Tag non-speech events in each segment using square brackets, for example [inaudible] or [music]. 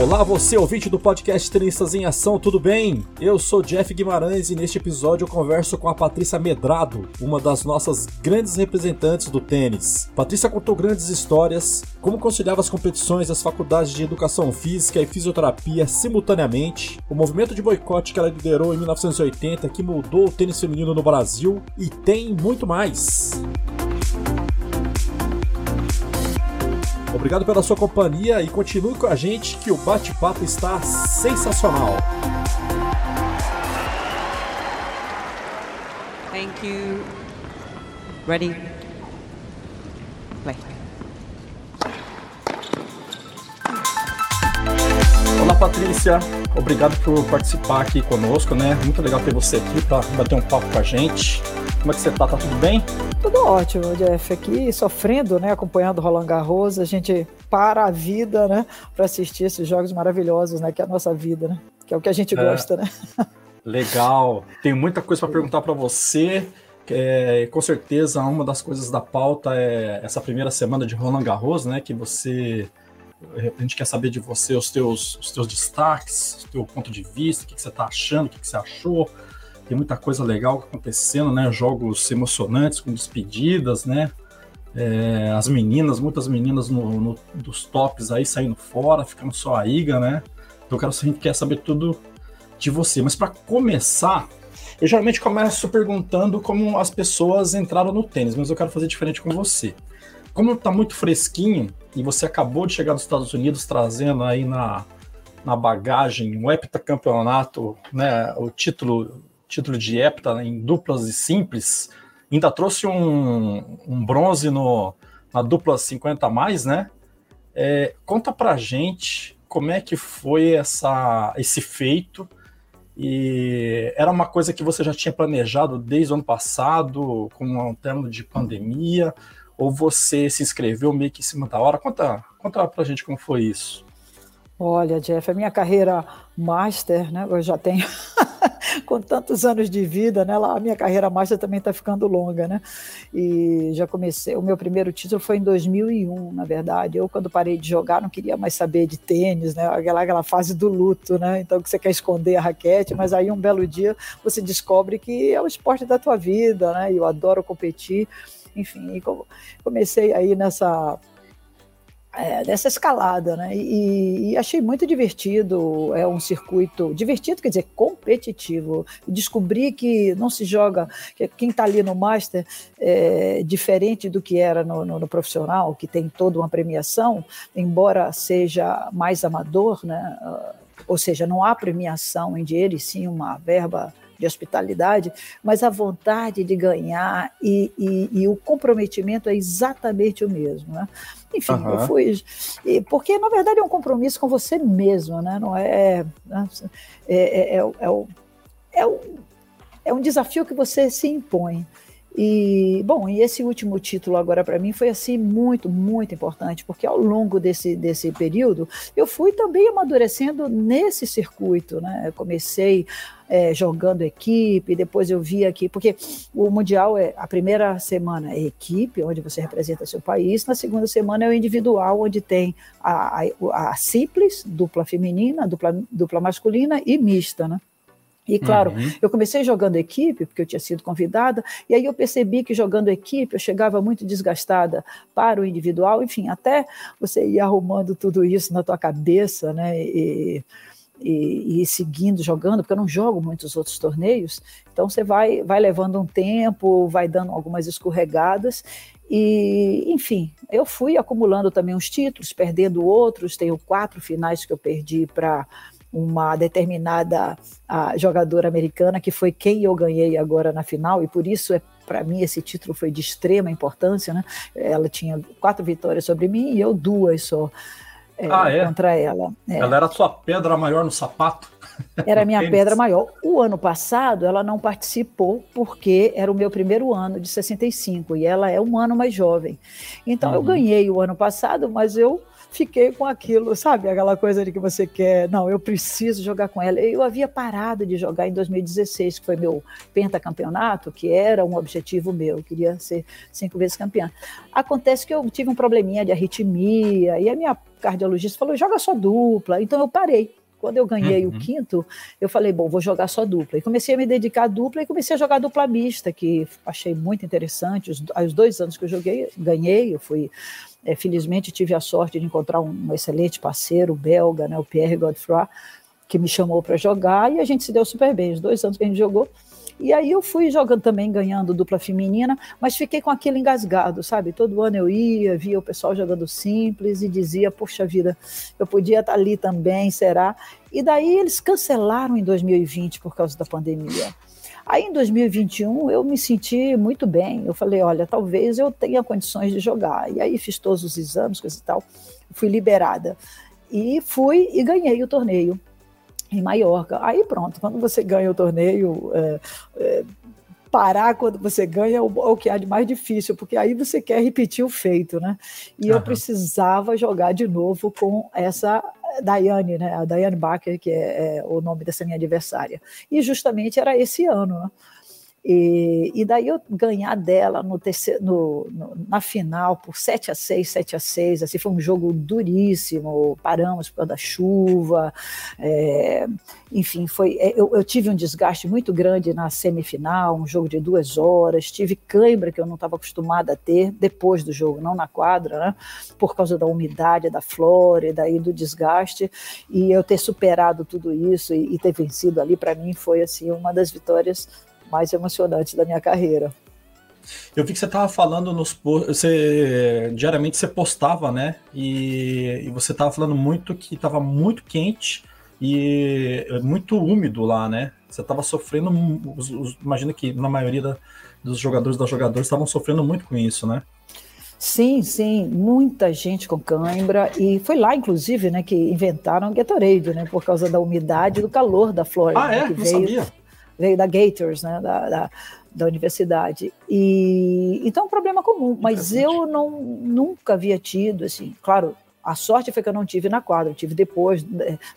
Olá, você ouvinte do podcast Tenistas em Ação, tudo bem? Eu sou Jeff Guimarães e neste episódio eu converso com a Patrícia Medrado, uma das nossas grandes representantes do tênis. Patrícia contou grandes histórias, como conciliava as competições das faculdades de educação física e fisioterapia simultaneamente, o movimento de boicote que ela liderou em 1980 que mudou o tênis feminino no Brasil e tem muito mais. Obrigado pela sua companhia e continue com a gente que o bate-papo está sensacional. Thank you. Ready? Patrícia, obrigado por participar aqui conosco, né? Muito legal ter você aqui para bater um papo com a gente. Como é que você tá? Tá tudo bem? Tudo ótimo, Jeff. Aqui sofrendo, né? Acompanhando o Roland Garros, a gente para a vida, né? Para assistir esses jogos maravilhosos, né? Que é a nossa vida, né? Que é o que a gente é. gosta, né? Legal. Tenho muita coisa para perguntar para você. É, com certeza, uma das coisas da pauta é essa primeira semana de Roland Garros, né? Que você a gente quer saber de você os teus, os teus destaques, o teu ponto de vista, o que, que você está achando, o que, que você achou, tem muita coisa legal acontecendo, né? Jogos emocionantes com despedidas, né? É, as meninas, muitas meninas no, no, dos tops aí saindo fora, ficando só a Iga, né? Então quero, a gente quer saber tudo de você. Mas para começar, eu geralmente começo perguntando como as pessoas entraram no tênis, mas eu quero fazer diferente com você. Como tá muito fresquinho e você acabou de chegar dos Estados Unidos trazendo aí na, na bagagem um heptacampeonato, né, o título título de hepta em duplas e simples, ainda trouxe um, um bronze no, na dupla 50 mais, né? É, conta pra gente como é que foi essa, esse feito e era uma coisa que você já tinha planejado desde o ano passado, com um termo de pandemia, ou você se inscreveu meio que em cima da hora? Conta, conta pra gente como foi isso. Olha, Jeff, a minha carreira master, né? Eu já tenho [laughs] com tantos anos de vida, né? A minha carreira master também está ficando longa, né? E já comecei. O meu primeiro título foi em 2001, na verdade. Eu quando parei de jogar não queria mais saber de tênis, né? Aquela, aquela fase do luto, né? Então que você quer esconder a raquete, mas aí um belo dia você descobre que é o esporte da tua vida, né? Eu adoro competir. Enfim, comecei aí nessa é, escalada, né? E, e, achei muito divertido. É um circuito divertido, quer dizer, competitivo. Descobri que não se joga, que quem está ali no Master é diferente do que era no, no, no, profissional, que tem toda uma premiação, embora seja mais amador, né? Ou seja, não há premiação em dinheiro, e sim uma verba de hospitalidade, mas a vontade de ganhar e, e, e o comprometimento é exatamente o mesmo. Né? Enfim, uhum. eu fui. Porque, na verdade, é um compromisso com você mesmo, né? não é. Né? É, é, é, é, o, é, o, é um desafio que você se impõe. E, bom, e esse último título agora para mim foi assim muito, muito importante, porque ao longo desse, desse período eu fui também amadurecendo nesse circuito, né? Eu comecei é, jogando equipe, depois eu vi aqui, porque o Mundial é a primeira semana é equipe, onde você representa seu país, na segunda semana é o individual, onde tem a, a, a simples, dupla feminina, dupla, dupla masculina e mista, né? E claro, uhum. eu comecei jogando equipe, porque eu tinha sido convidada, e aí eu percebi que jogando equipe eu chegava muito desgastada para o individual, enfim, até você ir arrumando tudo isso na tua cabeça, né? E, e, e, seguindo jogando, porque eu não jogo muitos outros torneios, então você vai, vai levando um tempo, vai dando algumas escorregadas, e enfim, eu fui acumulando também uns títulos, perdendo outros, tenho quatro finais que eu perdi para uma determinada jogadora americana, que foi quem eu ganhei agora na final, e por isso é para mim esse título foi de extrema importância, né? Ela tinha quatro vitórias sobre mim e eu duas só. É, ah, é? contra ela. É. Ela era a sua pedra maior no sapato? [laughs] Era a minha pedra maior. O ano passado ela não participou porque era o meu primeiro ano de 65 e ela é um ano mais jovem. Então uhum. eu ganhei o ano passado, mas eu fiquei com aquilo, sabe? Aquela coisa de que você quer, não, eu preciso jogar com ela. Eu havia parado de jogar em 2016, que foi meu pentacampeonato, que era um objetivo meu, eu queria ser cinco vezes campeã. Acontece que eu tive um probleminha de arritmia, e a minha cardiologista falou: joga só dupla. Então eu parei. Quando eu ganhei uhum. o quinto, eu falei, bom, vou jogar só dupla. E comecei a me dedicar à dupla e comecei a jogar dupla mista, que achei muito interessante. Os, os dois anos que eu joguei, ganhei, eu fui. É, felizmente tive a sorte de encontrar um, um excelente parceiro belga, né, o Pierre Godefroy, que me chamou para jogar e a gente se deu super bem. Os dois anos que a gente jogou, e aí eu fui jogando também, ganhando dupla feminina, mas fiquei com aquilo engasgado, sabe? Todo ano eu ia, via o pessoal jogando simples e dizia, poxa vida, eu podia estar ali também, será? E daí eles cancelaram em 2020 por causa da pandemia. Aí em 2021 eu me senti muito bem. Eu falei, olha, talvez eu tenha condições de jogar. E aí fiz todos os exames, coisa e tal, fui liberada. E fui e ganhei o torneio em Maiorca. Aí pronto, quando você ganha o torneio, é, é, parar quando você ganha é o, é que há de mais difícil, porque aí você quer repetir o feito, né? E uhum. eu precisava jogar de novo com essa Daiane, né? A Daiane Bacher, que é, é, o nome dessa minha adversária. E justamente era esse ano, né? E, e daí eu ganhar dela no terceiro, no, no, na final por 7 a 6 7 a 6 assim, foi um jogo duríssimo, paramos por causa da chuva, é, enfim, foi, é, eu, eu, tive um desgaste muito grande na semifinal, um jogo de duas horas, tive cãibra que eu não estava acostumada a ter depois do jogo, não na quadra, né, por causa da umidade da Flórida e do desgaste, e eu ter superado tudo isso e, e ter vencido ali, para mim foi assim uma das vitórias mais emocionante da minha carreira. Eu vi que você estava falando nos você diariamente você postava, né? E, e você estava falando muito que estava muito quente e muito úmido lá, né? Você estava sofrendo, os, os, imagina que na maioria da, dos jogadores das jogadoras estavam sofrendo muito com isso, né? Sim, sim, muita gente com cãibra e foi lá, inclusive, né, que inventaram o Gatorade, né, por causa da umidade e do calor da Flórida. Ah, é? Que Não veio, sabia veio da Gators, né, da, da, da universidade. E então é um problema comum, mas eu não nunca havia tido assim, claro, a sorte foi que eu não tive na quadra, eu tive depois,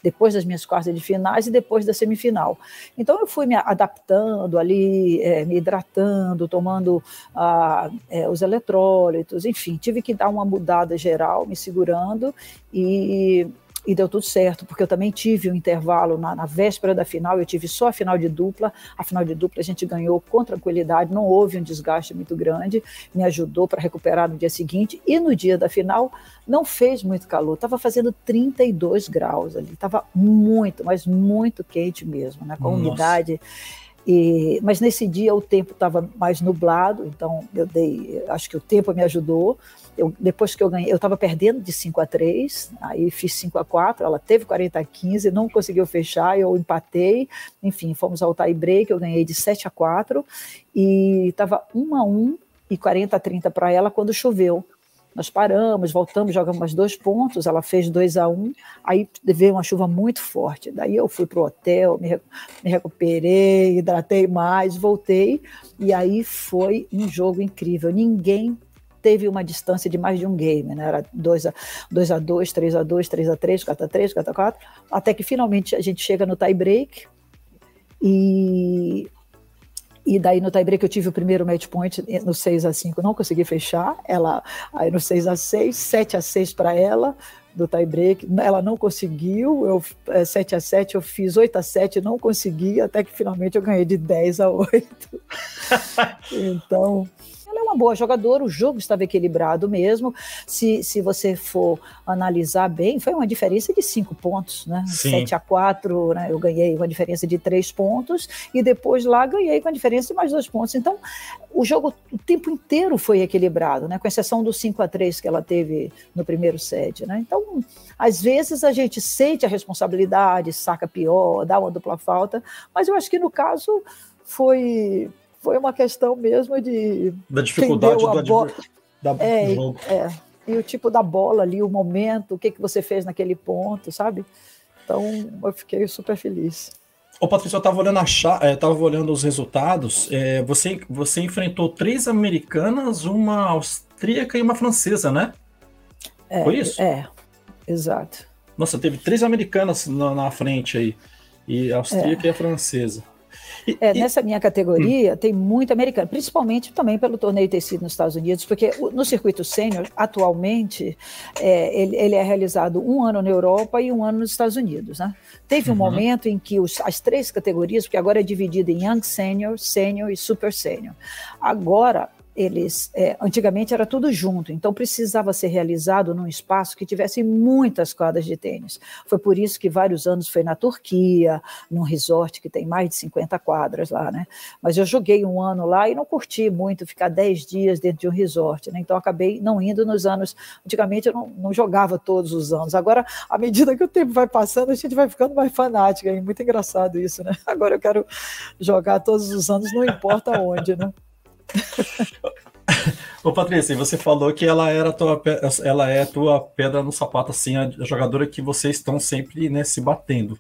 depois das minhas quartas de finais e depois da semifinal. Então eu fui me adaptando ali, é, me hidratando, tomando ah, é, os eletrólitos, enfim, tive que dar uma mudada geral, me segurando e e deu tudo certo, porque eu também tive um intervalo na, na, véspera da final, eu tive só a final de dupla, a final de dupla a gente ganhou com tranquilidade, não houve um desgaste muito grande, me ajudou para recuperar no dia seguinte, e no dia da final não fez muito calor, estava fazendo 32 graus ali, estava muito, mas muito quente mesmo, né, com a umidade. E, mas nesse dia o tempo estava mais nublado, então eu dei, acho que o tempo me ajudou. Eu, depois que eu ganhei, eu estava perdendo de 5 a 3, aí fiz 5 a 4, ela teve 40 a 15, não conseguiu fechar, eu empatei, enfim, fomos ao tie break, eu ganhei de 7 a 4 e estava 1 a 1 e 40 a 30 para ela quando choveu. Nós paramos, voltamos, jogamos mais dois pontos, ela fez 2 a 1 um, aí veio uma chuva muito forte. Daí eu fui para o hotel, me, me recuperei, hidratei mais, voltei, e aí foi um jogo incrível. Ninguém teve uma distância de mais de um game, né? Era 2 a 2 a 2, 3 a 2, 3 a 3, 4 a 3, 4 a 4, até que finalmente a gente chega no tie break e e daí no tie-break eu tive o primeiro match point no 6 a 5 não consegui fechar. Ela aí no 6 a 6 7 a 6 para ela do tie-break. Ela não conseguiu. Eu é, 7 a 7 eu fiz 8 a 7 não consegui, até que finalmente eu ganhei de 10 a 8. [laughs] então, ela é uma boa jogadora, o jogo estava equilibrado mesmo. Se, se você for analisar bem, foi uma diferença de cinco pontos, né? Sim. 7 a 4, né? Eu ganhei com a diferença de três pontos, e depois lá ganhei com a diferença de mais dois pontos. Então, o jogo o tempo inteiro foi equilibrado, né? Com exceção do 5 a 3 que ela teve no primeiro set, né? Então, às vezes a gente sente a responsabilidade, saca pior, dá uma dupla falta, mas eu acho que no caso foi foi uma questão mesmo de. Da dificuldade do, bola. da, é, jogo. É, e o tipo da bola ali, o momento, o que, que você fez naquele ponto, sabe? Então, eu fiquei super feliz. Ô, Patrícia, eu estava olhando, a é, tava olhando os resultados. É, você, você enfrentou três americanas, uma austríaca e uma francesa, né? É, Foi isso? É. Exato. Nossa, teve três americanas na, na frente aí. E a austríaca é. e a francesa. É, e... Nessa minha categoria hum. tem muito americano, principalmente também pelo torneio ter sido nos Estados Unidos, porque no circuito sênior, atualmente, é, ele, ele, é realizado um ano na Europa e um ano nos Estados Unidos. Né? Teve um uhum. momento em que os, as três categorias, porque agora é dividido em Young Senior, Senior e Super Senior. Agora, eles é, antigamente era tudo junto, então precisava ser realizado num espaço que tivesse muitas quadras de tênis. Foi por isso que vários anos foi na Turquia, num resort que tem mais de 50 quadras lá, né? Mas eu joguei um ano lá e não curti muito ficar 10 dias dentro de um resort, né? Então acabei não indo nos anos. Antigamente eu não, não jogava todos os anos. Agora, à medida que o tempo vai passando, a gente vai ficando mais fanática. É muito engraçado isso, né? [laughs] Agora eu quero jogar todos os anos, não importa onde, né? [laughs] Ô Patrícia, você falou que ela era tua, ela é tua pedra no sapato, assim, a jogadora que vocês estão sempre né, se batendo.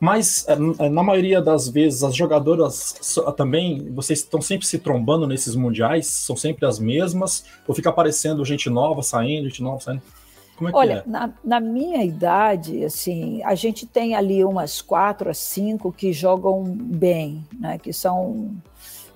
Mas eh, na maioria das vezes as jogadoras também, vocês estão sempre se trombando nesses mundiais, são sempre as mesmas, ou fica aparecendo gente nova saindo, gente nova saindo? Como é Olha, é? na, na, minha idade, assim, a gente tem ali umas quatro a cinco que jogam bem, né? Que são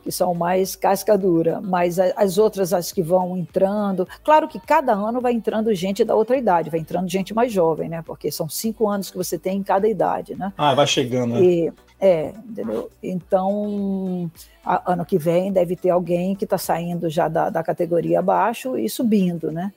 que são mais casca dura, mas as outras, as que vão entrando, claro que cada ano vai entrando gente da outra idade, vai entrando gente mais jovem, né? Porque são cinco anos que você tem em cada idade, né? Ah, vai chegando, né? E, é, entendeu? Então, a, ano que vem deve ter alguém que está saindo já da, da categoria abaixo e subindo, né?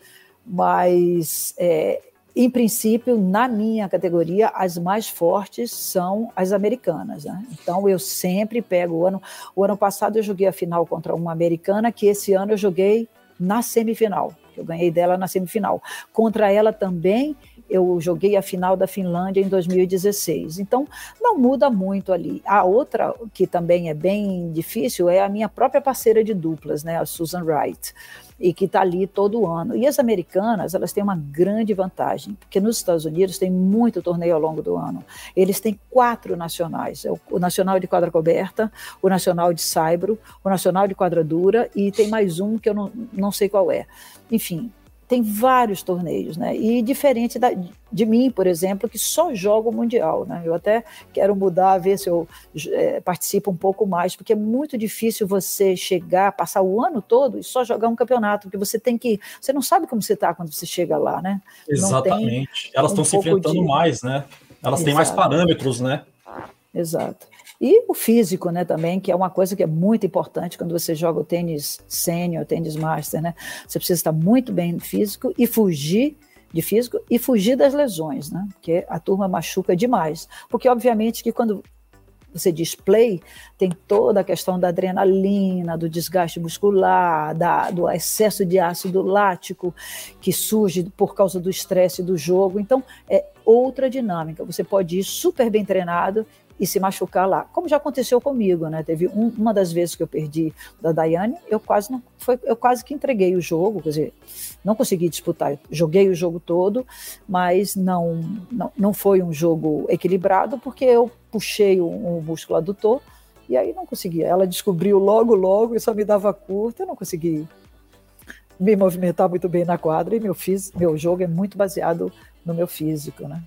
Mas é, em princípio, na minha categoria, as mais fortes são as americanas. Né? Então, eu sempre pego o ano. O ano passado eu joguei a final contra uma americana, que esse ano eu joguei na semifinal. Eu ganhei dela na semifinal. Contra ela também eu joguei a final da Finlândia em 2016. Então, não muda muito ali. A outra, que também é bem difícil, é a minha própria parceira de duplas, né, a Susan Wright e que está ali todo ano. E as americanas, elas têm uma grande vantagem, porque nos Estados Unidos tem muito torneio ao longo do ano. Eles têm quatro nacionais: é o Nacional de Quadra Coberta, o Nacional de Saibro, o Nacional de Quadra Dura e tem mais um que eu não, não sei qual é. Enfim, tem vários torneios, né? E diferente da, de mim, por exemplo, que só jogo mundial, né? Eu até quero mudar, ver se eu é, participo um pouco mais, porque é muito difícil você chegar, passar o ano todo e só jogar um campeonato, porque você tem que, você não sabe como você está quando você chega lá, né? Exatamente. Elas estão um se enfrentando de... mais, né? Elas Exato. têm mais parâmetros, né? Exato. E o físico, né, também, que é uma coisa que é muito importante quando você joga o tênis sênior, tênis master, né? Você precisa estar muito bem físico e fugir de físico e fugir das lesões, né? Porque a turma machuca demais. Porque, obviamente, que quando você diz play, tem toda a questão da adrenalina, do desgaste muscular, da, do excesso de ácido lático que surge por causa do estresse do jogo. Então, é outra dinâmica. Você pode ir super bem treinado e se machucar lá, como já aconteceu comigo, né? Teve um, uma das vezes que eu perdi da Daiane, eu quase não foi, eu quase que entreguei o jogo, quer dizer, não consegui disputar, joguei o jogo todo, mas não não, não foi um jogo equilibrado porque eu puxei o, o músculo adutor e aí não conseguia. Ela descobriu logo logo e só me dava curta, eu não consegui me movimentar muito bem na quadra e meu, fiz, meu jogo é muito baseado no meu físico, né?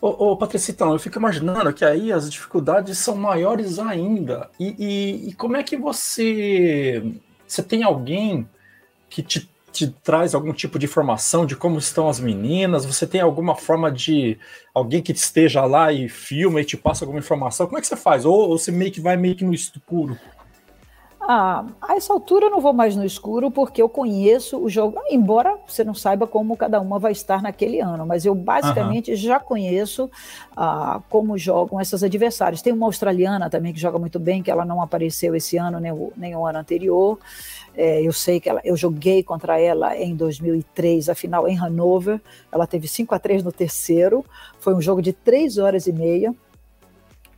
Ô, ô Patricitão, eu fico imaginando que aí as dificuldades são maiores ainda. E, e, e como é que você. Você tem alguém que te, te traz algum tipo de informação de como estão as meninas? Você tem alguma forma de. Alguém que esteja lá e filma e te passa alguma informação? Como é que você faz? Ou, ou você meio que vai meio que no escuro? Ah, a essa altura eu não vou mais no escuro porque eu conheço o jogo, embora você não saiba como cada uma vai estar naquele ano, mas eu basicamente uhum. já conheço ah, como jogam essas adversárias. Tem uma australiana também que joga muito bem, que ela não apareceu esse ano nem o, nem o ano anterior. É, eu sei que ela, eu joguei contra ela em 2003, a final em Hanover. Ela teve 5 a 3 no terceiro. Foi um jogo de 3 horas e meia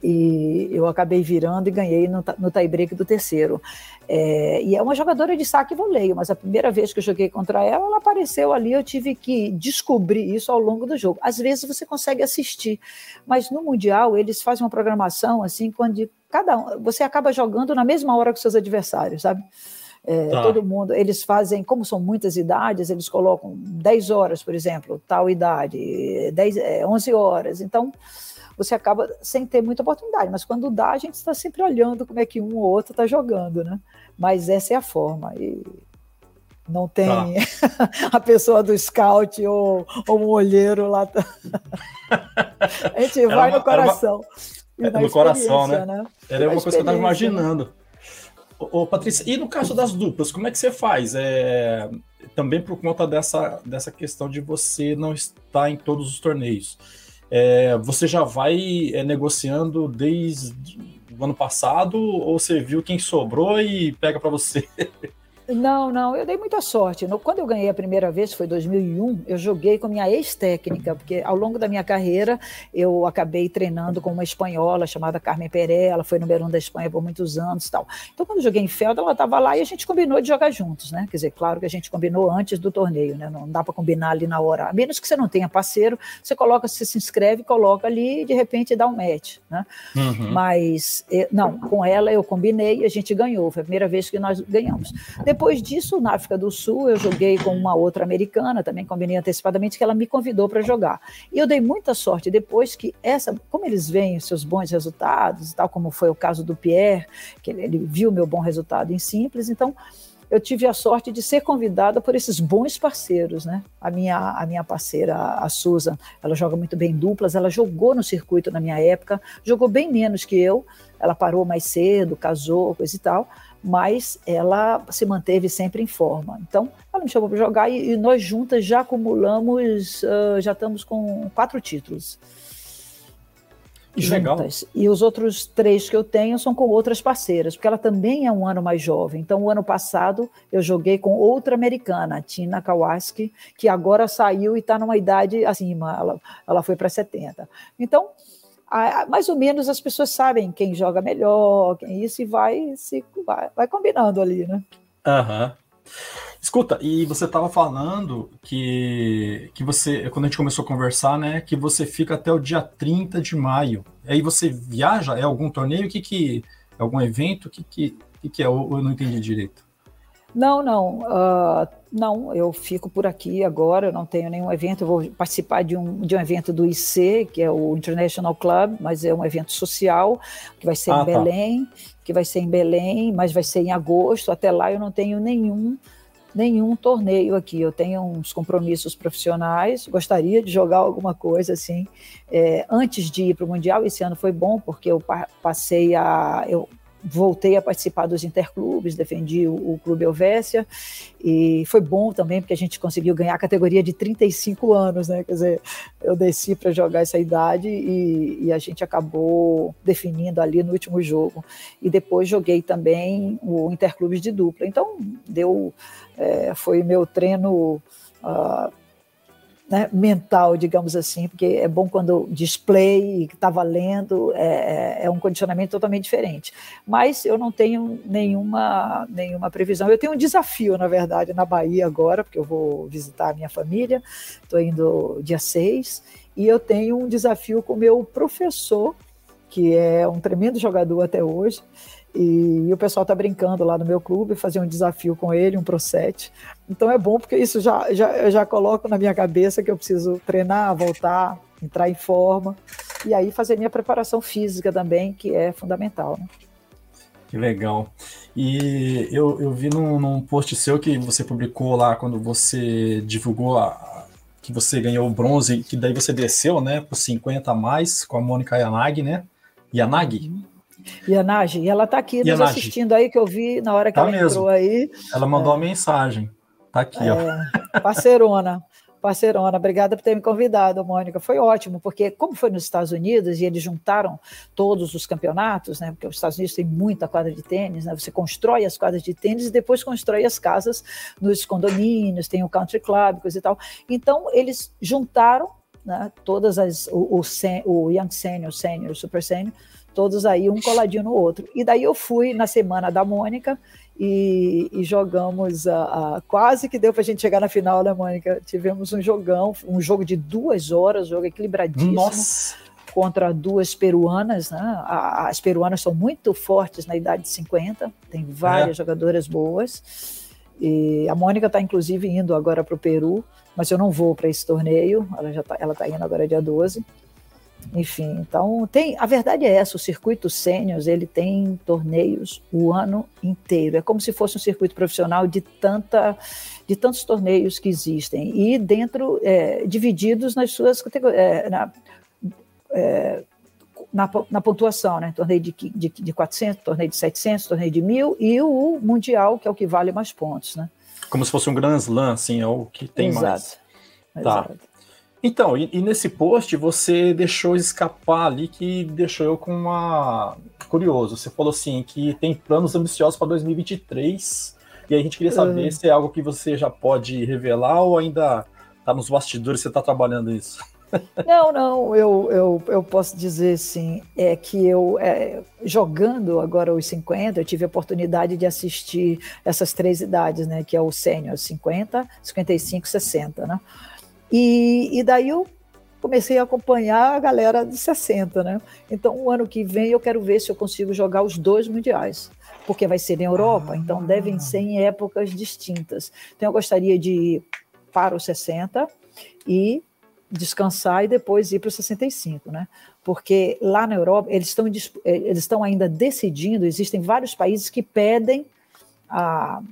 e eu acabei virando e ganhei no, no tie-break do terceiro. É, e é uma jogadora de saque e voleio, mas a primeira vez que eu joguei contra ela, ela apareceu ali, eu tive que descobrir isso ao longo do jogo. Às vezes você consegue assistir, mas no Mundial eles fazem uma programação assim, quando cada um, você acaba jogando na mesma hora que seus adversários, sabe? É, tá. Todo mundo, eles fazem, como são muitas idades, eles colocam 10 horas, por exemplo, tal idade, 10, 11 horas. Então, você acaba sem ter muita oportunidade. Mas quando dá, a gente está sempre olhando como é que um ou outro está jogando, né? Mas essa é a forma. E não tem tá. [laughs] a pessoa do scout ou, ou um olheiro lá. [laughs] a gente era vai uma, no coração. Uma... É, no coração, né? né? Era uma coisa que eu estava imaginando. Ô, ô, Patrícia, e no caso das duplas, como é que você faz? É, também por conta dessa, dessa questão de você não estar em todos os torneios. É, você já vai é, negociando desde o ano passado ou você viu quem sobrou e pega para você? [laughs] Não, não, eu dei muita sorte. Quando eu ganhei a primeira vez, foi em 2001, eu joguei com minha ex-técnica, porque ao longo da minha carreira eu acabei treinando com uma espanhola chamada Carmen Peré, ela foi número um da Espanha por muitos anos e tal. Então, quando eu joguei em Felda, ela estava lá e a gente combinou de jogar juntos, né? Quer dizer, claro que a gente combinou antes do torneio, né? Não dá para combinar ali na hora. A menos que você não tenha parceiro, você coloca, você se inscreve, coloca ali e de repente dá um match, né? Uhum. Mas, eh, não, com ela eu combinei e a gente ganhou. Foi a primeira vez que nós ganhamos. Depois disso, na África do Sul, eu joguei com uma outra americana, também combinei antecipadamente, que ela me convidou para jogar. E eu dei muita sorte depois que essa, como eles veem seus bons resultados, tal como foi o caso do Pierre, que ele, ele viu meu bom resultado em simples, então eu tive a sorte de ser convidada por esses bons parceiros, né? A minha, a minha parceira, a Susan, ela joga muito bem duplas, ela jogou no circuito na minha época, jogou bem menos que eu, ela parou mais cedo, casou, coisa e tal, mas ela se manteve sempre em forma. Então, ela me chamou para jogar e, e, nós juntas já acumulamos, uh, já estamos com quatro títulos. Que juntas. Legal. E os outros três que eu tenho são com outras parceiras, porque ela também é um ano mais jovem. Então, o ano passado, eu joguei com outra americana, Tina Kawaski, que agora saiu e está numa idade acima, ela, ela foi para 70. Então, mais ou menos as pessoas sabem quem joga melhor, quem isso, e vai, se, vai, vai combinando ali, né? Aham. Uhum. Escuta, e você estava falando que, que você, quando a gente começou a conversar, né, que você fica até o dia 30 de maio. Aí você viaja? É algum torneio? Que que. É algum evento? Que que, que, que é? Eu não entendi direito. Não, não. Uh, não, eu fico por aqui agora, eu não tenho nenhum evento. Eu vou participar de um, de um evento do IC, que é o International Club, mas é um evento social, que vai ser ah, em tá. Belém, que vai ser em Belém, mas vai ser em agosto. Até lá eu não tenho nenhum nenhum torneio aqui. Eu tenho uns compromissos profissionais, gostaria de jogar alguma coisa assim. É, antes de ir para o Mundial, esse ano foi bom, porque eu passei a. Eu voltei a participar dos interclubes, defendi o, o Clube Helvécia, e foi bom também, porque a gente conseguiu ganhar a categoria de 35 anos, né? Quer dizer, eu desci para jogar essa idade e, e, a gente acabou definindo ali no último jogo. E depois joguei também o Interclubes de dupla. Então, deu. É, foi meu treino. Uh, né, mental, digamos assim, porque é bom quando display e está valendo, é, é, é, um condicionamento totalmente diferente. Mas eu não tenho nenhuma, nenhuma previsão. Eu tenho um desafio, na verdade, na Bahia agora, porque eu vou visitar a minha família, estou indo dia 6, e eu tenho um desafio com o meu professor, que é um tremendo jogador até hoje, e, o pessoal está brincando lá no meu clube, fazer um desafio com ele, um Pro 7. Então é bom porque isso já, já, eu já coloco na minha cabeça que eu preciso treinar, voltar, entrar em forma. E aí fazer minha preparação física também, que é fundamental. Né? Que legal. E eu, eu vi num, num, post seu que você publicou lá quando você divulgou a, que você ganhou o bronze, que daí você desceu, né, por 50 a mais com a Mônica Yanagi, né? Yanagi? Uhum. Yanagi, e ela está aqui nos assistindo aí, que eu vi na hora que tá ela mesmo. entrou aí. Ela mandou é. uma mensagem. Tá aqui, é, ó. Parceirona. Parceirona, obrigada por ter me convidado, Mônica. Foi ótimo, porque como foi nos Estados Unidos e eles juntaram todos os campeonatos, né? Porque os Estados Unidos tem muita quadra de tênis, né? Você constrói as quadras de tênis e depois constrói as casas nos condomínios, tem o country club, coisa e tal. Então eles juntaram né, todas as o, o, o Young Senior, Senior, Super Senior, todos aí um coladinho no outro. E daí eu fui na semana da Mônica e, e jogamos a, a, quase que deu para a gente chegar na final, né, Mônica? Tivemos um jogão, um jogo de duas horas, jogo equilibradíssimo. Nossa! contra duas peruanas, né? As peruanas são muito fortes na idade de 50, tem várias é. jogadoras boas. E a Mônica está, inclusive, indo agora para o Peru, mas eu não vou para esse torneio, ela já está ela tá indo agora dia 12. Enfim, então tem. A verdade é essa: o circuito sênior ele tem torneios o ano inteiro. É como se fosse um circuito profissional de tanta, de tantos torneios que existem e dentro é, divididos nas suas categorias. É, na, é, na, na, pontuação, né? Torneio de, de, de 400, torneio de 700, torneio de 1000 e o Mundial, que é o que vale mais pontos, né? Como se fosse um Grand Slam, assim, é o que tem Exato. mais. Tá. Então, e, e, nesse post você deixou escapar ali que deixou eu com uma. Curioso. Você falou assim que tem planos ambiciosos para 2023. E aí a gente queria saber uhum. se é algo que você já pode revelar ou ainda está nos bastidores você está trabalhando isso. [laughs] Não, não, eu, eu, eu posso dizer sim, é que eu, é, jogando agora os 50, eu tive a oportunidade de assistir essas três idades, né, que é o sênior, 50, 55, 60, né, e, e daí eu comecei a acompanhar a galera de 60, né? Então, o ano que vem eu quero ver se eu consigo jogar os dois mundiais, porque vai ser na Europa, ah. então devem ser em épocas distintas. Então, eu gostaria de ir para os 60 e descansar e depois ir para os 65, né? Porque lá na Europa eles estão eles estão ainda decidindo, existem vários países que pedem a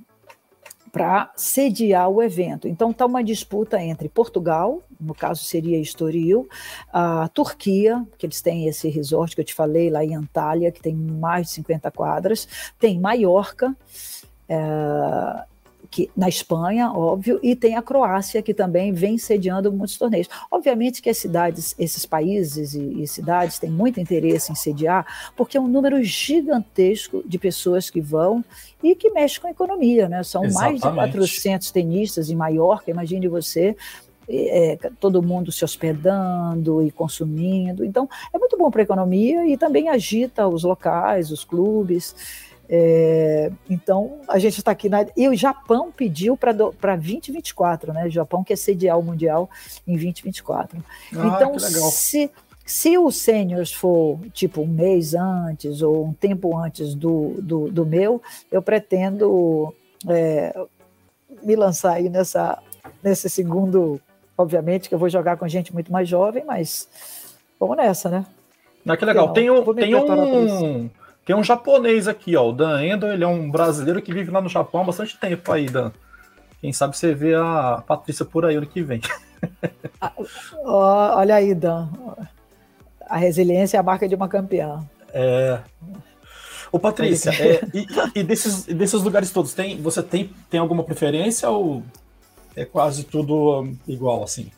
para sediar o evento. Então está uma disputa entre Portugal, no caso seria Estoril, a Turquia, que eles têm esse resort que eu te falei lá em Antália, que tem mais de 50 quadras, tem Maiorca, é, que, na Espanha, óbvio, e tem a Croácia, que também vem sediando muitos torneios. Obviamente que as cidades, esses países e, e, cidades têm muito interesse em sediar, porque é um número gigantesco de pessoas que vão e que mexem com a economia, né? São Exatamente. mais de 400 tenistas em Maiorca, imagine você, é, todo mundo se hospedando e consumindo. Então, é muito bom para a economia e também agita os locais, os clubes. É, então, a gente está aqui na. E o Japão pediu para 2024, né? O Japão quer sediar o Mundial em 2024. Ah, então, se, se o Seniors for tipo um mês antes ou um tempo antes do, do, do meu, eu pretendo é, me lançar aí nessa, nesse segundo. Obviamente que eu vou jogar com gente muito mais jovem, mas vamos nessa, né? Ah, que legal. Tem um. Tem um tem um japonês aqui, ó. O Dan Endo, ele é um brasileiro que vive lá no Japão há bastante tempo aí, Dan. Quem sabe você vê a Patrícia por aí ano que vem. Ah, olha aí, Dan. A resiliência é a marca de uma campeã. É. Ô, Patrícia, é, e, e, desses, desses lugares todos, tem, você tem, tem alguma preferência ou é quase tudo igual, assim?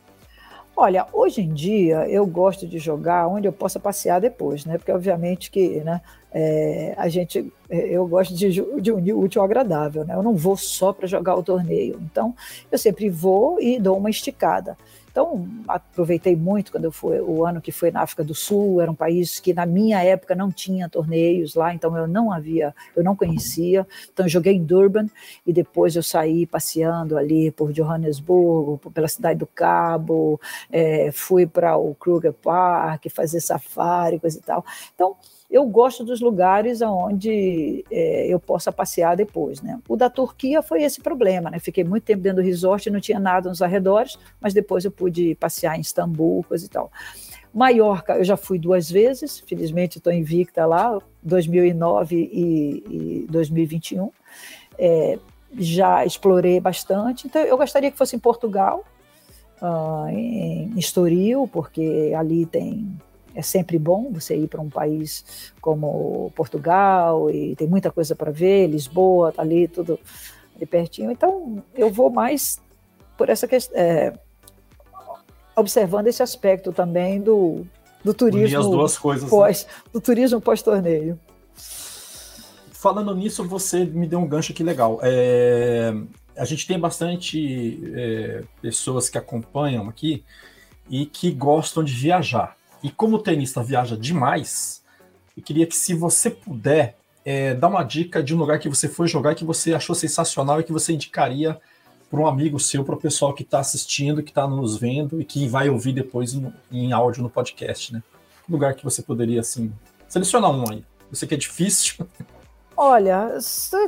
Olha, hoje em dia eu gosto de jogar onde eu possa passear depois, né? Porque obviamente que, né? É, a gente, é, eu gosto de, de unir o útil ao agradável, né? Eu não vou só para jogar o torneio. Então, eu sempre vou e dou uma esticada. Então, aproveitei muito quando eu fui, o ano que foi na África do Sul, era um país que na minha época não tinha torneios lá, então eu não havia, eu não conhecia. Então, eu joguei em Durban e depois eu saí passeando ali por Johannesburgo, pela cidade do Cabo, é, fui para o Kruger Park, fazer safari, coisa e tal. Então, eu gosto dos lugares onde é, eu possa passear depois. Né? O da Turquia foi esse problema, né? Fiquei muito tempo dentro do resort, não tinha nada nos arredores, mas depois eu pude passear em Istambul, coisa e tal. Maiorca, eu já fui duas vezes, felizmente estou invicta lá, 2009 e, e 2021. É, já explorei bastante, então eu gostaria que fosse em Portugal, uh, em Estoril, porque ali tem é sempre bom você ir para um país como Portugal e tem muita coisa para ver, Lisboa tá ali tudo ali pertinho. Então eu vou mais por essa questão, é, observando esse aspecto também do, do turismo as duas coisas, né? pós, né? do turismo pós torneio. Falando nisso, você me deu um gancho aqui legal. É, a gente tem bastante é, pessoas que acompanham aqui e que gostam de viajar. E como o tenista viaja demais, eu queria que se você puder é, dar uma dica de um lugar que você foi jogar que você achou sensacional e que você indicaria para um amigo seu, para o pessoal que está assistindo, que está nos vendo e que vai ouvir depois no, em áudio no podcast, né? lugar que você poderia, assim, selecionar um aí? Eu sei que é difícil. [laughs] Olha,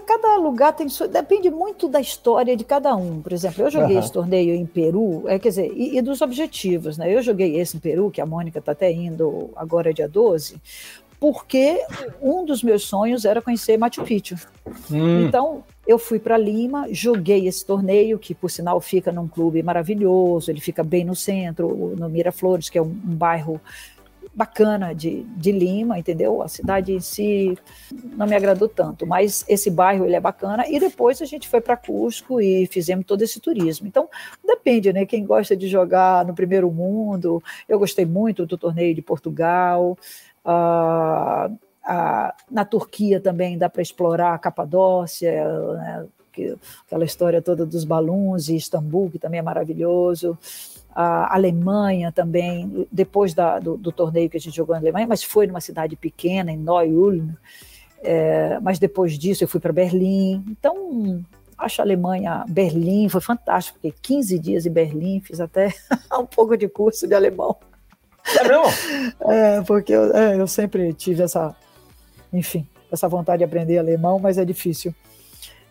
cada lugar tem depende muito da história de cada um. Por exemplo, eu joguei uhum. esse torneio em Peru, é, quer dizer, e, e, dos objetivos, né? Eu joguei esse em Peru, que a Mônica está até indo agora dia 12, porque um dos meus sonhos era conhecer Machu Picchu. Hum. Então, eu fui para Lima, joguei esse torneio, que por sinal fica num clube maravilhoso, ele fica bem no centro, no Miraflores, que é um, um bairro bacana de, de Lima, entendeu? A cidade em si não me agradou tanto, mas esse bairro ele é bacana. E depois a gente foi para Cusco e fizemos todo esse turismo. Então depende, né? Quem gosta de jogar no primeiro mundo, eu gostei muito do torneio de Portugal. Uh, uh, na Turquia também dá para explorar a Capadócia, né? aquela história toda dos balões e Istambul, que também é maravilhoso a Alemanha também, depois da, do, do, torneio que a gente jogou na Alemanha, mas foi numa cidade pequena, em Neu-Ulm, é, mas depois disso eu fui para Berlim. Então, acho a Alemanha, Berlim, foi fantástico, porque 15 dias em Berlim, fiz até [laughs] um pouco de curso de alemão. É mesmo? [laughs] É, porque eu, é, eu sempre tive essa, enfim, essa vontade de aprender alemão, mas é difícil.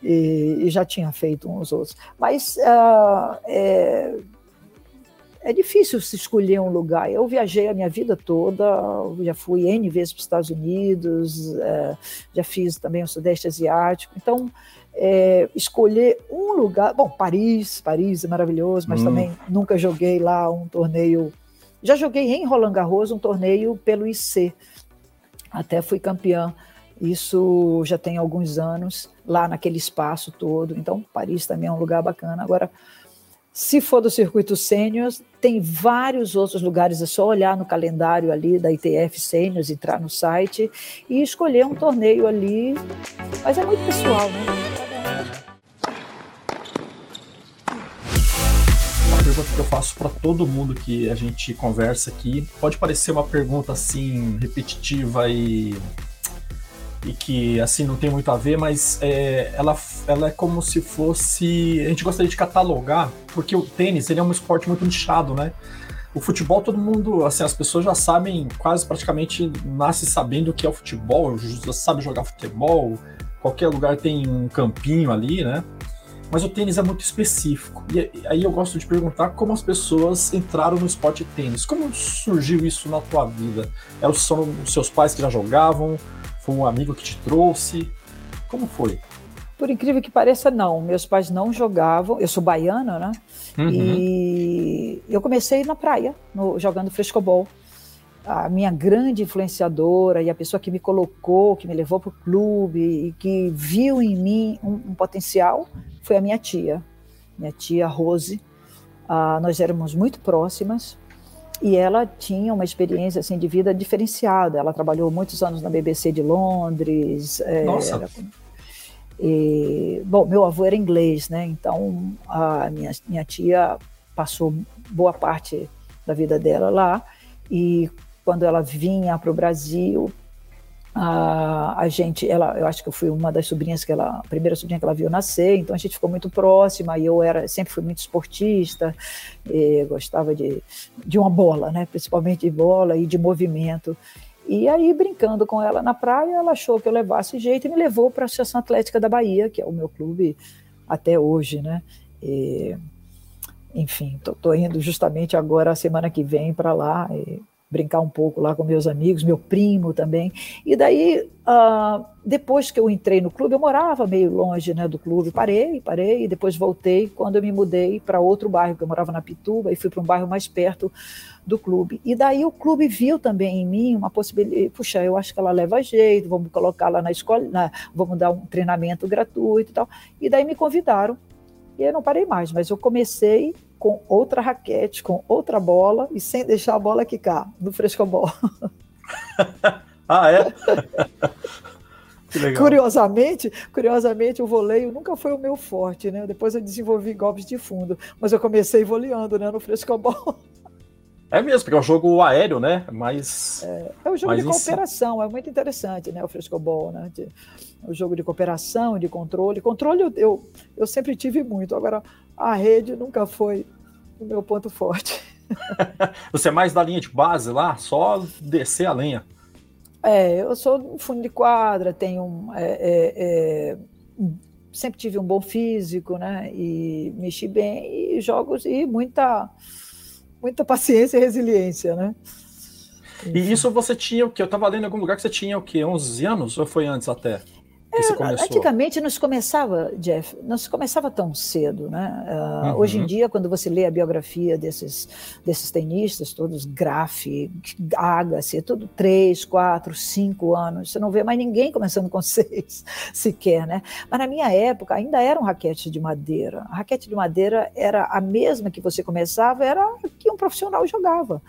E, e já tinha feito uns outros. Mas uh, é, é difícil se escolher um lugar. Eu viajei a minha vida toda, já fui N vezes para os Estados Unidos, é, já fiz também o Sudeste Asiático. Então, é, escolher um lugar. Bom, Paris, Paris é maravilhoso, mas hum. também nunca joguei lá um torneio. Já joguei em Roland Garros um torneio pelo IC. Até fui campeã. Isso já tem alguns anos, lá naquele espaço todo. Então, Paris também é um lugar bacana. Agora, se for do circuito sênior, tem vários outros lugares, é só olhar no calendário ali da ITF Sêniors, entrar no site e escolher um torneio ali. Mas é muito pessoal, né? Uma pergunta que eu faço para todo mundo que a gente conversa aqui. Pode parecer uma pergunta assim repetitiva e e que assim não tem muito a ver, mas é, ela, ela é como se fosse. A gente gostaria de catalogar, porque o tênis ele é um esporte muito nichado, né? O futebol, todo mundo, assim, as pessoas já sabem, quase praticamente nasce sabendo o que é o futebol, já sabe jogar futebol, qualquer lugar tem um campinho ali, né? Mas o tênis é muito específico. E aí eu gosto de perguntar como as pessoas entraram no esporte tênis. Como surgiu isso na tua vida? Eram são os seus pais que já jogavam? Foi um amigo que te trouxe? Como foi? Por incrível que pareça, não. Meus pais não jogavam. Eu sou baiana, né? Uhum. E eu comecei na praia, no, jogando frescobol. A minha grande influenciadora e a pessoa que me colocou, que me levou para o clube e que viu em mim um, um, potencial foi a minha tia, minha tia Rose. Ah, nós éramos muito próximas e ela tinha uma experiência assim de vida diferenciada. Ela trabalhou muitos anos na BBC de Londres. É, Nossa. Era, e, bom, meu avô era inglês, né? Então a minha, minha tia passou boa parte da vida dela lá. E quando ela vinha para o Brasil, a, a gente, ela, eu acho que eu fui uma das sobrinhas que ela, a primeira sobrinha que ela viu nascer, então a gente ficou muito próxima e eu era, sempre fui muito esportista, gostava de, de uma bola, né, principalmente de bola e de movimento. E aí, brincando com ela na praia, ela achou que eu levasse jeito e me levou para a Associação Atlética da Bahia, que é o meu clube até hoje, né? E, enfim, tô, indo justamente agora, a semana que vem, para lá. E, brincar um pouco lá com meus amigos, meu primo também. E daí, uh, depois que eu entrei no clube, eu morava meio longe né, do clube, parei, parei, e depois voltei quando eu me mudei para outro bairro, que eu morava na Pituba, e fui para um bairro mais perto do clube. E daí o clube viu também em mim uma possibilidade, puxa, eu acho que ela leva jeito, vamos colocar lá na escola, na, vamos dar um treinamento gratuito e tal. E daí me convidaram, e eu não parei mais, mas eu comecei com outra raquete, com outra bola e sem deixar a bola quicar no frescobol. [laughs] ah, é? [laughs] Curiosamente, curiosamente, o voleio nunca foi o meu forte, né? Depois eu desenvolvi golpes de fundo, mas eu comecei voleando, né, no frescobol. [laughs] É mesmo, porque é um jogo aéreo, né? Mas é, é um jogo de cooperação, é muito interessante, né? O frescobol, né? De, o jogo de cooperação, de controle. Controle eu, eu, eu sempre tive muito, agora a rede nunca foi o meu ponto forte. [laughs] Você é mais da linha de base lá, só descer a lenha. É, eu sou fundo de quadra, tenho é, é, é, sempre tive um bom físico, né? E mexi bem e jogos e muita muita paciência e resiliência, né? E isso você tinha o que? Eu estava lendo em algum lugar que você tinha o que? 11 anos ou foi antes até? É, começou? Antigamente não se começava, Jeff, não se começava tão cedo, né? Uh, uhum. Hoje em dia, quando você lê a biografia desses, desses tenistas, todos Graf, Agassi, tudo três, quatro, cinco anos, você não vê mais ninguém começando com [laughs] seis, sequer, né? Mas na minha época ainda era um raquete de madeira. A raquete de madeira era a mesma que você começava, era que um profissional jogava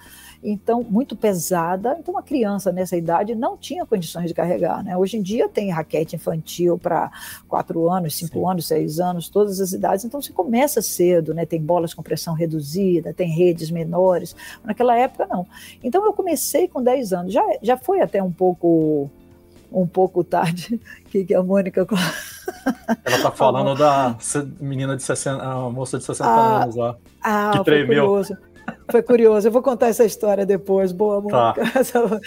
então muito pesada. Então uma criança nessa idade não tinha condições de carregar. Né? Hoje em dia tem raquete infantil para quatro anos, cinco Sim. anos, seis anos, todas as idades. Então se começa cedo, né? Tem bolas com pressão reduzida, tem redes menores. Naquela época não. Então eu comecei com 10 anos. Já já foi até um pouco um pouco tarde [laughs] que, que a Mônica ela tá [laughs] falando da menina de 60, a moça de 60 ah, anos lá. Ah, que tremeu. Curioso. Foi curioso, eu vou contar essa história depois. Boa. Tá. [laughs]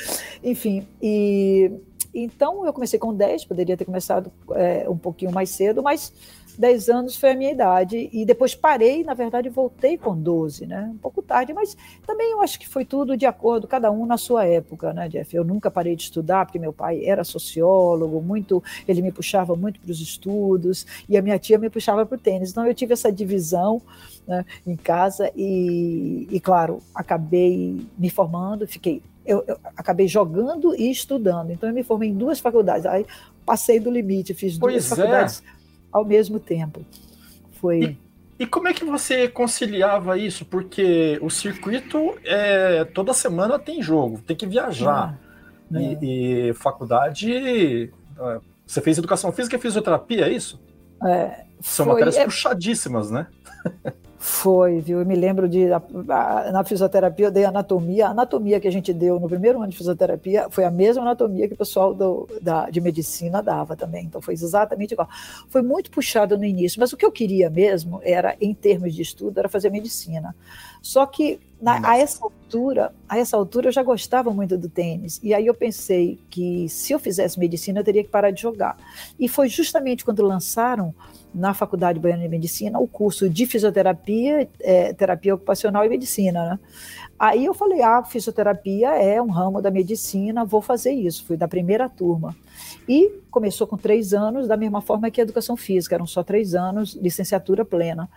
Enfim, e então eu comecei com 10, poderia ter começado é, um pouquinho mais cedo, mas 10 anos foi a minha idade, e depois parei, na verdade, voltei com 12, né? Um pouco tarde, mas também eu acho que foi tudo de acordo, cada um na sua época, né, Jeff? Eu nunca parei de estudar, porque meu pai era sociólogo, muito, ele me puxava muito para os estudos, e a minha tia me puxava para o tênis. Então eu tive essa divisão né, em casa, e, e claro, acabei me formando, fiquei eu, eu, acabei jogando e estudando. Então eu me formei em duas faculdades. Aí passei do limite, fiz pois duas é. faculdades ao mesmo tempo. Foi. E, e, como é que você conciliava isso? Porque o circuito é toda semana tem jogo, tem que viajar. Ah, e, é. e, faculdade. É, você fez educação física e fisioterapia, é isso? É, São foi, matérias é... puxadíssimas, né? [laughs] Foi, viu? Eu me lembro de na fisioterapia eu dei anatomia. A anatomia que a gente deu no primeiro ano de fisioterapia foi a mesma anatomia que o pessoal do, da, de medicina dava também. Então foi exatamente igual. Foi muito puxado no início, mas o que eu queria mesmo era, em termos de estudo, era fazer medicina. Só que na, a essa altura, a essa altura eu já gostava muito do tênis. E aí eu pensei que se eu fizesse medicina eu teria que parar de jogar. E foi justamente quando lançaram na Faculdade Baiana de Medicina o curso de fisioterapia, é, terapia ocupacional e medicina. Né? Aí eu falei, ah, fisioterapia é um ramo da medicina, vou fazer isso. Fui da primeira turma. E começou com três anos, da mesma forma que a educação física, eram só três anos, licenciatura plena.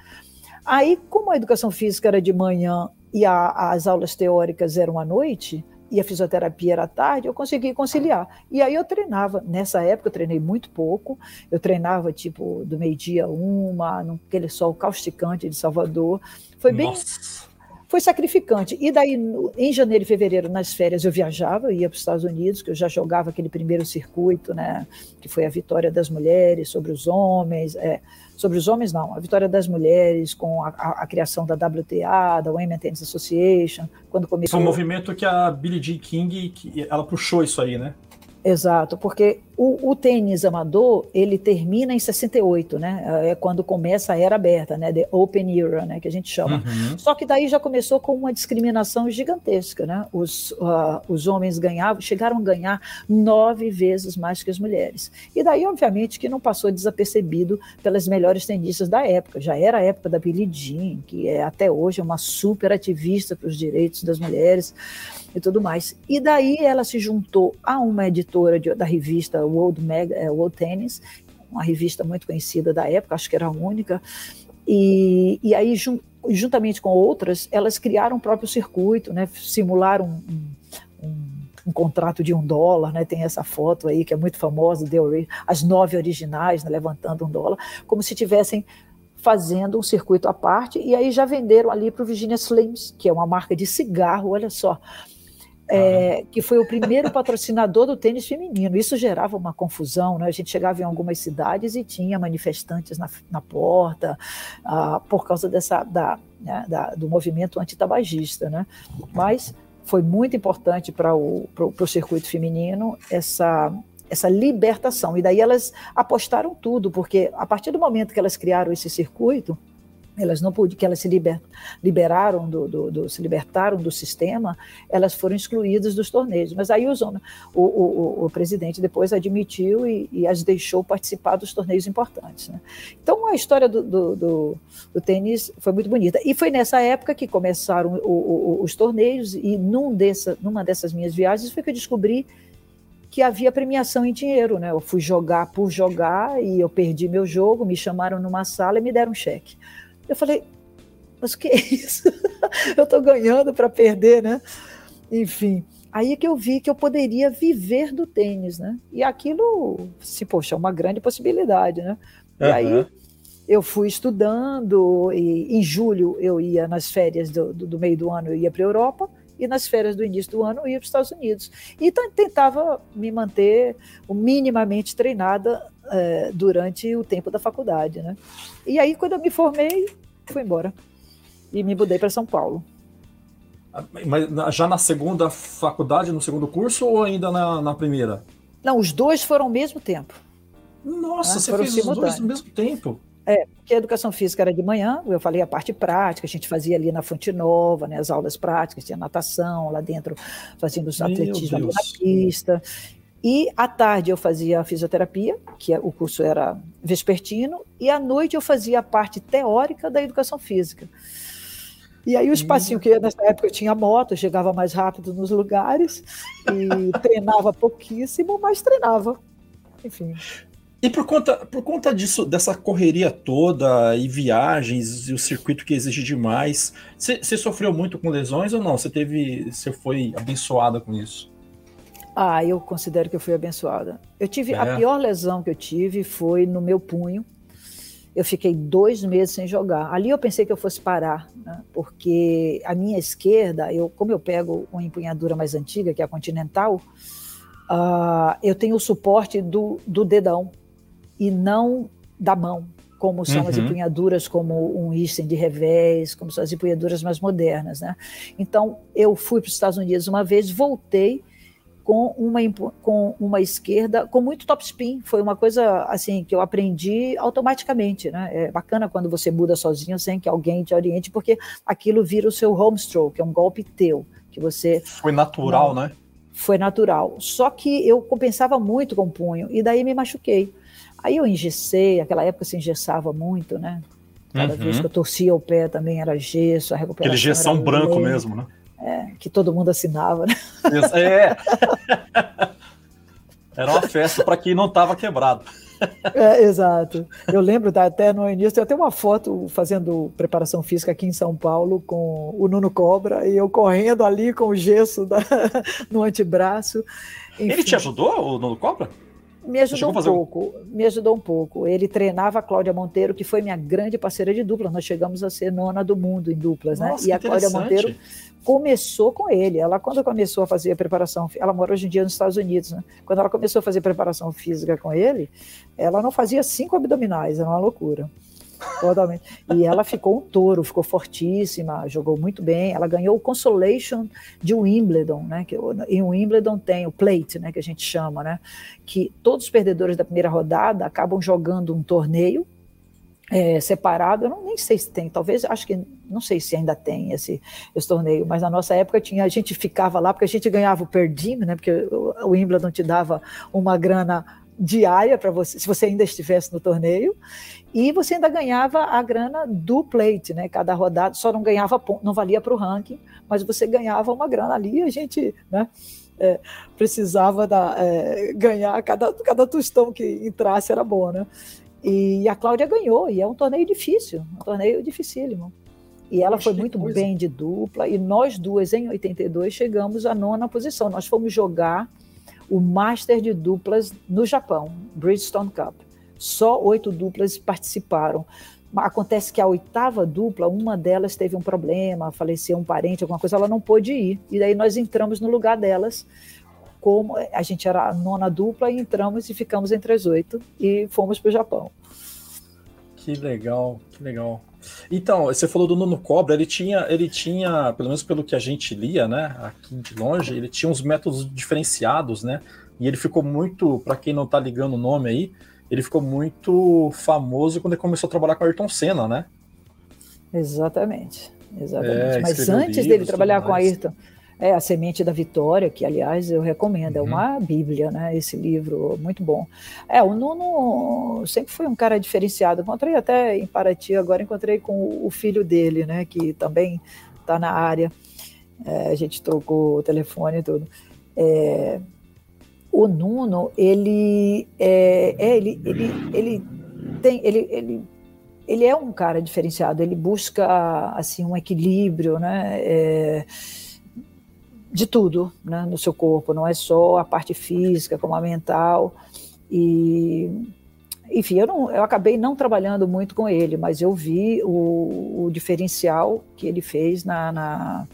Aí, como a educação física era de manhã e a, as aulas teóricas eram à noite, e a fisioterapia era tarde, eu consegui conciliar. E aí eu treinava. Nessa época eu treinei muito pouco. Eu treinava tipo do meio-dia uma, naquele sol causticante de Salvador. Foi bem. Nossa. Foi sacrificante. E daí, em janeiro e fevereiro, nas férias, eu viajava, eu ia para os Estados Unidos, que eu já jogava aquele primeiro circuito, né, que foi a vitória das mulheres sobre os homens. É, sobre os homens, não, a vitória das mulheres com a, a, a criação da WTA, da Women Tennis Association, quando começou... Foi um movimento que a Billie Jean King, que ela puxou isso aí, né? Exato, porque o, o, tênis amador, ele termina em 68, né? É quando começa a era aberta, né? The Open Era, né? Que a gente chama. Uhum. Só que daí já começou com uma discriminação gigantesca, né? Os, uh, os homens ganhavam, chegaram a ganhar nove vezes mais que as mulheres. E daí, obviamente, que não passou desapercebido pelas melhores tenistas da época. Já era a época da Billie Jean, que é até hoje uma super ativista para os direitos das mulheres e tudo mais. E daí ela se juntou a uma editora de, da revista World, Mag, é, World Tennis, uma revista muito conhecida da época, acho que era a única, e, e aí, jun, juntamente com outras, elas criaram o próprio circuito, né, simularam um, um, um, contrato de um dólar, né, tem essa foto aí que é muito famosa, as nove originais né, levantando um dólar, como se tivessem fazendo um circuito à parte, e aí já venderam ali para o Virginia Slims, que é uma marca de cigarro, olha só, é, que foi o primeiro patrocinador do tênis feminino. Isso gerava uma confusão, né? A gente chegava em algumas cidades e tinha manifestantes na, na porta ah, por causa dessa da, né, da, do movimento antitabagista, né? Mas foi muito importante para o pro, pro circuito feminino essa essa libertação. E daí elas apostaram tudo, porque a partir do momento que elas criaram esse circuito, elas não podiam, que elas se liber, liberaram do, do, do, se libertaram do sistema, elas foram excluídas dos torneios. Mas aí o, o, o, o presidente depois admitiu e, e, as deixou participar dos torneios importantes. Né? Então a história do, do, tênis foi muito bonita. E foi nessa época que começaram os torneios, e num dessa, numa dessas minhas viagens foi que eu descobri que havia premiação em dinheiro, né? Eu fui jogar por jogar e eu perdi meu jogo, me chamaram numa sala e me deram um cheque. Eu falei, mas o que é isso? [laughs] eu estou ganhando para perder, né? Enfim, aí que eu vi que eu poderia viver do tênis, né? E aquilo, se poxa, é uma grande possibilidade, né? E uhum. aí eu fui estudando, e em julho eu ia nas férias do, do, do meio do ano, eu ia para a Europa, e nas férias do início do ano eu ia para os Estados Unidos. E tentava me manter minimamente treinada é, durante o tempo da faculdade, né? E aí, quando eu me formei, fui embora e me mudei para São Paulo. Mas já na segunda faculdade, no segundo curso, ou ainda na, na primeira? Não, os dois foram ao mesmo tempo. Nossa, né? você fez os dois ao mesmo tempo? É, porque a educação física era de manhã, eu falei a parte prática, a gente fazia ali na Fonte Nova, né, as aulas práticas, tinha natação lá dentro, fazíamos atletismo na pista. E à tarde eu fazia fisioterapia, que é, o curso era vespertino, e à noite eu fazia a parte teórica da educação física. E aí o espacinho que nessa época eu tinha moto, eu chegava mais rápido nos lugares [laughs] e treinava pouquíssimo, mas treinava. Enfim. E por conta, por conta disso, dessa correria toda e viagens e o circuito que exige demais, você sofreu muito com lesões ou não? Você teve, você foi abençoada com isso? Ah, eu considero que eu fui abençoada. Eu tive é. a pior lesão que eu tive foi no meu punho. Eu fiquei dois meses sem jogar. Ali eu pensei que eu fosse parar, né? porque a minha esquerda, eu, como eu pego uma empunhadura mais antiga, que é a Continental, uh, eu tenho o suporte do, do dedão e não da mão, como são uhum. as empunhaduras, como um Easton de revés, como são as empunhaduras mais modernas. Né? Então, eu fui para os Estados Unidos uma vez, voltei com uma, com uma esquerda com muito topspin. Foi uma coisa assim que eu aprendi automaticamente. Né? É bacana quando você muda sozinho sem que alguém te oriente, porque aquilo vira o seu home stroke, é um golpe teu. que você Foi natural, não, né? Foi natural. Só que eu compensava muito com o punho, e daí me machuquei. Aí eu engessei, aquela época se engessava muito, né? Cada uhum. vez que eu torcia o pé também era gesso, a recuperação. Aquele gessão branco mesmo, né? É, que todo mundo assinava, né? É. [laughs] Era uma festa para quem não estava quebrado. É, exato. Eu lembro tá, até no início, tem até uma foto fazendo preparação física aqui em São Paulo com o Nuno Cobra e eu correndo ali com o gesso da, [laughs] no antebraço. Enfim. Ele te ajudou, o Nuno Cobra? Me ajudou um pouco, me ajudou um pouco. Ele treinava a Cláudia Monteiro, que foi minha grande parceira de dupla. Nós chegamos a ser nona do mundo em duplas, né? Nossa, né? E a Cláudia Monteiro começou com ele. Ela, quando começou a fazer a preparação, ela mora hoje em dia nos Estados Unidos, né? Quando ela começou a fazer preparação física com ele, ela não fazia cinco abdominais, era uma loucura. Totalmente. E ela ficou um touro, ficou fortíssima, jogou muito bem. Ela ganhou o Consolation de Wimbledon, né? Que em Wimbledon tem o plate, né? Que a gente chama, né? Que todos os perdedores da primeira rodada acabam jogando um torneio é, separado. Eu não nem sei se tem, talvez acho que não sei se ainda tem esse, esse torneio, mas na nossa época tinha a gente ficava lá porque a gente ganhava o perdim, né? Porque o Wimbledon te dava uma grana diária para você, se você ainda estivesse no torneio, e você ainda ganhava a grana do plate, né? Cada rodada só não ganhava, não valia para o ranking, mas você ganhava uma grana ali. A gente, né? É, precisava da, é, ganhar cada, cada tostão que entrasse era bom, né? E a Cláudia ganhou, e é um torneio difícil, um torneio dificílimo. E ela foi muito coisa. bem de dupla, e nós duas, em 82, chegamos à nona posição. Nós fomos jogar o Master de duplas no Japão, Bridgestone Cup. Só oito duplas participaram. Acontece que a oitava dupla, uma delas teve um problema, faleceu um parente, alguma coisa, ela não pôde ir. E daí nós entramos no lugar delas, como a gente era a nona dupla, e entramos e ficamos entre as oito e fomos para o Japão. Que legal, que legal. Então, você falou do Nuno Cobra, ele tinha, ele tinha, pelo menos pelo que a gente lia, né, aqui de longe, ele tinha uns métodos diferenciados, né? E ele ficou muito, para quem não tá ligando o nome aí, ele ficou muito famoso quando ele começou a trabalhar com Ayrton Senna, né? Exatamente, exatamente. É, Mas antes dele trabalhar com Ayrton, é A Semente da Vitória, que, aliás, eu recomendo, é uhum. é uma bíblia, né, esse livro, muito bom. É, o Nuno sempre foi um cara diferenciado, encontrei até em Paraty, agora encontrei com o filho dele, né, que também está na área, é, a gente trocou o telefone e tudo. É, o Nuno, ele, é, é, ele, ele, ele tem, ele, ele, ele é um cara diferenciado, ele busca, assim, um equilíbrio, né, é, de tudo né, no seu corpo, não é só a parte física, como a mental. E, enfim, eu, não, eu acabei não trabalhando muito com ele, mas eu vi o, o diferencial que ele fez na, na,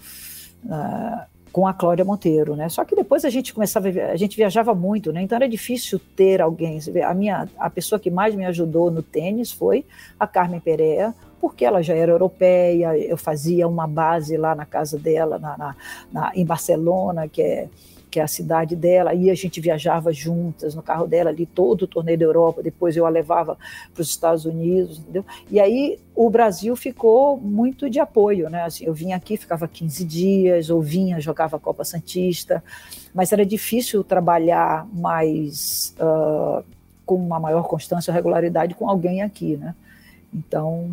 na com a Cláudia Monteiro, né? Só que depois a gente começava, a gente viajava muito, né? Então era difícil ter alguém. A minha, a pessoa que mais me ajudou no tênis foi a Carmen Pereira, porque ela já era europeia, eu fazia uma base lá na casa dela, na, na, na, em Barcelona, que é, que é a cidade dela, e a gente viajava juntas no carro dela ali, todo o torneio da Europa, depois eu a levava para os Estados Unidos, entendeu? E aí o Brasil ficou muito de apoio, né? Assim, eu vinha aqui, ficava 15 dias, ou vinha, jogava Copa Santista, mas era difícil trabalhar mais... Uh, com uma maior constância e regularidade com alguém aqui, né? Então,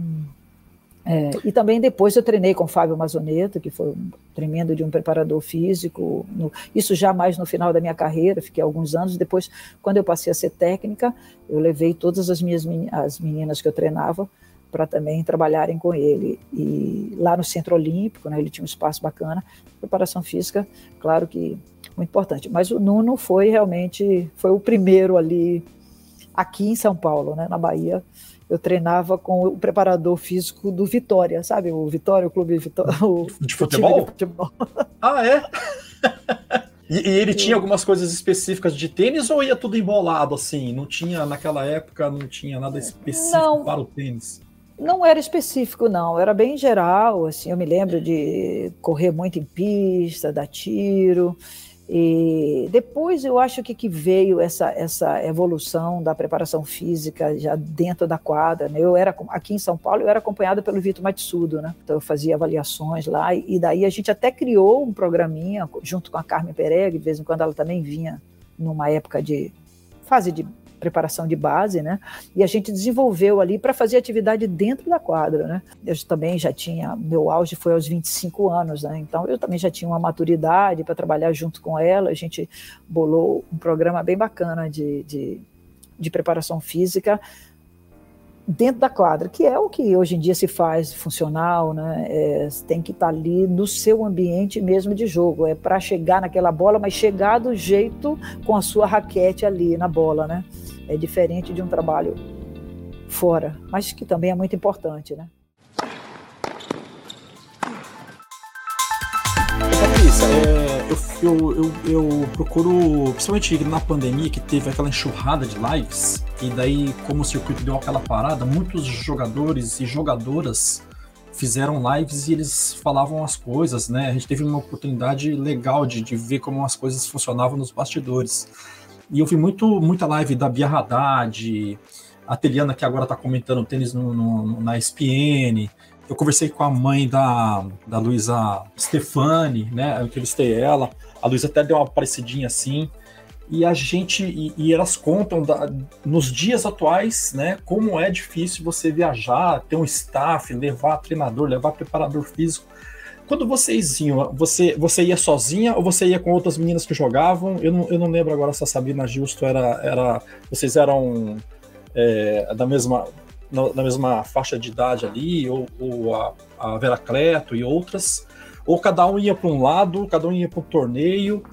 é, e também depois eu treinei com Fábio Mazoneto, que foi um tremendo de um preparador físico, no, isso já mais no final da minha carreira, fiquei alguns anos, depois quando eu passei a ser técnica, eu levei todas as minhas as meninas que eu treinava para também trabalharem com ele, e lá no Centro Olímpico, né, ele tinha um espaço bacana, preparação física, claro que muito importante, mas o Nuno foi realmente, foi o primeiro ali, aqui em São Paulo, né, na Bahia, eu treinava com o preparador físico do Vitória, sabe? O Vitória, o clube Vitória, [laughs] o de futebol? De futebol. Ah, é? [laughs] E, e, ele tinha algumas coisas específicas de tênis ou ia tudo embolado assim? Não tinha naquela época, não tinha nada específico não, para o tênis? Não era específico, não. Era bem geral. Assim, eu me lembro de correr muito em pista, dar tiro. E depois eu acho que, que veio essa, essa evolução da preparação física já dentro da quadra. Né? Eu era aqui em São Paulo, eu era acompanhada pelo Vitor Matsudo, né? Então eu fazia avaliações lá e daí a gente até criou um programinha junto com a Carmen Pereg, de vez em quando ela também vinha numa época de fase de preparação de base, né? E a gente desenvolveu ali para fazer atividade dentro da quadra, né? Eu também já tinha, meu auge foi aos 25 anos, né? Então eu também já tinha uma maturidade para trabalhar junto com ela. A gente bolou um programa bem bacana de, de, de preparação física dentro da quadra, que é o que hoje em dia se faz funcional, né? É, tem que estar tá ali no seu ambiente mesmo de jogo, é para chegar naquela bola, mas chegar do jeito com a sua raquete ali na bola, né? É diferente de um trabalho fora, mas que também é muito importante, né? É, eu, eu, eu, eu, procuro, principalmente na pandemia, que teve aquela enxurrada de lives, e daí, como o circuito deu aquela parada, muitos jogadores e jogadoras fizeram lives e eles falavam as coisas, né? A gente teve uma oportunidade legal de, de ver como as coisas funcionavam nos bastidores. E eu vi muito, muita live da Bia Haddad, a Teliana, que agora está comentando tênis no, no, na ESPN. Eu conversei com a mãe da, da Luísa Stefani, né? Eu entrevistei ela. A Luísa até deu uma parecidinha assim. E a gente, e, e elas contam da, nos dias atuais, né, como é difícil você viajar, ter um staff, levar treinador, levar preparador físico. Quando vocês iam, você, você ia sozinha ou você ia com outras meninas que jogavam? Eu não, eu não lembro agora se a Sabina Justo era. era vocês eram é, da, mesma, da mesma faixa de idade ali, ou, ou a, a Vera Cleto e outras. Ou cada um ia para um lado, cada um ia para um torneio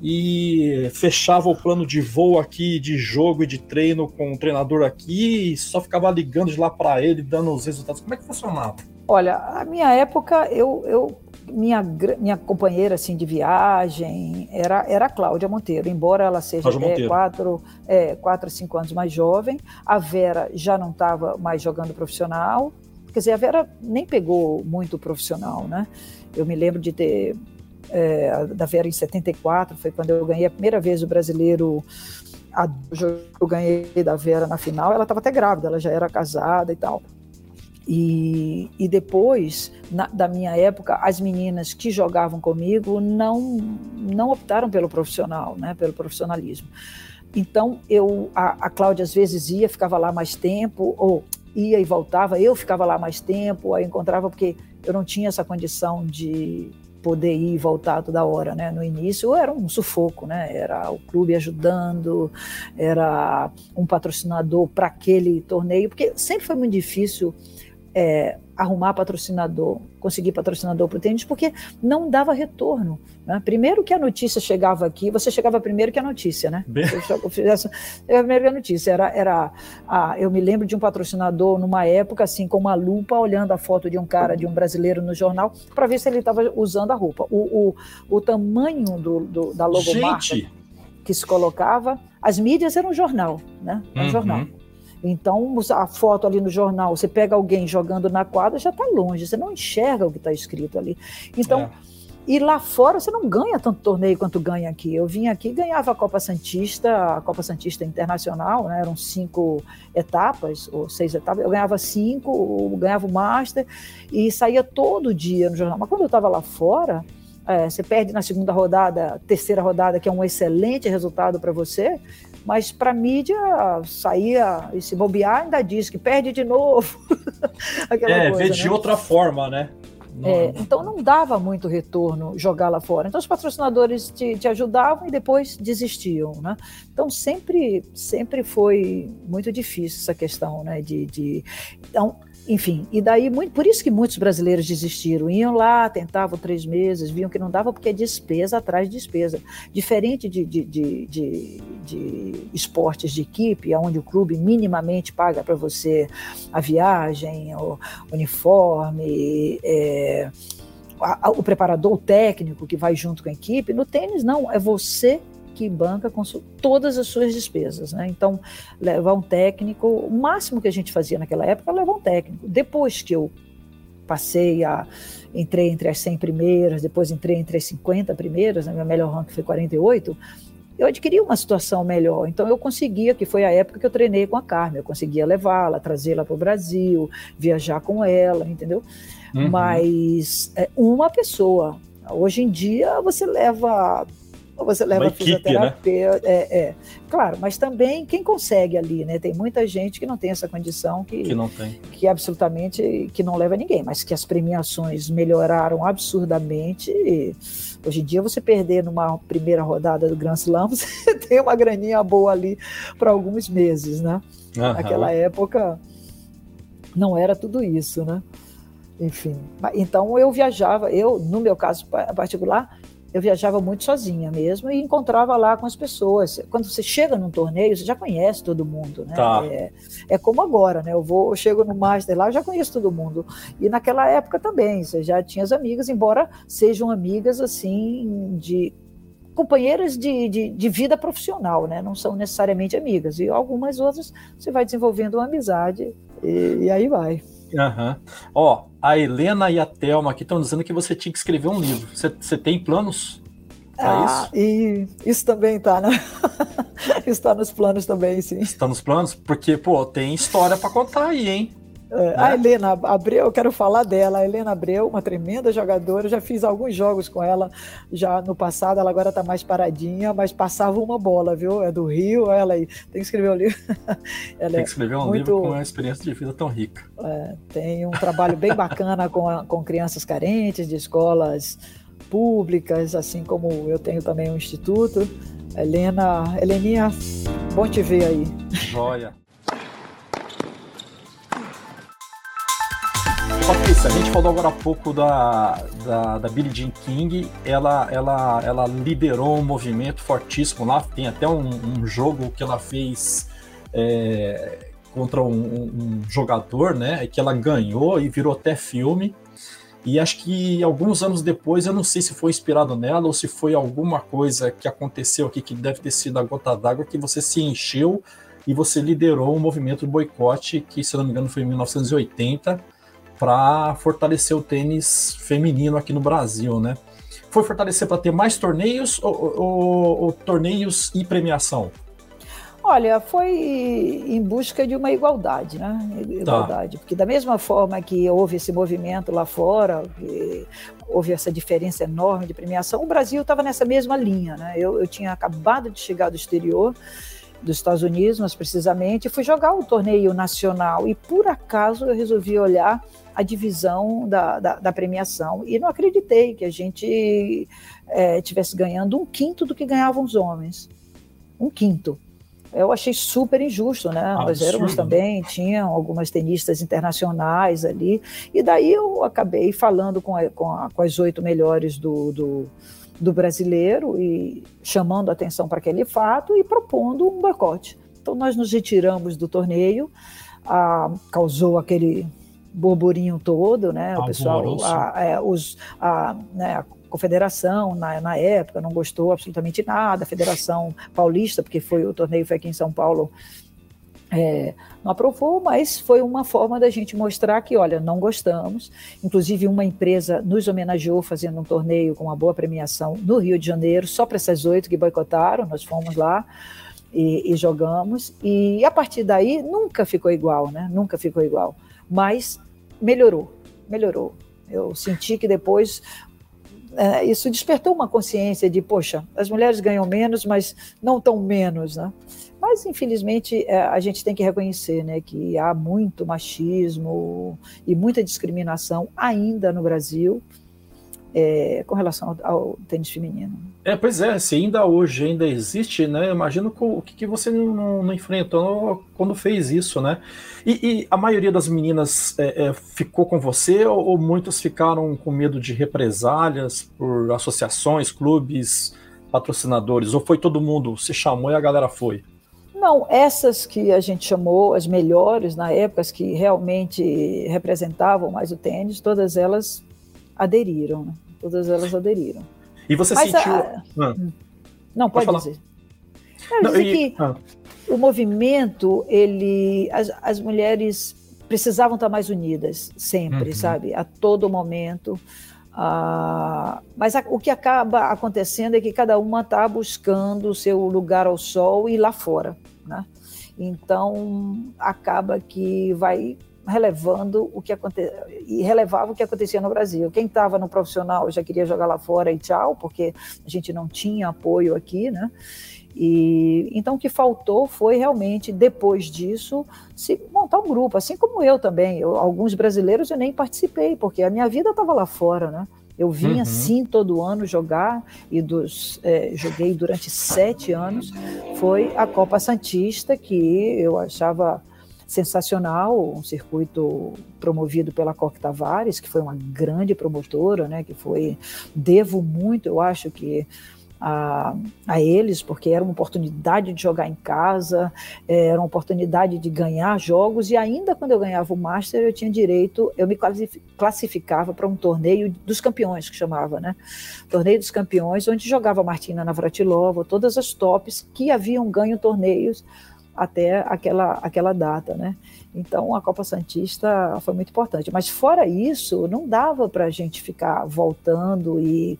e fechava o plano de voo aqui, de jogo e de treino com o treinador aqui e só ficava ligando de lá para ele, dando os resultados. Como é que funcionava? Olha, a minha época, eu, eu minha, minha companheira assim de viagem era, era a Cláudia Monteiro, embora ela seja até quatro, é, quatro a cinco anos mais jovem. A Vera já não estava mais jogando profissional. Quer dizer, a Vera nem pegou muito profissional, né? Eu me lembro de ter é, da Vera em 74, foi quando eu ganhei a primeira vez o brasileiro. A, eu ganhei da Vera na final, ela estava até grávida, ela já era casada e tal. E, e depois, na, da minha época, as meninas que jogavam comigo não, não optaram pelo profissional, né, pelo profissionalismo. Então, eu, a, a Cláudia às vezes ia, ficava lá mais tempo, ou ia e voltava, eu ficava lá mais tempo, aí encontrava, porque eu não tinha essa condição de poder ir e voltar toda hora, né? No início era um sufoco, né? Era o clube ajudando, era um patrocinador para aquele torneio, porque sempre foi muito difícil é, arrumar patrocinador, conseguir patrocinador para o tênis, porque não dava retorno. Né? Primeiro que a notícia chegava aqui, você chegava primeiro que a notícia, né? Eu fizesse, primeiro que a notícia. Era, era ah, eu me lembro de um patrocinador numa época, assim, com uma lupa, olhando a foto de um cara, de um brasileiro no jornal, para ver se ele estava usando a roupa. O, o, o tamanho do, do da logomarca que se colocava, as mídias eram um jornal, né? Um uhum. jornal. Então, a foto ali no jornal, você pega alguém jogando na quadra, já está longe, você não enxerga o que está escrito ali. Então, é. e lá fora você não ganha tanto torneio quanto ganha aqui. Eu vim aqui ganhava a Copa Santista, a Copa Santista Internacional, né? eram cinco etapas, ou seis etapas, eu ganhava cinco, eu ganhava o Master, e saía todo dia no jornal. Mas quando eu estava lá fora, é, você perde na segunda rodada, terceira rodada, que é um excelente resultado para você, mas para a mídia saía e se bobear ainda diz que perde de novo. [laughs] é, coisa, vê de né? outra forma, né? É, então não dava muito retorno jogar lá fora. Então os patrocinadores te, te, ajudavam e depois desistiam, né? Então sempre sempre foi muito difícil essa questão, né? De, de então enfim, e daí, muito, por isso que muitos brasileiros desistiram. Iam lá, tentavam três meses, viam que não dava, porque é despesa atrás de despesa. Diferente de, de, de, de, de esportes de equipe, onde o clube minimamente paga para você a viagem, o uniforme, é, a, a, o preparador técnico que vai junto com a equipe. No tênis, não, é você que banca com todas as suas despesas. Né? Então, levar um técnico, o máximo que a gente fazia naquela época era levar um técnico. Depois que eu passei a. entrei entre as 100 primeiras, depois entrei entre as 50 primeiras, né? minha melhor rank foi 48, eu adquiri uma situação melhor. Então eu conseguia, que foi a época que eu treinei com a Carmen, eu conseguia levá-la, trazê-la para o Brasil, viajar com ela, entendeu? Uhum. Mas é, uma pessoa. Hoje em dia você leva ou você leva equipe, fisioterapeuta. Né? É, é, claro, mas também quem consegue ali, né? Tem muita gente que não tem essa condição que, que não tem. Que absolutamente que não leva ninguém, mas que as premiações melhoraram absurdamente. Hoje em dia, você perder numa primeira rodada do Grand Slam, [laughs] você tem uma graninha boa ali para alguns meses, né? Uhum. Naquela época não era tudo isso, né? Enfim, então eu viajava, eu, no meu caso particular, eu viajava muito sozinha mesmo e encontrava lá com as pessoas. Quando você chega num torneio, você já conhece todo mundo, né? Tá. É, é, como agora, né? Eu vou, eu chego no Master lá, eu já conheço todo mundo. E naquela época também, você já tinha as amigas, embora sejam amigas assim de companheiras de, de, de, vida profissional, né? Não são necessariamente amigas. E algumas outras você vai desenvolvendo uma amizade e, e aí vai. Uhum. Ó, a Helena e a Thelma aqui estão dizendo que você tinha que escrever um livro. Você tem planos ah, isso? E isso também está, né? [laughs] Está nos planos também, sim. Está nos planos? Porque, pô, tem história para contar aí, hein? É, né? A Helena Abreu, eu quero falar dela. A Helena Abreu, uma tremenda jogadora. Eu já fiz alguns jogos com ela já no passado. Ela agora está mais paradinha, mas passava uma bola, viu? É do Rio, ela aí. Tem que escrever um livro. [laughs] ela tem que escrever um muito... livro com uma experiência de vida tão rica. É, tem um trabalho bem bacana com, a, com crianças carentes de escolas públicas, assim como eu tenho também um instituto. Helena, Heleninha, bom te ver aí. Joia. Patrícia, a gente falou agora há pouco da, da, da Billie Jean King, ela, ela, ela liderou um movimento fortíssimo lá, tem até um, um jogo que ela fez é, contra um, um, jogador, né, que ela ganhou e virou até filme, e acho que alguns anos depois, eu não sei se foi inspirado nela ou se foi alguma coisa que aconteceu aqui que deve ter sido a gota d'água que você se encheu e você liderou um movimento de boicote que, se não me engano, foi em 1980, para fortalecer o tênis feminino aqui no Brasil, né? Foi fortalecer para ter mais torneios ou, ou, ou, torneios e premiação? Olha, foi em busca de uma igualdade, né? Igualdade, tá. porque da mesma forma que houve esse movimento lá fora, houve essa diferença enorme de premiação, o Brasil estava nessa mesma linha, né? Eu, eu tinha acabado de chegar do exterior, dos Estados Unidos, mas precisamente, fui jogar o torneio nacional e por acaso eu resolvi olhar a divisão da, da, da premiação e não acreditei que a gente é, tivesse ganhando um quinto do que ganhavam os homens, um quinto eu achei super injusto, né? Absurdo. Nós éramos também, tinham algumas tenistas internacionais ali, e daí eu acabei falando com, a, com, a, com as oito melhores do, do, do, brasileiro e chamando atenção para aquele fato e propondo um boicote. Então nós nos retiramos do torneio, a, causou aquele burburinho todo, né? O pessoal, a, é, os, a, né, confederação na, na época não gostou absolutamente nada, a Federação Paulista, porque foi o torneio foi aqui em São Paulo, é, não aprovou, mas foi uma forma da gente mostrar que, olha, não gostamos. Inclusive, uma empresa nos homenageou fazendo um torneio com uma boa premiação no Rio de Janeiro, só para essas oito que boicotaram, nós fomos lá e, e, jogamos. E a partir daí nunca ficou igual, né? Nunca ficou igual. Mas melhorou, melhorou. Eu senti que depois é, isso despertou uma consciência de, poxa, as mulheres ganham menos, mas não tão menos, né? Mas, infelizmente, é, a gente tem que reconhecer né, que há muito machismo e muita discriminação ainda no Brasil é, com relação ao, ao, tênis feminino. É, pois é, se ainda hoje ainda existe, né? Imagino o que, que você não, não, enfrentou quando fez isso, né? E, e a maioria das meninas é, é, ficou com você ou, ou muitas ficaram com medo de represálias por associações, clubes, patrocinadores? Ou foi todo mundo se chamou e a galera foi? Não, essas que a gente chamou as melhores na época, as que realmente representavam mais o tênis, todas elas aderiram. Todas elas aderiram. E você Mas sentiu. A... Ah. Não, pode, pode dizer. Quero Não, dizer e... que ah. o movimento, ele. As, as mulheres precisavam estar mais unidas, sempre, uhum. sabe? A todo momento. Ah, mas a, o que acaba acontecendo é que cada uma está buscando o seu lugar ao sol e lá fora. Né? Então, acaba que vai relevando o que acontecia e relevava o que acontecia no Brasil. Quem estava no profissional já queria jogar lá fora e tchau, porque a gente não tinha apoio aqui, né? E então o que faltou foi realmente depois disso se montar um grupo, assim como eu também. Eu, alguns brasileiros eu nem participei porque a minha vida estava lá fora, né? Eu vinha uhum. sim todo ano jogar e dos é, joguei durante sete anos. Foi a Copa Santista que eu achava sensacional, um circuito promovido pela Coque Tavares, que foi uma grande promotora, né, que foi, devo muito, eu acho que a, a, eles, porque era uma oportunidade de jogar em casa, era uma oportunidade de ganhar jogos, e ainda quando eu ganhava o Master, eu tinha direito, eu me classificava para um torneio dos campeões, que chamava, né? Torneio dos campeões, onde jogava Martina Navratilova, todas as tops que haviam ganho torneios até aquela, aquela data, né? Então a Copa Santista foi muito importante. Mas fora isso, não dava para a gente ficar voltando e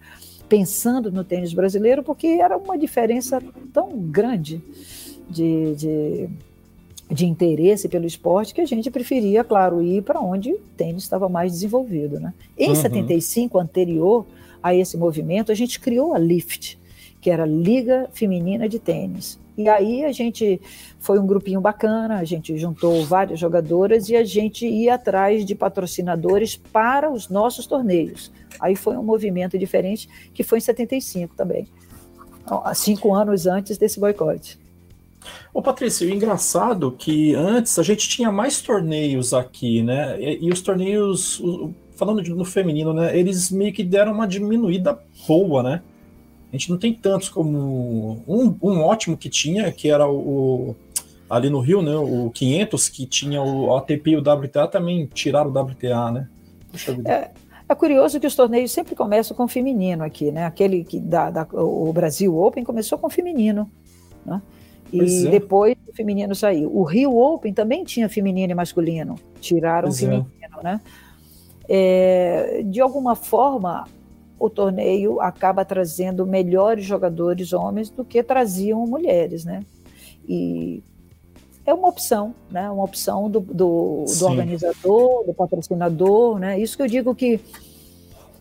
pensando no tênis brasileiro, porque era uma diferença tão grande de, de, de interesse pelo esporte que a gente preferia, claro, ir para onde o tênis estava mais desenvolvido. Né? Em uhum. 75, anterior a esse movimento, a gente criou a LIFT, que era Liga Feminina de Tênis. E aí a gente foi um grupinho bacana, a gente juntou várias jogadoras e a gente ia atrás de patrocinadores para os nossos torneios. Aí foi um movimento diferente, que foi em 75 também, cinco anos antes desse boicote. Ô Patrícia, o engraçado é que antes a gente tinha mais torneios aqui, né? E, e os torneios, falando de, no feminino, né? Eles meio que deram uma diminuída boa, né? A gente não tem tantos como. Um, um ótimo que tinha, que era o. Ali no Rio, né? O 500, que tinha o ATP e o WTA, também tiraram o WTA, né? É, é curioso que os torneios sempre começam com feminino aqui, né? Aquele que da, da o Brasil Open começou com feminino, né? E é. depois o feminino saiu. O Rio Open também tinha feminino e masculino, tiraram o é. feminino, é. né? É, de alguma forma, o torneio acaba trazendo melhores jogadores homens do que traziam mulheres, né? e é uma opção, né? Uma opção do, do, do organizador, do patrocinador, né? Isso que eu digo que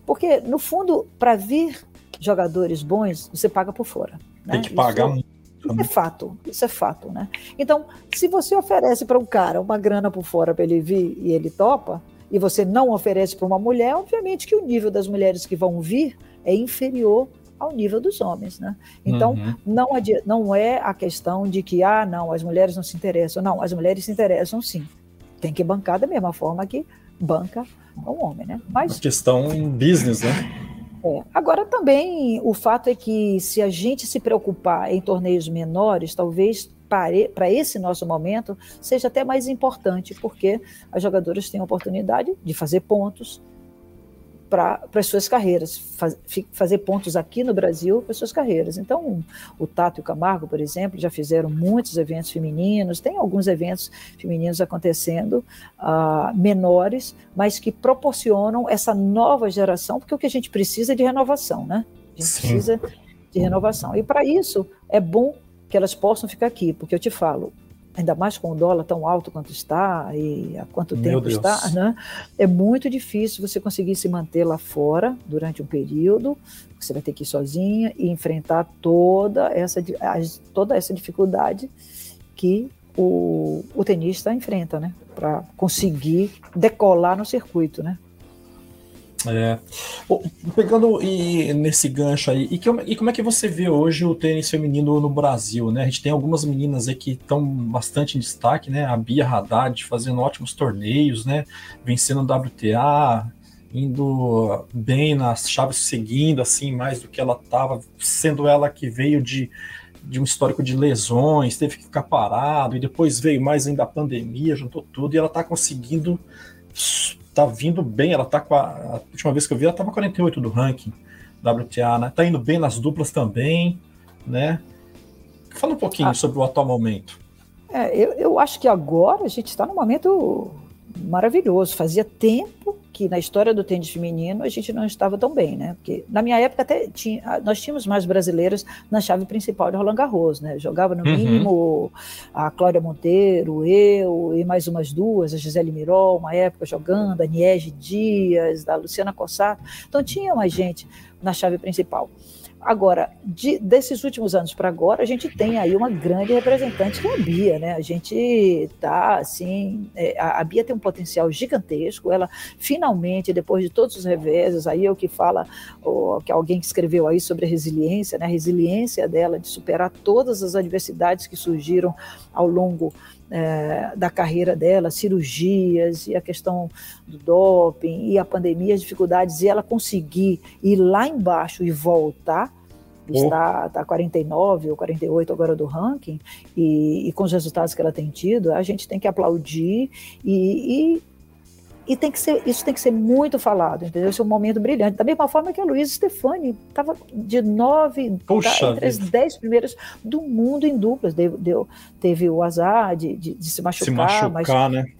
porque no fundo para vir jogadores bons você paga por fora. Né? Tem que pagar isso, isso é fato, isso é fato, né? Então, se você oferece para um cara uma grana por fora para ele vir e ele topa, e você não oferece para uma mulher, obviamente que o nível das mulheres que vão vir é inferior ao nível dos homens, né? Então, uhum. não, não é a questão de que, ah, não, as mulheres não se interessam. Não, as mulheres se interessam sim. Tem que bancar da mesma forma que banca o homem, né? Mas... Questão business, né? É. Agora também o fato é que se a gente se preocupar em torneios menores, talvez para esse nosso momento seja até mais importante, porque as jogadoras têm a oportunidade de fazer pontos, para as suas carreiras, faz, fazer pontos aqui no Brasil para suas carreiras. Então, o Tato e o Camargo, por exemplo, já fizeram muitos eventos femininos, tem alguns eventos femininos acontecendo, uh, menores, mas que proporcionam essa nova geração, porque o que a gente precisa é de renovação, né? A gente Sim. precisa de renovação. E para isso, é bom que elas possam ficar aqui, porque eu te falo, ainda mais com o dólar tão alto quanto está e há quanto Meu tempo Deus. está, né? É muito difícil você conseguir se manter lá fora durante um período. Você vai ter que ir sozinha e enfrentar toda essa, toda essa dificuldade que o, o tenista enfrenta, né? Para conseguir decolar no circuito, né? É. Pegando e, nesse gancho aí, e, que, e, como é que você vê hoje o tênis feminino no Brasil, né? A gente tem algumas meninas aí que estão bastante em destaque, né? A Bia Haddad fazendo ótimos torneios, né? Vencendo o WTA, indo bem nas chaves seguindo, assim, mais do que ela estava, sendo ela que veio de, de um histórico de lesões, teve que ficar parado, e depois veio mais ainda a pandemia, juntou tudo, e ela está conseguindo tá vindo bem, ela tá com a, a última vez que eu vi, ela tava 48 do ranking WTA, né? Tá indo bem nas duplas também, né? Fala um pouquinho ah, sobre o atual momento. É, eu, eu acho que agora a gente está num momento maravilhoso. Fazia tempo que na história do tênis feminino a gente não estava tão bem, né? Porque na minha época até tinha, nós tínhamos mais brasileiras na chave principal de Roland Garros, né? Jogava no uhum. mínimo a Cláudia Monteiro, eu e mais umas duas, a Gisele Mirol, uma época jogando, a Niege Dias, a Luciana Cossato. Então tinha mais gente na chave principal. Agora, de, desses últimos anos para agora, a gente tem aí uma grande representante que é a Bia, né? A gente está assim, é, a, a, Bia tem um potencial gigantesco. Ela finalmente, depois de todos os reveses, aí é o que fala, que alguém que escreveu aí sobre a resiliência, né? A resiliência dela de superar todas as adversidades que surgiram ao longo é, da carreira dela, cirurgias e a questão do doping e a pandemia, as dificuldades, e ela conseguir ir lá embaixo e voltar, está, está 49 ou 48 agora do ranking, e, e, com os resultados que ela tem tido, a gente tem que aplaudir e, e e tem que ser, isso tem que ser muito falado, entendeu? Esse é um momento brilhante. Da mesma forma que a Luísa Stefani estava de nove, tá, entre as dez primeiras do mundo em duplas. Deu, deu teve o azar de, de, de se machucar, se machucar mas, né?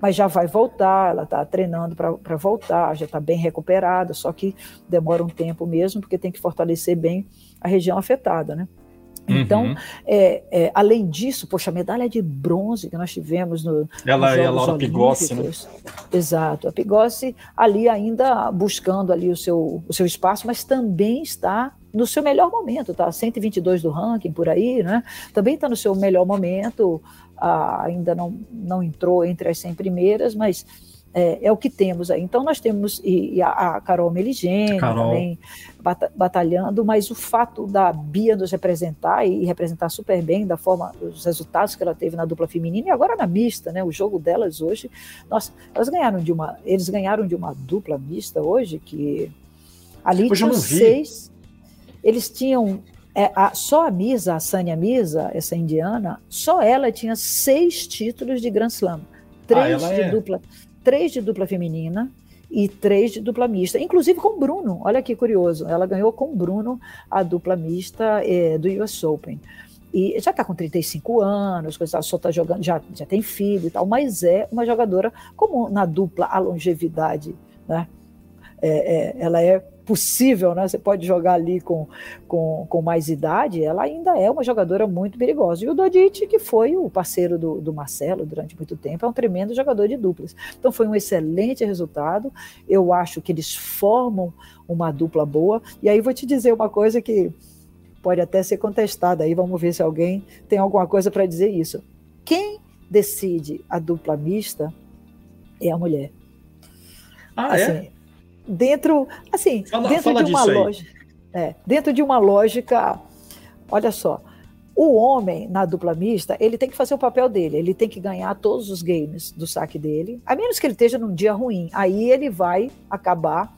mas já vai voltar, ela está treinando para voltar, já está bem recuperada, só que demora um tempo mesmo, porque tem que fortalecer bem a região afetada, né? Então, uhum. é, é, além disso, poxa, a medalha de bronze que nós tivemos no. Ela é a Laura Pigossi, né? Exato. A Pigossi ali ainda buscando ali o seu, o seu espaço, mas também está no seu melhor momento, tá? 122 do ranking por aí, né? Também está no seu melhor momento, ah, ainda não, não entrou entre as 100 primeiras, mas é, é, o que temos aí. Então, nós temos e, e a, a, Carol Meligeni também batalhando, mas o fato da Bia nos representar e representar super bem da forma, os resultados que ela teve na dupla feminina e agora na mista, né? O jogo delas hoje, nossa, elas ganharam de uma, eles ganharam de uma dupla mista hoje que ali tinham seis, eles tinham é, a, só a Misa, a Sânia Misa, essa indiana, só ela tinha seis títulos de Grand Slam, três ah, de é... dupla três de dupla feminina e três de dupla mista, inclusive com o Bruno. Olha que curioso, ela ganhou com o Bruno a dupla mista é, do US Open. E já está com 35 anos, só está jogando, já, já tem filho e tal, mas é uma jogadora como na dupla a longevidade, né? É, é, ela é possível, né? Você pode jogar ali com, com, com mais idade, ela ainda é uma jogadora muito perigosa. E o Dodite, que foi o parceiro do, do Marcelo durante muito tempo, é um tremendo jogador de duplas. Então foi um excelente resultado. Eu acho que eles formam uma dupla boa. E aí vou te dizer uma coisa que pode até ser contestada aí, vamos ver se alguém tem alguma coisa para dizer isso. Quem decide a dupla mista é a mulher. Ah, é? assim, é? Dentro, assim, fala, dentro fala de uma lógica, é, dentro de uma lógica, olha só, o homem na dupla mista, ele tem que fazer o papel dele, ele tem que ganhar todos os games do saque dele, a menos que ele esteja num dia ruim. Aí ele vai acabar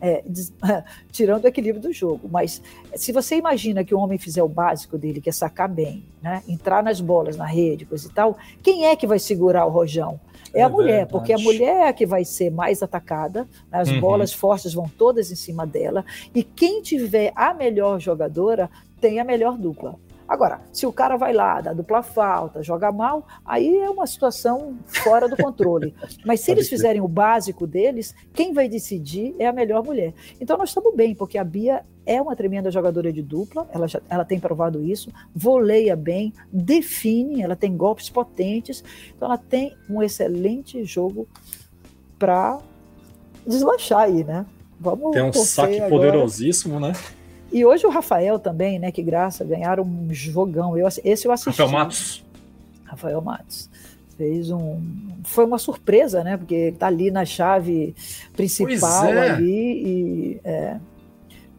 é, [laughs] tirando o equilíbrio do jogo. Mas se você imagina que o homem fizer o básico dele, que é sacar bem, né, entrar nas bolas, na rede, coisa e tal, quem é que vai segurar o rojão? É, é a mulher, verdade. porque a mulher é que vai ser mais atacada, né, as uhum. bolas fortes vão todas em cima dela, e quem tiver a melhor jogadora tem a melhor dupla. Agora, se o cara vai lá, dá dupla falta, joga mal, aí é uma situação fora do controle. [laughs] Mas se eles fizerem o básico deles, quem vai decidir é a melhor mulher. Então nós estamos bem, porque a Bia é uma tremenda jogadora de dupla, ela, já, ela tem provado isso, voleia bem, define, ela tem golpes potentes, então ela tem um excelente jogo para deslanchar aí, né? Vamos tem um saque agora. poderosíssimo, né? E hoje o Rafael também, né? Que graça, ganharam um jogão. Eu, esse eu assisti. Rafael Matos. Rafael Matos. Fez um. Foi uma surpresa, né? Porque tá ali na chave principal é. ali e. É,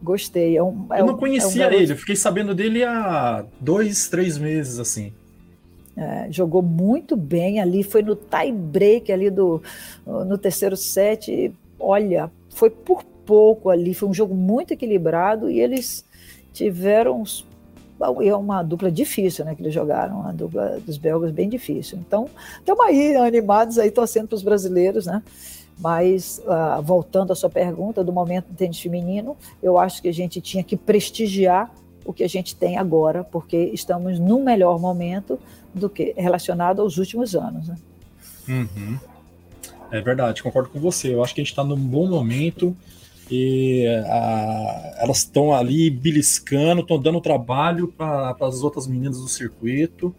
gostei. É um, é eu não conhecia é um ele, eu fiquei sabendo dele há dois, três meses, assim. É, jogou muito bem ali, foi no tie break ali do no terceiro set. Olha, foi por pouco ali, foi um jogo muito equilibrado e eles tiveram é uma dupla difícil, né, que eles jogaram, a dupla dos belgas bem difícil. Então, estamos aí animados aí torcendo para os brasileiros, né? Mas uh, voltando à sua pergunta do momento do tênis feminino, eu acho que a gente tinha que prestigiar o que a gente tem agora, porque estamos num melhor momento do que relacionado aos últimos anos. Né? Uhum. É verdade, concordo com você. Eu acho que a gente está num bom momento e a, elas estão ali beliscando, estão dando trabalho para as outras meninas do circuito.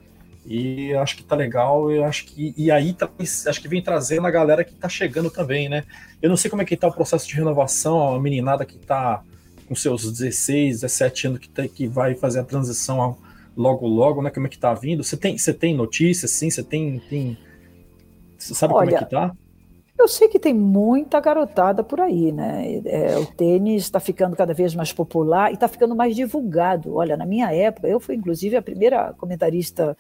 E acho que tá legal, eu acho que. E aí tá, acho que vem trazendo a galera que tá chegando também, né? Eu não sei como é que tá o processo de renovação, a meninada que tá com seus 16, 17 anos que, tá, que vai fazer a transição logo logo, né? Como é que tá vindo? Você tem, você tem notícias, sim? Você tem, tem. Você sabe Olha, como é que tá? Eu sei que tem muita garotada por aí, né? É, o tênis está ficando cada vez mais popular e está ficando mais divulgado. Olha, na minha época, eu fui inclusive a primeira comentarista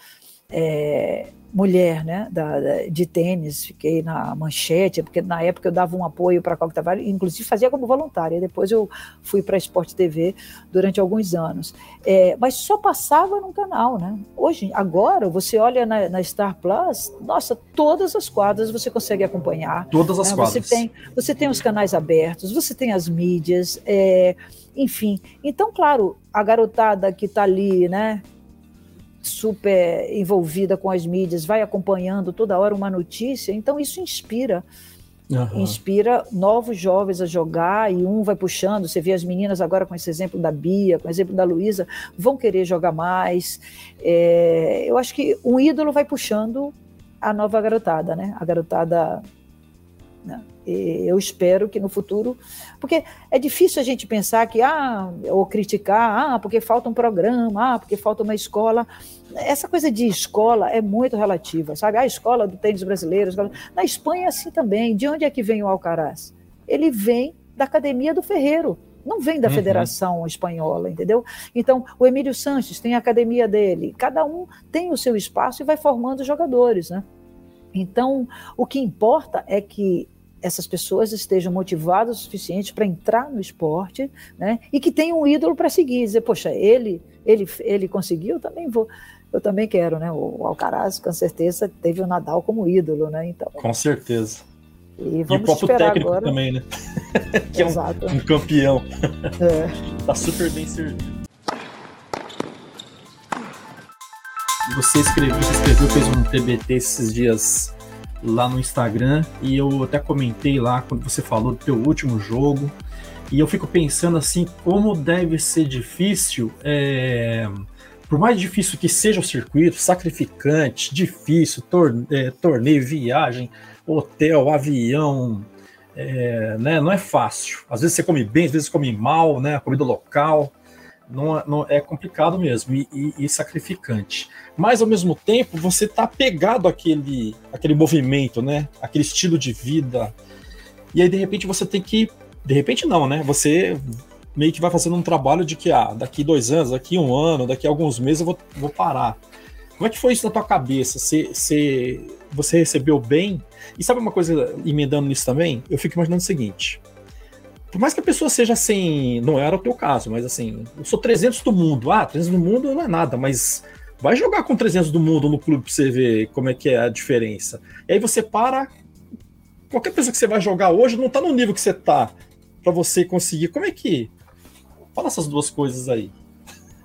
é, mulher né, da, da, de tênis, fiquei na manchete, porque na época eu dava um apoio para a Coque Tavares, inclusive fazia como voluntária, depois eu fui para a Sport TV durante alguns anos. É, mas só passava num canal, né? Hoje, agora, você olha na, na, Star Plus, nossa, todas as quadras você consegue acompanhar. Todas as né? quadras. Você tem, você tem os canais abertos, você tem as mídias, é, enfim. Então, claro, a garotada que está ali, né? Super envolvida com as mídias, vai acompanhando toda hora uma notícia, então isso inspira. Uhum. Inspira novos jovens a jogar e um vai puxando. Você vê as meninas agora com esse exemplo da Bia, com o exemplo da Luísa, vão querer jogar mais. É, eu acho que um ídolo vai puxando a nova garotada, né? A garotada né? Eu espero que no futuro, porque é difícil a gente pensar que, ah, ou criticar, ah, porque falta um programa, ah, porque falta uma escola. Essa coisa de escola é muito relativa, sabe? A escola do tênis brasileiro, escola... na Espanha é assim também. De onde é que vem o Alcaraz? Ele vem da academia do Ferreiro, não vem da uhum. Federação Espanhola, entendeu? Então, o Emílio Sanches tem a academia dele, cada um tem o seu espaço e vai formando jogadores, né? Então, o que importa é que essas pessoas estejam motivadas o suficiente para entrar no esporte, né? E que tenham um ídolo para seguir, dizer, poxa, ele, ele, ele conseguiu, eu também vou, eu também quero, né? O Alcaraz, com certeza, teve o Nadal como ídolo, né? Então. Com certeza. E, vamos e o próprio técnico agora. também, né? [laughs] que Exato. é um, um campeão. É. [laughs] tá super bem servido. Você escreveu, você escreveu, fez um TBT esses dias lá no Instagram e eu até comentei lá quando você falou do teu último jogo E eu fico pensando assim, como deve ser difícil, é, por mais difícil que seja o circuito, sacrificante, difícil, torne, é, torneio, viagem, hotel, avião, é, né, não é fácil. Às vezes você come bem, às vezes come mal, né, comida local, não, não é complicado mesmo e, e, e, sacrificante. Mas ao mesmo tempo você está pegado àquele, àquele movimento, né, aquele estilo de vida. E aí de repente você tem que de repente não, né? Você meio que vai fazendo um trabalho de que ah, daqui dois anos, daqui um ano, daqui alguns meses eu vou, vou parar. Como é que foi isso na tua cabeça? Você, você, você recebeu bem? E sabe uma coisa, emendando nisso também? Eu fico imaginando o seguinte. Por mais que a pessoa seja assim, não era o teu caso, mas assim, eu sou 300 do mundo. Ah, 300 do mundo não é nada, mas vai jogar com 300 do mundo no clube pra você ver como é que é a diferença. E aí você para, qualquer pessoa que você vai jogar hoje não tá no nível que você tá para você conseguir. Como é que. Fala essas duas coisas aí.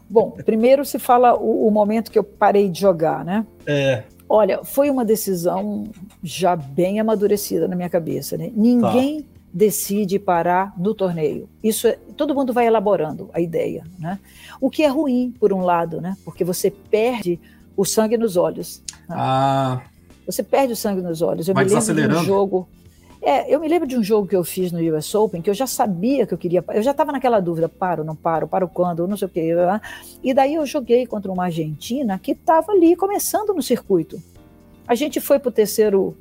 Bom, primeiro se fala o, o momento que eu parei de jogar, né? É. Olha, foi uma decisão já bem amadurecida na minha cabeça, né? Ninguém tá. Decide parar no torneio. Isso é, todo mundo vai elaborando a ideia, né? O que é ruim por um lado, né? Porque você perde o sangue nos olhos. Né? Ah. Você perde o sangue nos olhos. Eu Vai me lembro de um jogo. É, eu me lembro de um jogo que eu fiz no US Open que eu já sabia que eu queria. Eu já estava naquela dúvida: paro, não paro, paro quando, não sei o quê. E daí eu joguei contra uma Argentina que estava ali começando no circuito. A gente foi para o terceiro,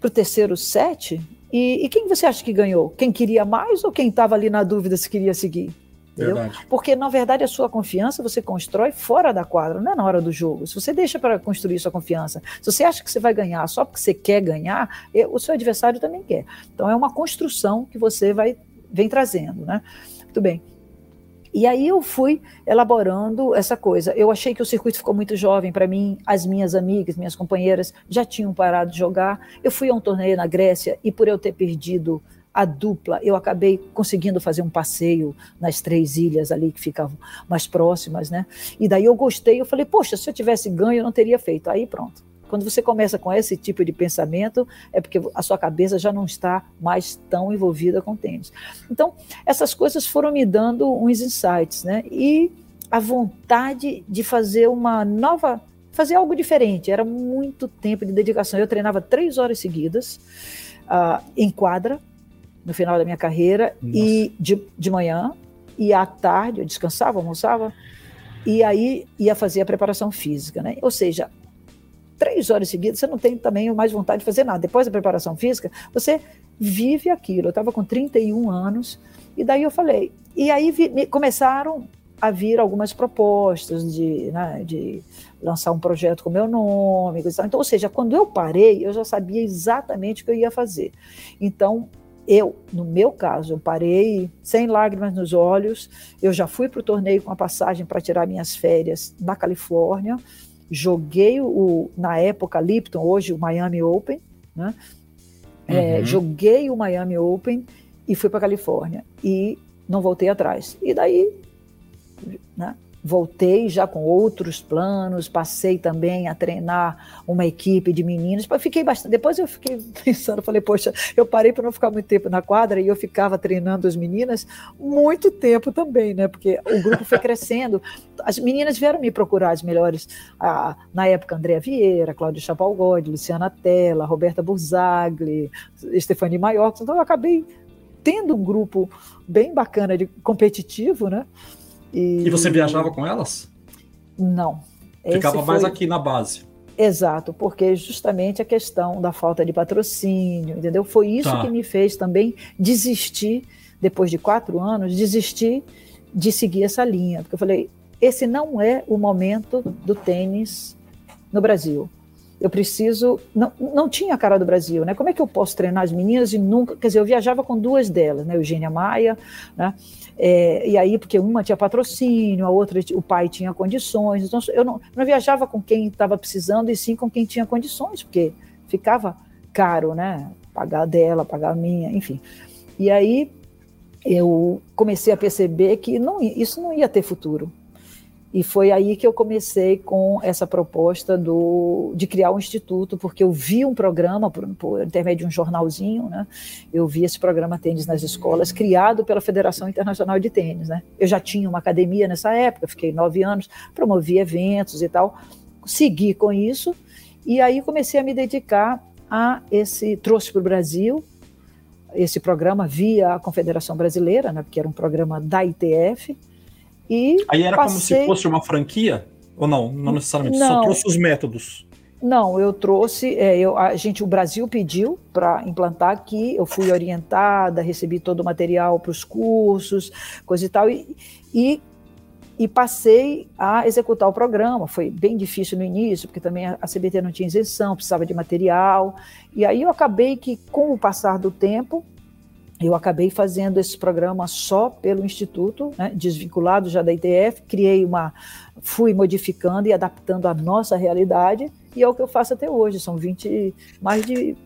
pro terceiro set. E, e quem você acha que ganhou? Quem queria mais ou quem estava ali na dúvida se queria seguir? Porque, na verdade, a sua confiança você constrói fora da quadra, não é na hora do jogo. Se você deixa para construir sua confiança, se você acha que você vai ganhar só porque você quer ganhar, o seu adversário também quer. Então, é uma construção que você vai vem trazendo, né? Muito bem. E aí eu fui elaborando essa coisa. Eu achei que o circuito ficou muito jovem para mim. As minhas amigas, minhas companheiras já tinham parado de jogar. Eu fui a um torneio na Grécia e por eu ter perdido a dupla, eu acabei conseguindo fazer um passeio nas três ilhas ali que ficavam mais próximas, né? E daí eu gostei, eu falei, poxa, se eu tivesse ganho, eu não teria feito. Aí pronto. Quando você começa com esse tipo de pensamento, é porque a sua cabeça já não está mais tão envolvida com tênis. Então, essas coisas foram me dando uns insights, né? E a vontade de fazer uma nova, fazer algo diferente. Era muito tempo de dedicação. Eu treinava três horas seguidas, uh, em quadra, no final da minha carreira, Nossa. e de, de manhã, e à tarde eu descansava, almoçava, e aí ia fazer a preparação física, né? Ou seja, três horas seguidas, você não tem também mais vontade de fazer nada. Depois da preparação física, você vive aquilo. Eu estava com 31 anos, e daí eu falei. E aí vi, começaram a vir algumas propostas de, né, de lançar um projeto com meu nome. Então, ou seja, quando eu parei, eu já sabia exatamente o que eu ia fazer. Então, eu, no meu caso, eu parei sem lágrimas nos olhos. Eu já fui para o torneio com a passagem para tirar minhas férias na Califórnia. Joguei o, na época, Lipton, hoje o Miami Open. Né? É, uhum. joguei o Miami Open e fui para a Califórnia. E não voltei atrás. E daí, né? Voltei já com outros planos, passei também a treinar uma equipe de meninos. Fiquei bastante, depois eu fiquei [laughs] pensando, falei, poxa, eu parei para não ficar muito tempo na quadra e eu ficava treinando as meninas muito tempo também, né? Porque o grupo foi crescendo. As meninas vieram me procurar as melhores, a, na época Andréa Vieira, Cláudia Chapalgode, Luciana Tella, Roberta Burzagli, Stefani Maior. Então eu acabei tendo um grupo bem bacana de competitivo, né? E, e você viajava com elas? Não. Ficava foi... mais aqui na base. Exato, porque justamente a questão da falta de patrocínio, entendeu? Foi isso tá. que me fez também desistir, depois de quatro anos, desistir de seguir essa linha. Porque eu falei, esse não é o momento do tênis no Brasil. Eu preciso. Não, não tinha a cara do Brasil, né? Como é que eu posso treinar as meninas e nunca. Quer dizer, eu viajava com duas delas, né? Eugênia Maia, né? É, e aí, porque uma tinha patrocínio, a outra, o pai tinha condições. Então, eu não, não viajava com quem estava precisando, e sim com quem tinha condições, porque ficava caro, né? Pagar dela, pagar a minha, enfim. E aí eu comecei a perceber que não, isso não ia ter futuro. E foi aí que eu comecei com essa proposta do, de criar um instituto, porque eu vi um programa, por, por intermédio de um jornalzinho, né? eu vi esse programa Tênis nas Escolas, criado pela Federação Internacional de Tênis. Né? Eu já tinha uma academia nessa época, fiquei nove anos, promovi eventos e tal, segui com isso, e aí comecei a me dedicar a esse, trouxe para o Brasil esse programa via a Confederação Brasileira, né, porque era um programa da ITF, e Aí era passei... como se fosse uma franquia? Ou não? Não necessariamente, não. só trouxe os métodos. Não, eu trouxe, é, eu, a gente, o Brasil pediu para implantar aqui, eu fui orientada, recebi todo o material para os cursos, coisa e tal, e, e, e, passei a executar o programa. Foi bem difícil no início, porque também a CBT não tinha isenção, precisava de material, e aí eu acabei que, com o passar do tempo, eu acabei fazendo esse programa só pelo Instituto, né, desvinculado já da ITF, criei uma, fui modificando e adaptando à nossa realidade, e é o que eu faço até hoje, são 20, mais de,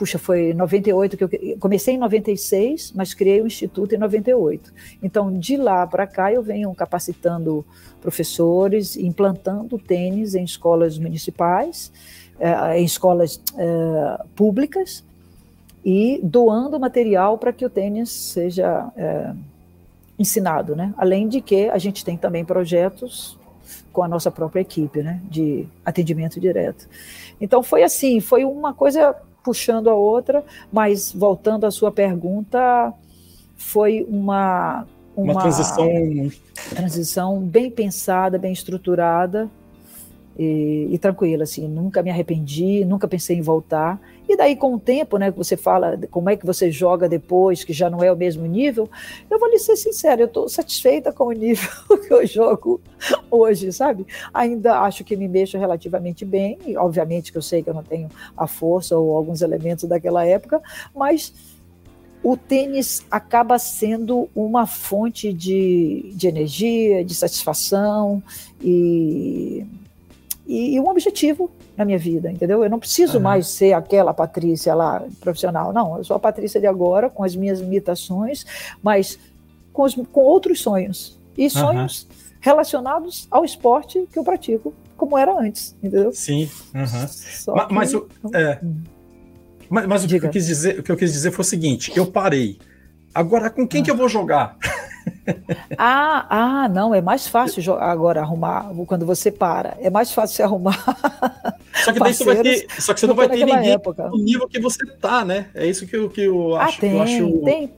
puxa, foi 98 que eu comecei em 96, mas criei o Instituto em 98. Então, de lá para cá, eu venho capacitando professores, implantando tênis em escolas municipais, eh, em escolas eh, públicas, e doando material para que o tênis seja é, ensinado, né? Além de que a gente tem também projetos com a nossa própria equipe, né? De atendimento direto. Então foi assim, foi uma coisa puxando a outra, mas voltando à sua pergunta, foi uma uma, uma transição transição bem pensada, bem estruturada e, e, tranquila, assim, nunca me arrependi, nunca pensei em voltar. E daí, com o tempo, né, que você fala como é que você joga depois, que já não é o mesmo nível, eu vou lhe ser sincera, eu estou satisfeita com o nível [laughs] que eu jogo hoje, sabe? Ainda acho que me mexo relativamente bem, e obviamente que eu sei que eu não tenho a força ou alguns elementos daquela época, mas o tênis acaba sendo uma fonte de, de energia, de satisfação e e, e um objetivo na minha vida, entendeu? Eu não preciso uhum. mais ser aquela Patrícia lá, profissional. Não, eu sou a Patrícia de agora, com as minhas limitações, mas com, os, com outros sonhos. E sonhos uhum. relacionados ao esporte que eu pratico, como era antes, entendeu? Sim. Uhum. Mas, mas, eu, é, hum. mas, mas o, que eu quis dizer, o que eu quis dizer foi o seguinte: eu parei. Agora, com quem ah. que eu vou jogar? [laughs] Ah, ah, não, é mais fácil agora arrumar quando você para. É mais fácil você arrumar. [laughs] Só que daí você vai ter, só que você não vai ter ninguém época. no nível que você tá, né? É isso que eu, que eu ah, acho. Ah, tem, eu acho... tem,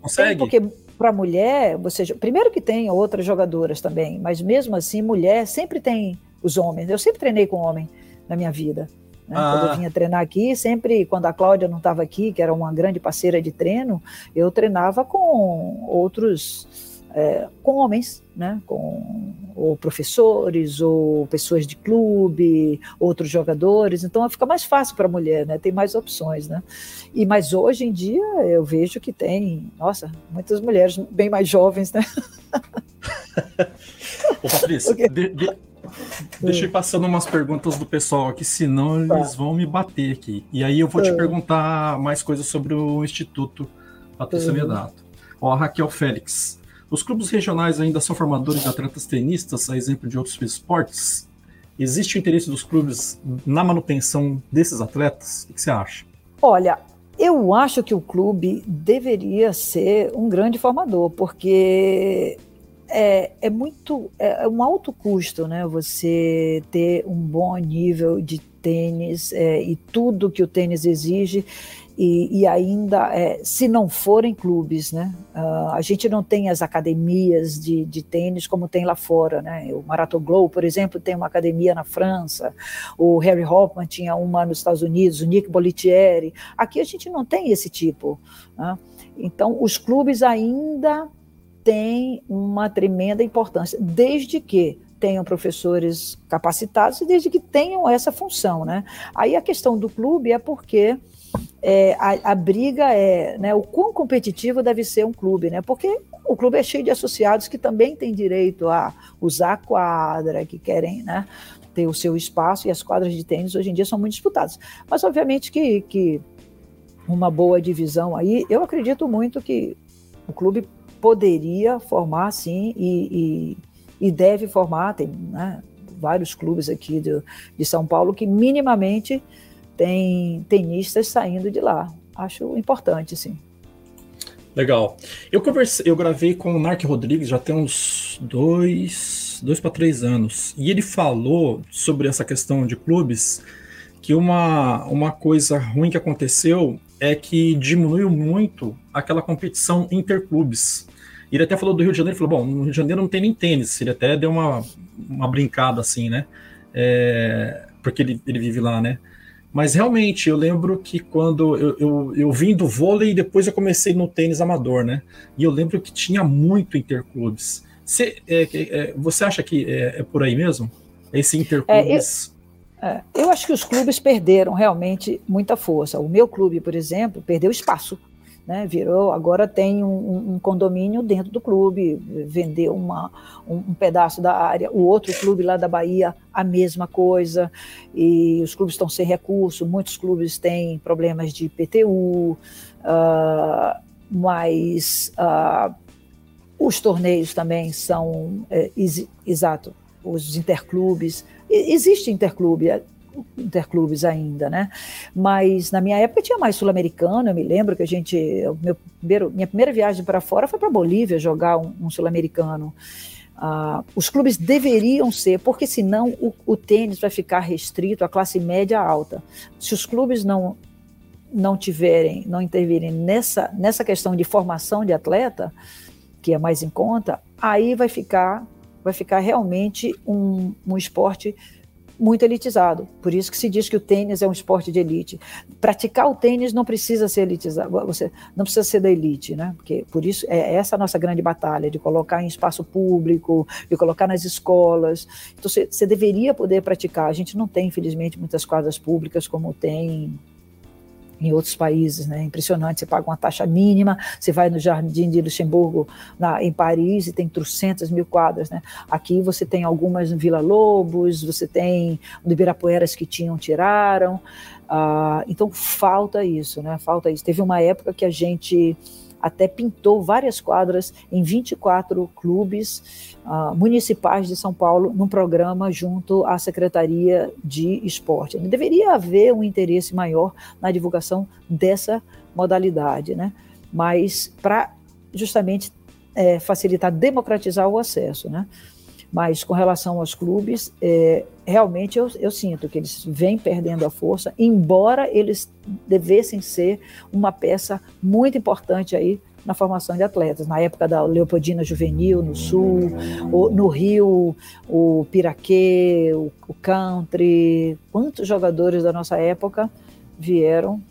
Consegue? tem porque para mulher, você primeiro que tem outras jogadoras também, mas mesmo assim mulher sempre tem os homens. Eu sempre treinei com homem na minha vida. Né? Ah. Quando eu vinha treinar aqui, sempre, quando a Cláudia não estava aqui, que era uma grande parceira de treino, eu treinava com outros, é, com homens, né? com ou professores, ou pessoas de clube, outros jogadores, então fica mais fácil para a mulher, né? tem mais opções. Né? E, mas hoje em dia eu vejo que tem, nossa, muitas mulheres bem mais jovens, né? [laughs] Ô, Patrícia, [laughs] de, de, Deixa eu ir passando umas perguntas do pessoal aqui, senão tá. eles vão me bater aqui. E aí eu vou te é. perguntar mais coisas sobre o Instituto Patrícia uhum. Ó, a Raquel Félix. Os clubes regionais ainda são formadores de atletas tenistas, a exemplo de outros esportes? Existe o interesse dos clubes na manutenção desses atletas? O que você acha? Olha, eu acho que o clube deveria ser um grande formador, porque é, é muito é, é, um alto custo, né? Você ter um bom nível de tênis é, e tudo que o tênis exige e, e ainda é, se não forem clubes, né? Uh, a gente não tem as academias de, de tênis como tem lá fora, né? O Marathon Glow, por exemplo, tem uma academia na França. O Harry Hoffman tinha uma nos Estados Unidos. O Nick Bolitieri. Aqui a gente não tem esse tipo. Né? Então os clubes ainda tem uma tremenda importância, desde que tenham professores capacitados e desde que tenham essa função, né? Aí a questão do clube é porque é, a, a, briga é né, o quão competitivo deve ser um clube, né? Porque o clube é cheio de associados que também têm direito a usar a quadra, que querem né, ter o seu espaço, e as quadras de tênis hoje em dia são muito disputadas. Mas obviamente que, que uma boa divisão aí, eu acredito muito que o clube poderia formar, sim, e, e deve formar, tem né, vários clubes aqui de, de São Paulo que minimamente tem tenistas saindo de lá. Acho importante, sim. Legal. Eu conversei, eu gravei com o Narc Rodrigues já tem uns dois, dois para três anos. E ele falou sobre essa questão de clubes que uma, uma coisa ruim que aconteceu é que diminuiu muito aquela competição interclubes. Ele até falou do Rio de Janeiro, falou, bom, no Rio de Janeiro não tem nem tênis, ele até deu uma, uma brincada assim, né? É, porque ele, ele vive lá, né? Mas realmente, eu lembro que quando eu, eu, eu vim do vôlei e depois eu comecei no tênis amador, né? E eu lembro que tinha muito interclubes. Você, é, é, você acha que é, é, por aí mesmo? Esse interclubes? É, eu, é, eu acho que os clubes perderam realmente muita força. O meu clube, por exemplo, perdeu espaço né, virou, agora tem um, um, condomínio dentro do clube, vendeu uma, um, um, pedaço da área, o outro clube lá da Bahia, a mesma coisa, e os clubes estão sem recurso, muitos clubes têm problemas de IPTU, uh, ah, mas uh, os torneios também são, é, exato, os interclubes, existe interclube, interclubes ainda, né? Mas na minha época tinha mais sul-americano, eu me lembro que a gente, meu primeiro, minha primeira viagem para fora foi para Bolívia jogar um, um sul-americano. Uh, os clubes deveriam ser, porque senão o, o tênis vai ficar restrito à classe média alta. Se os clubes não não tiverem, não intervirem nessa, nessa questão de formação de atleta, que é mais em conta, aí vai ficar vai ficar realmente um, um esporte muito elitizado. Por isso que se diz que o tênis é um esporte de elite. Praticar o tênis não precisa ser elitizado, você não precisa ser da elite, né? Porque por isso é essa a nossa grande batalha de colocar em espaço público, de colocar nas escolas. Então você deveria poder praticar. A gente não tem, infelizmente, muitas quadras públicas como tem em outros países, né? Impressionante, você paga uma taxa mínima, você vai no Jardim de Luxemburgo, na, em Paris, e tem trocentas mil quadras, né? Aqui você tem algumas no Vila Lobos, você tem no Ibirapueras que tinham, tiraram, ah, então falta isso, né? Falta isso. Teve uma época que a gente até pintou várias quadras em 24 clubes uh, municipais de São Paulo num programa junto à Secretaria de Esporte. Deveria haver um interesse maior na divulgação dessa modalidade, né? mas para justamente é, facilitar, democratizar o acesso. Né? Mas com relação aos clubes, é, realmente eu, eu, sinto que eles vêm perdendo a força, embora eles devessem ser uma peça muito importante aí na formação de atletas. Na época da Leopoldina Juvenil, no Sul, no Rio, o Piraquê, o, o Country, quantos jogadores da nossa época vieram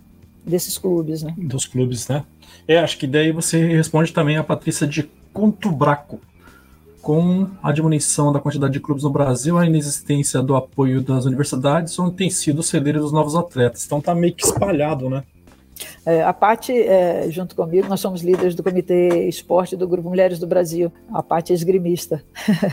desses clubes, né? Dos clubes, né? É, acho que daí você responde também a Patrícia de Contubraco com a diminuição da quantidade de clubes no Brasil, a inexistência do apoio das universidades, onde tem sido o celeiro dos novos atletas. Então tá meio que espalhado, né? É, a Paty, é, junto comigo, nós somos líderes do Comitê Esporte do Grupo Mulheres do Brasil. A Paty é esgrimista.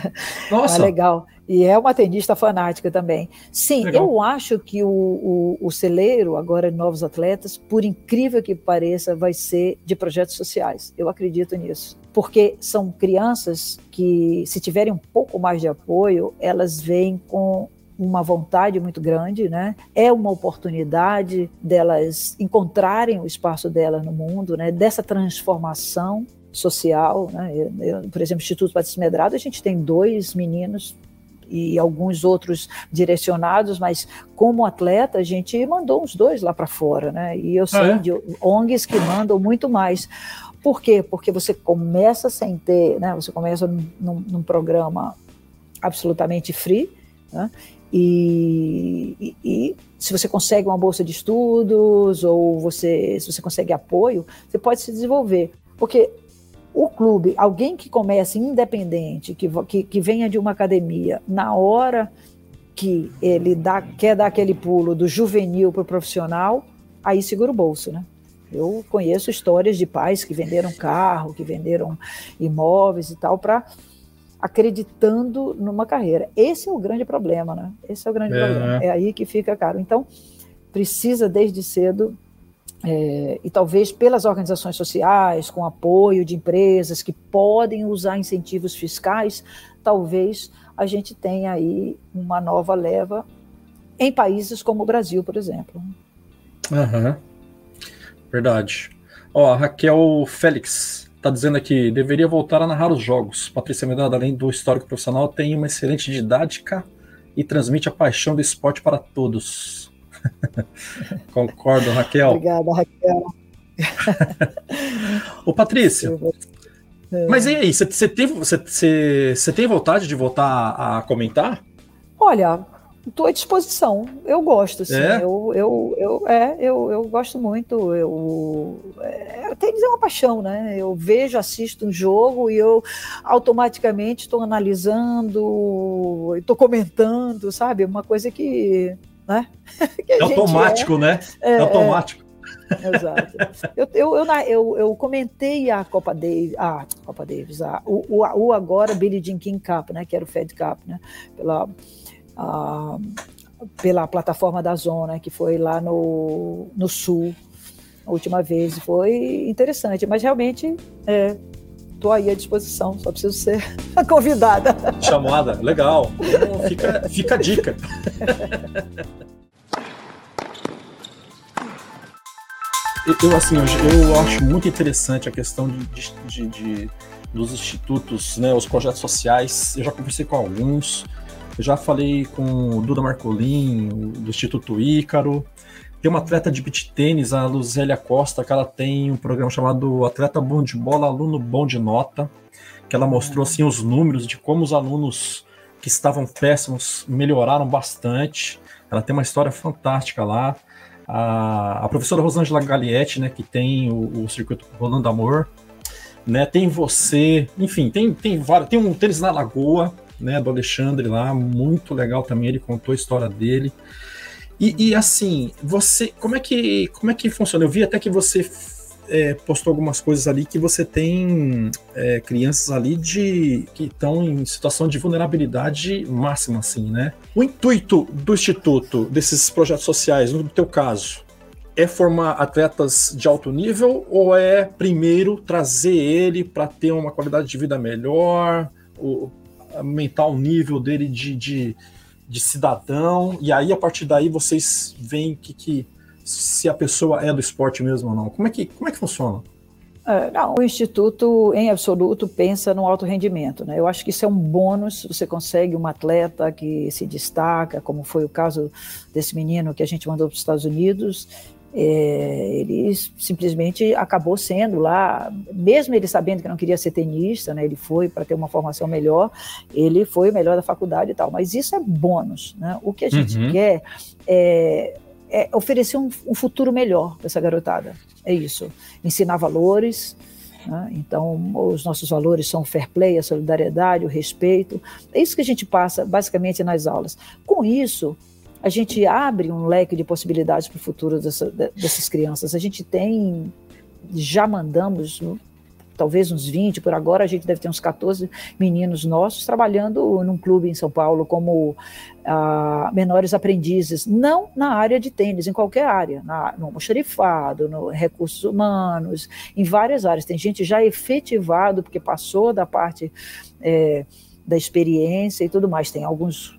[laughs] Nossa! é legal. E é uma tenista fanática também. Sim, legal. eu acho que o, o, o celeiro, agora de novos atletas, por incrível que pareça, vai ser de projetos sociais. Eu acredito nisso porque são crianças que, se tiverem um pouco mais de apoio, elas vêm com uma vontade muito grande, né? É uma oportunidade delas encontrarem o espaço delas no mundo, né? Dessa transformação social, né? Eu, eu, por exemplo, Instituto Patrícia Medrado, a gente tem dois meninos e alguns outros direcionados, mas como atleta a gente mandou os dois lá para fora, né? E eu sei ah, é? de ONGs que mandam muito mais. Por quê? Porque você começa sem ter, né? Você começa num, num programa absolutamente free, né? E, e, e, se você consegue uma bolsa de estudos ou você, se você consegue apoio, você pode se desenvolver. Porque o clube, alguém que comece independente, que, que, que venha de uma academia, na hora que ele dá, quer dar aquele pulo do juvenil para o profissional, aí segura o bolso, né? Eu conheço histórias de pais que venderam carro, que venderam imóveis e tal, para acreditando numa carreira. Esse é o grande problema, né? Esse é o grande é, problema. Né? É aí que fica caro. Então, precisa desde cedo é, e talvez pelas organizações sociais, com apoio de empresas que podem usar incentivos fiscais, talvez a gente tenha aí uma nova leva em países como o Brasil, por exemplo. Uhum. Verdade. Ó, a Raquel Félix está dizendo aqui, deveria voltar a narrar os jogos. Patrícia Medrado, além do histórico profissional, tem uma excelente didática e transmite a paixão do esporte para todos. [laughs] Concordo, Raquel. Obrigada, Raquel. Ô, Patrícia, mas e aí, você tem, tem vontade de voltar a comentar? Olha, estou à disposição. Eu gosto, sim. É? Eu, eu, eu, é, eu, eu gosto muito. Eu, é, eu tenho que dizer uma paixão, né? Eu vejo, assisto um jogo e eu automaticamente estou analisando, estou comentando, sabe? Uma coisa que. Né? [laughs] que é automático, é. né? É, é automático. Exato. Eu, eu, eu, eu, eu, comentei a Copa Davis, a Copa Davis, a, o, o, o agora Billie Jean King Cup, né, que era o Fed Cup, né, pela, a, pela plataforma da Zona, que foi lá no, no Sul, a última vez. Foi interessante, mas realmente estou é, aí à disposição, só preciso ser [laughs] convidada. Chamada, legal. Então, fica, fica a dica. eu assim eu, eu, acho muito interessante a questão de, de, de, dos institutos, né, os projetos sociais. Eu já conversei com alguns, já falei com o Duda Marcolin, do Instituto Ícaro. Tem uma atleta de beach tênis, a Luzélia Costa, que ela tem um programa chamado Atleta Bom de Bola, Aluno Bom de Nota, que ela mostrou assim os números de como os alunos que estavam péssimos melhoraram bastante. Ela tem uma história fantástica lá a, a professora Rosângela Galietti, né, que tem o, o circuito Rolando Amor, né, tem você, enfim, tem, tem vários, tem um tênis na Lagoa, né, do Alexandre lá, muito legal também, ele contou a história dele. E, e, assim, você, como é que como é que funciona? Eu vi até que você é, postou algumas coisas ali que você tem é, crianças ali de que estão em situação de vulnerabilidade máxima, assim, né? O intuito do Instituto, desses projetos sociais, no teu caso, é formar atletas de alto nível ou é primeiro trazer ele para ter uma qualidade de vida melhor, ou aumentar o nível dele de, de, de cidadão, e aí a partir daí vocês veem que, que se a pessoa é do esporte mesmo ou não? Como é que, como é que funciona? É, não, o Instituto, em absoluto, pensa no alto rendimento. Né? Eu acho que isso é um bônus. Você consegue um atleta que se destaca, como foi o caso desse menino que a gente mandou para os Estados Unidos. É, ele simplesmente acabou sendo lá, mesmo ele sabendo que não queria ser tenista, né, ele foi para ter uma formação melhor, ele foi o melhor da faculdade e tal. Mas isso é bônus. Né? O que a gente uhum. quer é é oferecer um, um futuro melhor para essa garotada. É isso. Ensinar valores. Né? Então, os nossos valores são o fair play, a solidariedade, o respeito. É isso que a gente passa basicamente nas aulas. Com isso, a gente abre um leque de possibilidades para o futuro dessa, dessas crianças. A gente tem, já mandamos talvez uns 20, por agora a gente deve ter uns 14 meninos nossos trabalhando num clube em São Paulo como ah, menores aprendizes, não na área de tênis, em qualquer área, na, no almoxarifado, no recursos humanos, em várias áreas. Tem gente já efetivado, porque passou da parte é, da experiência e tudo mais. Tem alguns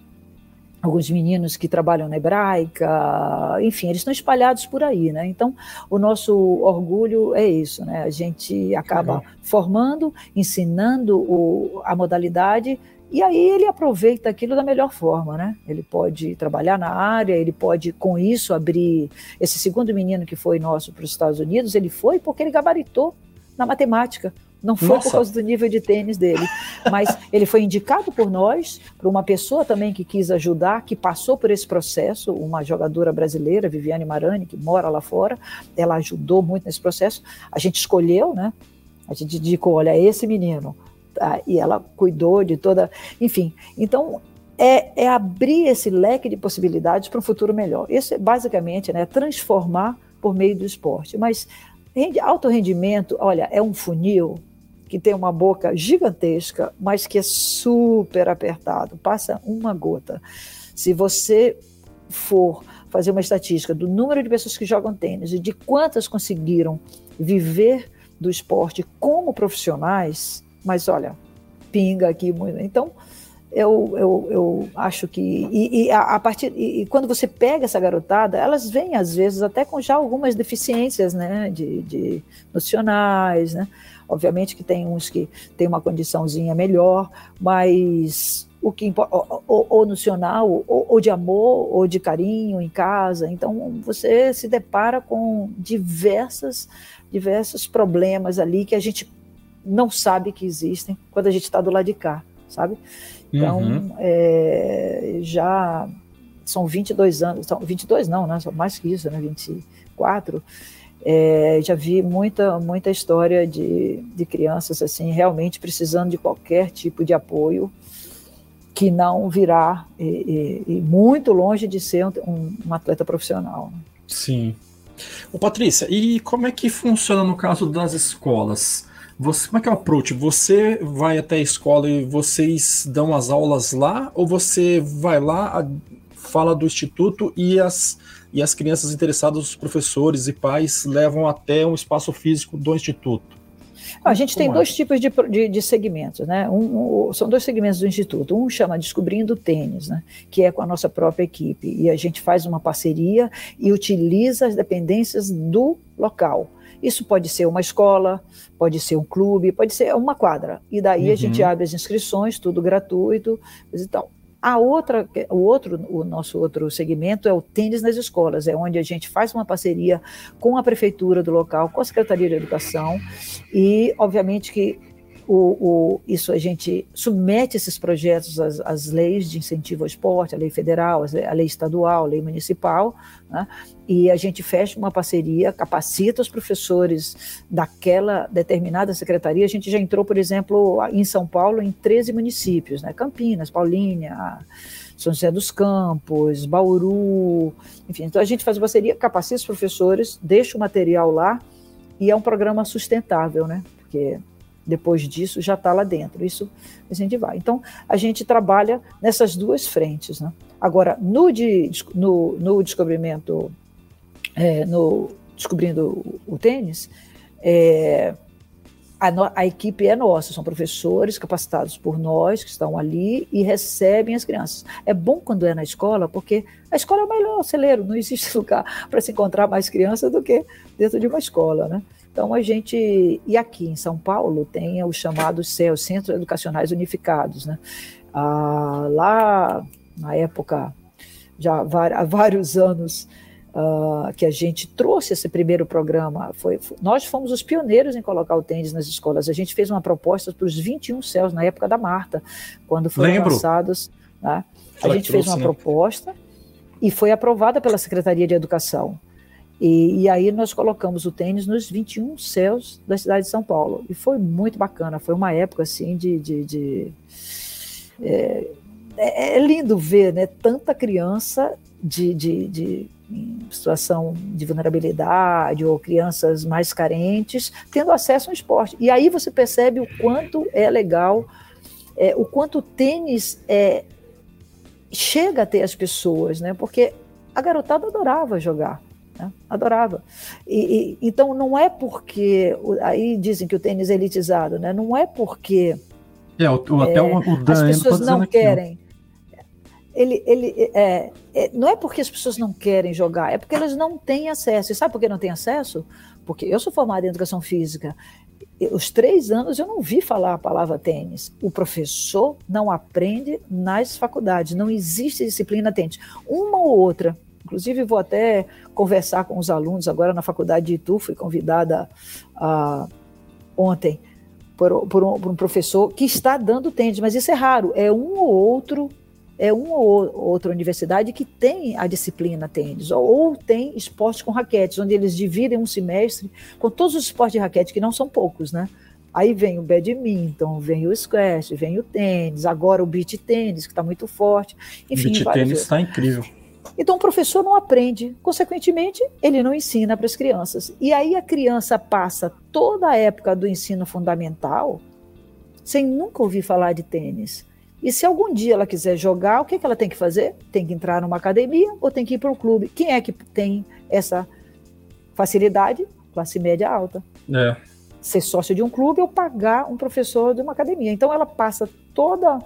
alguns meninos que trabalham na hebraica, enfim, eles estão espalhados por aí, né? Então, o nosso orgulho é isso, né? A gente acaba formando, ensinando o, a modalidade e aí ele aproveita aquilo da melhor forma, né? Ele pode trabalhar na área, ele pode com isso abrir esse segundo menino que foi nosso para os Estados Unidos, ele foi porque ele gabaritou na matemática. Não foi Nossa. por causa do nível de tênis dele, [laughs] mas ele foi indicado por nós, por uma pessoa também que quis ajudar, que passou por esse processo, uma jogadora brasileira, Viviane Marani, que mora lá fora, ela ajudou muito nesse processo. A gente escolheu, né? A gente indicou, olha, esse menino. Tá? E ela cuidou de toda. Enfim, então é, é, abrir esse leque de possibilidades para um futuro melhor. Isso é basicamente né, transformar por meio do esporte. Mas alto rendimento, olha, é um funil que tem uma boca gigantesca, mas que é super apertado, passa uma gota. Se você for fazer uma estatística do número de pessoas que jogam tênis e de quantas conseguiram viver do esporte como profissionais, mas olha, pinga aqui muito. Então, eu, eu, eu acho que. E, e a, a, partir, e, e, quando você pega essa garotada, elas vêm, às vezes, até com já algumas deficiências né, de, de nocionais, né? Obviamente que tem uns que têm uma condiçãozinha melhor, mas o que ou, ou, nocional, ou, ou de amor, ou de carinho em casa. Então, você se depara com diversas, diversos problemas ali que a gente não sabe que existem quando a gente está do lado de cá, sabe? Então, uhum. é, já são 22 anos, são 22 não, né? São mais que isso, né? 24. É, já vi muita, muita história de, de crianças assim realmente precisando de qualquer tipo de apoio que não virá e, e, e muito longe de ser um, um atleta profissional. Sim. Ô, Patrícia, e como é que funciona no caso das escolas? Você, como é que é o approach? Você vai até a escola e vocês dão as aulas lá? Ou você vai lá, fala do instituto e as, e as crianças interessadas, os professores e pais, levam até um espaço físico do instituto? A gente tem dois tipos de, de, de segmentos, né? Um, um, são dois segmentos do Instituto. Um chama Descobrindo Tênis, né? que é com a nossa própria equipe. E a gente faz uma parceria e utiliza as dependências do local. Isso pode ser uma escola, pode ser um clube, pode ser uma quadra. E daí uhum. a gente uhum. abre as inscrições, tudo gratuito e tal. A outra, o outro, o nosso outro segmento é o tênis nas escolas, é onde a gente faz uma parceria com a prefeitura do local, com a Secretaria de Educação e, obviamente, que o, o, isso a gente submete esses projetos às, às, leis de incentivo ao esporte, a lei federal, a lei estadual, a lei municipal, né? e a gente fecha uma parceria, capacita os professores daquela determinada secretaria. A gente já entrou, por exemplo, em São Paulo, em 13 municípios, né? Campinas, Paulínia, São José dos Campos, Bauru, enfim. Então a gente faz parceria, capacita os professores, deixa o material lá, e é um programa sustentável, né? Porque depois disso já está lá dentro. Isso a gente vai. Então, a gente trabalha nessas duas frentes. Né? Agora, no, de, no, no descobrimento, é, no Descobrindo o Tênis, é, a, no, a, equipe é nossa, são professores capacitados por nós que estão ali e recebem as crianças. É bom quando é na escola, porque a escola é o melhor celeiro, não existe [laughs] lugar para se encontrar mais crianças do que dentro de uma escola, né? Então, a gente. E aqui em São Paulo tem os chamados CEUs, Centros Educacionais Unificados. Né? Ah, lá, na época, já há vários anos, ah, que a gente trouxe esse primeiro programa, foi, nós fomos os pioneiros em colocar o tênis nas escolas. A gente fez uma proposta para os 21 céus na época da Marta, quando foram Lembro. lançados. Né? A gente fez uma né? proposta e foi aprovada pela Secretaria de Educação. E, e, aí nós colocamos o tênis nos 21 céus da cidade de São Paulo. E foi muito bacana, foi uma época assim de. de, de é, é, é, lindo ver né, tanta criança de, de, de, situação de vulnerabilidade ou crianças mais carentes tendo acesso ao esporte. E aí você percebe o quanto é legal, é, o quanto o tênis é, chega até as pessoas, né? porque a garotada adorava jogar. Né? Adorava. E, e, então não é porque. Aí dizem que o tênis é elitizado, né? Não é porque. É, o, o, até o, o Dan as pessoas não aqui, querem. Ele, ele, é, é, não é porque as pessoas não querem jogar, é porque elas não têm acesso. E sabe por que não têm acesso? Porque eu sou formada em educação física. Os três anos eu não vi falar a palavra tênis. O professor não aprende nas faculdades. Não existe disciplina tênis. Uma ou outra Inclusive, vou até conversar com os alunos agora na faculdade de Itu, fui convidada ontem por, por, um, por, um, professor que está dando tênis, mas isso é raro, é um ou outro, é uma ou outra universidade que tem a disciplina tênis, ou, ou tem esportes com raquetes, onde eles dividem um semestre com todos os esportes de raquete, que não são poucos, né? Aí vem o badminton, vem o squash, vem o tênis, agora o beach tênis, que está muito forte. Enfim, o beach tênis está incrível. Então o professor não aprende, consequentemente, ele não ensina para as crianças. E aí a criança passa toda a época do ensino fundamental sem nunca ouvir falar de tênis. E se algum dia ela quiser jogar, o que, que ela tem que fazer? Tem que entrar numa academia ou tem que ir para um clube? Quem é que tem essa facilidade? Classe média alta. É. Ser sócio de um clube ou pagar um professor de uma academia. Então ela passa toda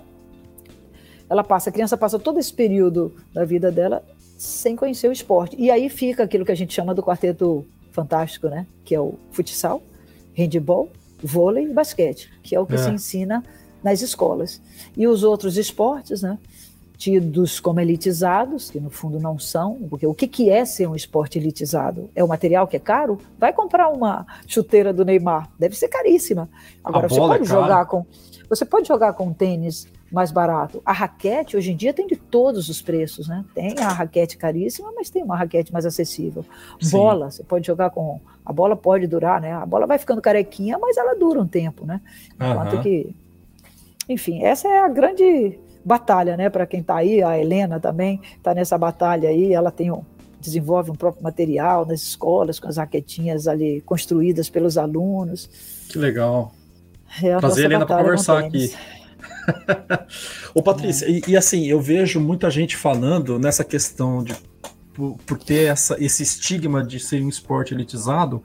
ela passa, a criança passa todo esse período da vida dela sem conhecer o esporte. E aí fica aquilo que a gente chama do quarteto fantástico, né? Que é o futsal, handball, vôlei e basquete, que é o que é. se ensina nas escolas. E os outros esportes, né? tidos como elitizados, que no fundo não são, porque o que, que é ser um esporte elitizado? É o material que é caro? Vai comprar uma chuteira do Neymar, deve ser caríssima. Agora, você pode é jogar com. Você pode jogar com tênis mais barato. A raquete, hoje em dia, tem de todos os preços, né? Tem a raquete caríssima, mas tem uma raquete mais acessível. Sim. Bola, você pode jogar com. A bola pode durar, né? A bola vai ficando carequinha, mas ela dura um tempo, né? Enquanto uhum. que. Enfim, essa é a grande batalha, né? Para quem está aí, a Helena também está nessa batalha aí, ela tem um, desenvolve um próprio material nas escolas, com as raquetinhas ali construídas pelos alunos. Que legal. É Trazer a Helena para conversar aqui. [laughs] Ô Patrícia, é. e, e, assim, eu vejo muita gente falando nessa questão de por, por ter essa, esse estigma de ser um esporte elitizado,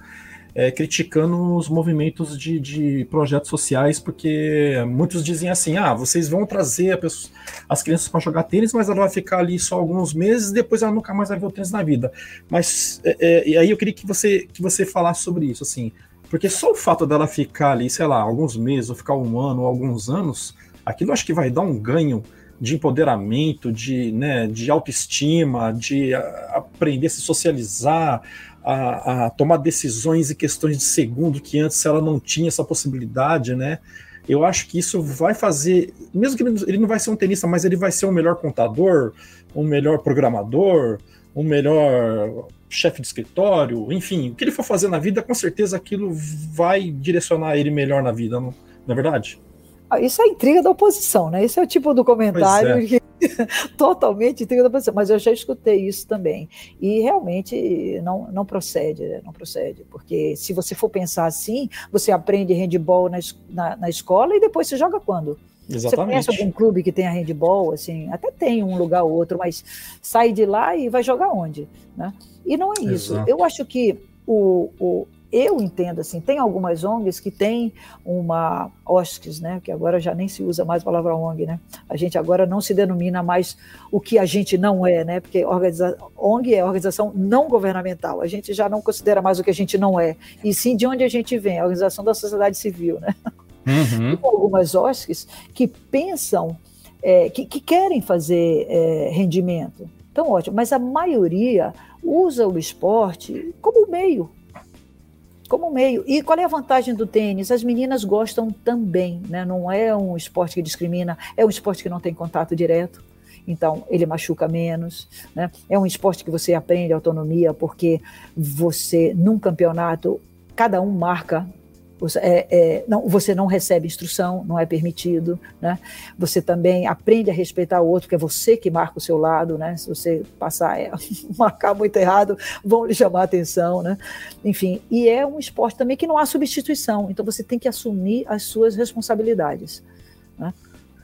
é, criticando os movimentos de, de, projetos sociais, porque muitos dizem assim: ah, vocês vão trazer pessoa, as crianças para jogar tênis, mas ela vai ficar ali só alguns meses e depois ela nunca mais vai ver o tênis na vida. Mas é, é, e aí eu queria que você, que você falasse sobre isso, assim, porque só o fato dela ficar ali, sei lá, alguns meses, ou ficar um ano, ou alguns anos, aquilo acho que vai dar um ganho de empoderamento, de, né, de autoestima, de aprender a se socializar, a, a, tomar decisões e questões de segundo que antes ela não tinha essa possibilidade, né? Eu acho que isso vai fazer, mesmo que ele não vai ser um tenista, mas ele vai ser um melhor contador, um melhor programador, um melhor chefe de escritório, enfim, o que ele for fazer na vida, com certeza aquilo vai direcionar ele melhor na vida, não, não é verdade? Ah, isso é intriga da oposição, né? Esse é o tipo do comentário é. que [laughs] totalmente intriga da oposição. Mas eu já escutei isso também. E realmente não, não procede, né? não procede. Porque se você for pensar assim, você aprende handball na, na, na escola e depois você joga quando? Exatamente. Você conhece algum clube que tenha handball, assim, até tem um lugar ou outro, mas sai de lá e vai jogar onde? Né? E não é isso. Exato. Eu acho que o, o, eu entendo assim, tem algumas ONGs que têm uma OSCs, né, que agora já nem se usa mais a palavra ONG, né? A gente agora não se denomina mais o que a gente não é, né? Porque organiza, ONG é organização não governamental. A gente já não considera mais o que a gente não é, e sim de onde a gente vem, a organização da sociedade civil, né? Uhum. Tem algumas OSCs que pensam, é, que, que, querem fazer é, rendimento. Então, ótimo, mas a maioria usa o esporte como meio como meio. E qual é a vantagem do tênis? As meninas gostam também, né? Não é um esporte que discrimina, é um esporte que não tem contato direto. Então, ele machuca menos. Né? É um esporte que você aprende autonomia, porque você, num campeonato, cada um marca você, é, é, não, você não recebe instrução, não é permitido, né? Você também aprende a respeitar o outro, que é você que marca o seu lado, né? Se você passar, é, [laughs] marcar muito errado, vão lhe chamar a atenção, né? Enfim, e é um esporte também que não há substituição, então você tem que assumir as suas responsabilidades, né?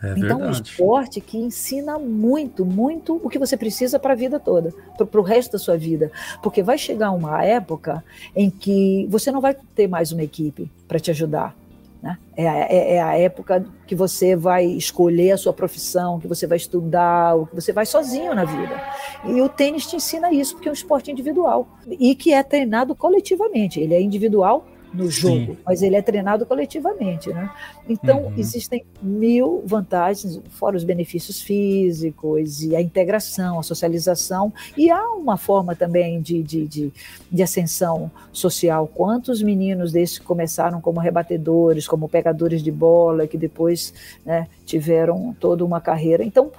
É então, é um esporte que ensina muito, muito o que você precisa para a vida toda, para o resto da sua vida. Porque vai chegar uma época em que você não vai ter mais uma equipe para te ajudar. Né? É, é, é, a época que você vai escolher a sua profissão, que você vai estudar, que você vai sozinho na vida. E o tênis te ensina isso, porque é um esporte individual e que é treinado coletivamente. Ele é individual no jogo, Sim. mas ele é treinado coletivamente, né? Então uhum. existem mil vantagens, fora os benefícios físicos e a integração, a socialização e há uma forma também de, de, de, de ascensão social. Quantos meninos desses começaram como rebatedores, como pegadores de bola, que depois né, tiveram toda uma carreira? Então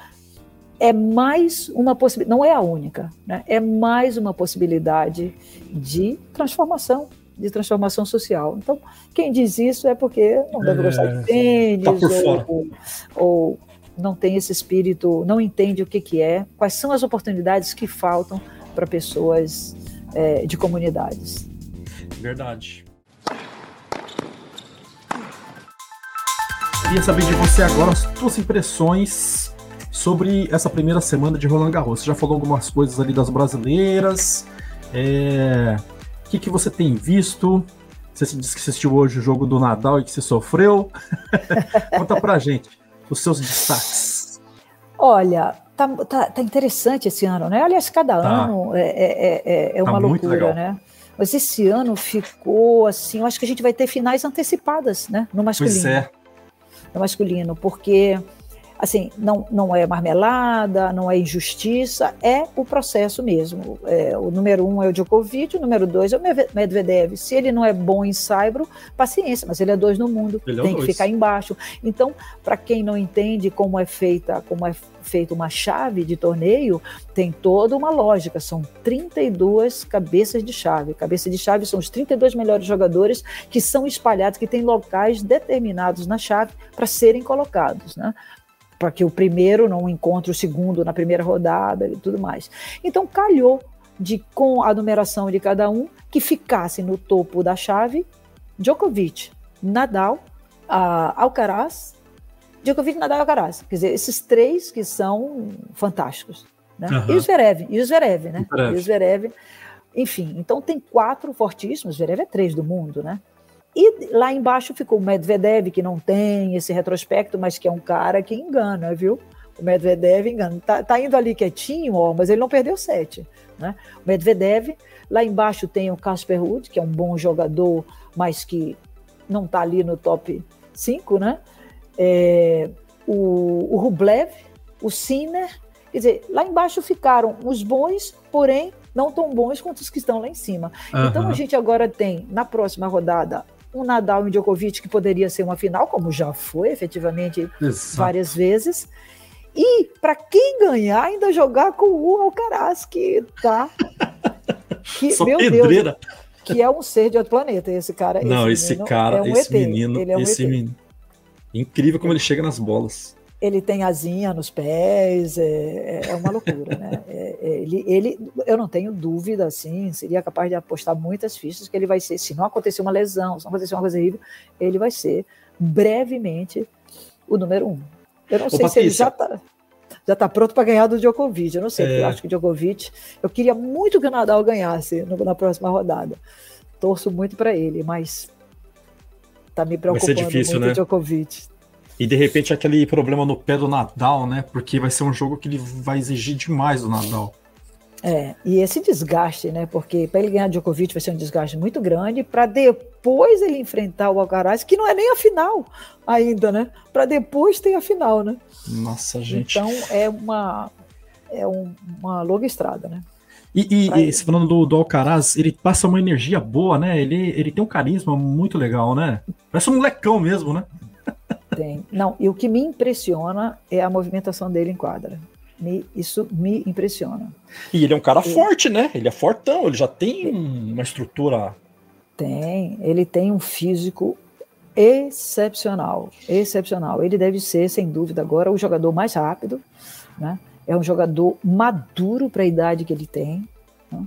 é mais uma possibilidade, não é a única, né? é mais uma possibilidade de transformação de transformação social. Então, quem diz isso é porque não deve é, gostar de tênis tá ou, ou, ou, não tem esse espírito, não entende o que, que é, quais são as oportunidades que faltam para pessoas é, de comunidades. Verdade. Queria saber de você agora as suas impressões sobre essa primeira semana de Roland Garros. Você já falou algumas coisas ali das brasileiras. É, que, que você tem visto? Você disse que assistiu hoje o jogo do Nadal e que você sofreu. [laughs] Conta pra gente os seus destaques. Olha, tá, tá, tá interessante esse ano, né? Aliás, cada tá. ano é, é, é, é uma tá loucura, né? Mas esse ano ficou assim, eu acho que a gente vai ter finais antecipadas, né? No masculino. Pois é. No masculino, porque assim, não, não é marmelada, não é injustiça, é o processo mesmo. É, o número um é o Djokovic, o número dois é o Medvedev. Se ele não é bom em saibro, paciência, mas ele é dois no mundo, ele é tem é que ficar embaixo. Então, para quem não entende como é feita, como é feita uma chave de torneio, tem toda uma lógica. São 32 cabeças de chave. Cabeça de chave são os 32 melhores jogadores que são espalhados, que têm locais determinados na chave para serem colocados. Né? Para que o primeiro não encontre o segundo na primeira rodada e tudo mais. Então calhou de com a numeração de cada um que ficasse no topo da chave Djokovic, Nadal, uh, Alcaraz, Djokovic, Nadal e Alcaraz. Quer dizer, esses três que são fantásticos. Né? Uhum. E o Zverev, e o Zverev, né? E o Zverev. Enfim, então tem quatro fortíssimos, Zverev é três do mundo, né? E lá embaixo ficou o Medvedev, que não tem esse retrospecto, mas que é um cara que engana, viu? O Medvedev engana. Tá, tá indo ali quietinho, ó, mas ele não perdeu sete. Né? O Medvedev, lá embaixo tem o Casper Ruud, que é um bom jogador, mas que não está ali no top 5, né? É, o, o Rublev, o Sinner, quer dizer, lá embaixo ficaram os bons, porém não tão bons quanto os que estão lá em cima. Uhum. Então a gente agora tem, na próxima rodada, um Nadal e um Djokovic que poderia ser uma final, como já foi efetivamente Exato. várias vezes. E para quem ganhar, ainda jogar com o Alcaraz, que tá. [laughs] Que, Só meu pedreira. Deus, que é um ser de outro planeta, esse cara. Não, esse, esse cara, é um esse ET. menino, é um esse ET. menino. Incrível como ele chega nas bolas ele tem asinha nos pés, é, é, é uma loucura, né? É, é, ele, ele, eu não tenho dúvida, assim, seria capaz de apostar muitas fichas que ele vai ser, se não acontecer uma lesão, se não acontecer uma coisa horrível, ele vai ser brevemente o número um. Eu não Ô, sei Patrícia. se ele já está já tá pronto para ganhar do Djokovic, eu não sei, é. eu acho que o Djokovic, eu queria muito que o Nadal ganhasse no, na próxima rodada, torço muito para ele, mas tá me preocupando muito né? o Djokovic, e de repente aquele problema no pé do Nadal, né? Porque vai ser um jogo que ele vai exigir demais do Nadal. É, e esse desgaste, né? Porque para ele ganhar Djokovic vai ser um desgaste muito grande, para depois ele enfrentar o Alcaraz, que não é nem a final ainda, né? Para depois ter a final, né? Nossa, gente. Então é uma é um, uma longa estrada, né? E, e, e falando do, do, Alcaraz, ele passa uma energia boa, né? Ele, ele tem um carisma muito legal, né? Parece um molecão mesmo, né? Tem. Não, e o que me impressiona é a movimentação dele em quadra. Me, isso me impressiona. E ele é um cara forte, né? Ele é fortão, ele já tem uma estrutura. Tem, ele tem um físico excepcional, excepcional. Ele deve ser, sem dúvida, agora o jogador mais rápido, né? É um jogador maduro para a idade que ele tem. Né?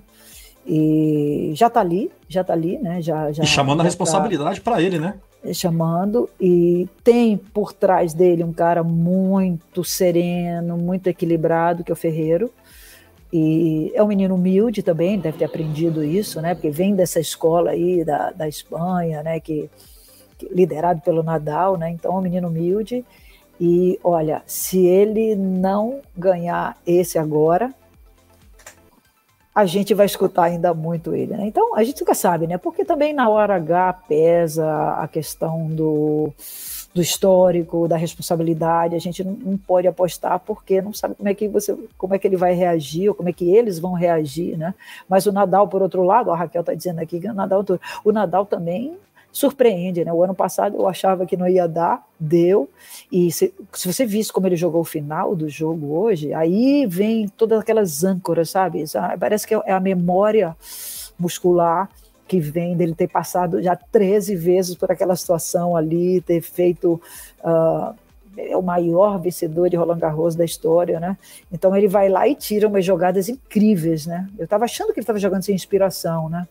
E já está ali, já está ali, né? Já, já, e chamando já a responsabilidade tá... para ele, né? Chamando e tem por trás dele um cara muito sereno, muito equilibrado, que é o Ferreiro. E é um menino humilde também, deve ter aprendido isso, né? Porque vem dessa escola aí da, da Espanha, né? Que, que liderado pelo Nadal, né? Então é um menino humilde. E olha, se ele não ganhar esse agora, a gente vai escutar ainda muito ele. Né? Então, a gente nunca sabe, né? Porque também na hora H pesa a questão do, do histórico, da responsabilidade. A gente não, pode apostar porque não sabe como é que você, como é que ele vai reagir ou como é que eles vão reagir, né? Mas o Nadal, por outro lado, a Raquel está dizendo aqui que o Nadal, o Nadal também surpreende, né? O ano passado eu achava que não ia dar, deu. E se, se você visse como ele jogou o final do jogo hoje, aí vem todas aquelas âncoras, sabe? Parece que é a memória muscular que vem dele ter passado já 13 vezes por aquela situação ali, ter feito. Uh, é o maior vencedor de Roland Garros da história, né? Então ele vai lá e tira umas jogadas incríveis, né? Eu estava achando que ele estava jogando sem inspiração, né?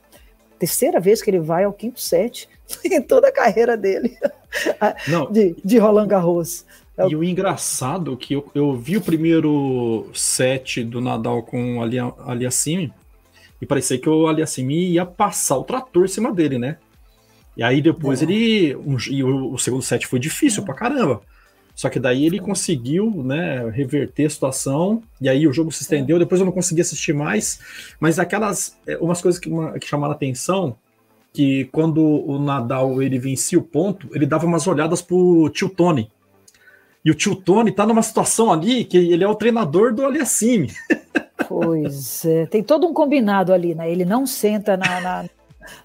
Terceira vez que ele vai ao quinto set [laughs] em toda a carreira dele [laughs] Não, de, de Roland Garros. É e o engraçado é que eu, eu vi o primeiro set do Nadal com o Aliassime e parecia que o Aliassime ia passar o trator em cima dele, né? E aí depois é. ele. Um, e o, o, segundo set foi difícil é. pra caramba. Só que daí ele conseguiu, né, reverter a situação, e aí o jogo se estendeu, depois eu não consegui assistir mais, mas aquelas, é, umas coisas que, uma, que chamaram a atenção, que quando o Nadal ele vencia o ponto, ele dava umas olhadas pro tio Tony, e o tio Tony tá numa situação ali que ele é o treinador do Aliassime. [laughs] Pois é, tem todo um combinado ali, né? Ele não senta na, na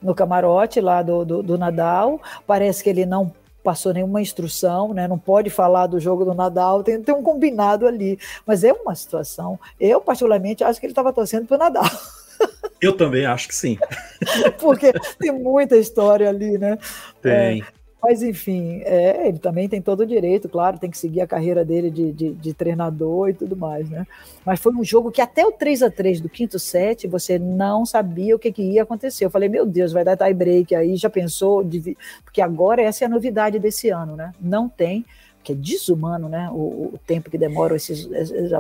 no camarote lá do, do, do, Nadal, parece que ele não passou nenhuma instrução, né? Não pode falar do jogo do Nadal, tem, tem um combinado ali. Mas é uma situação. Eu, particularmente, acho que ele estava torcendo para o Nadal. Eu também acho que sim. [laughs] Porque tem muita história ali, né? Tem. É, mas, enfim, é, ele também tem todo o direito, claro, tem que seguir a carreira dele de, de, de, treinador e tudo mais, né? Mas foi um jogo que até o 3 a 3 do quinto set você não sabia o que, que ia acontecer. Eu falei, meu Deus, vai dar tie break aí, já pensou? De... Porque agora essa é a novidade desse ano, né? Não tem, que é desumano, né? O, o tempo que demora esses, esses.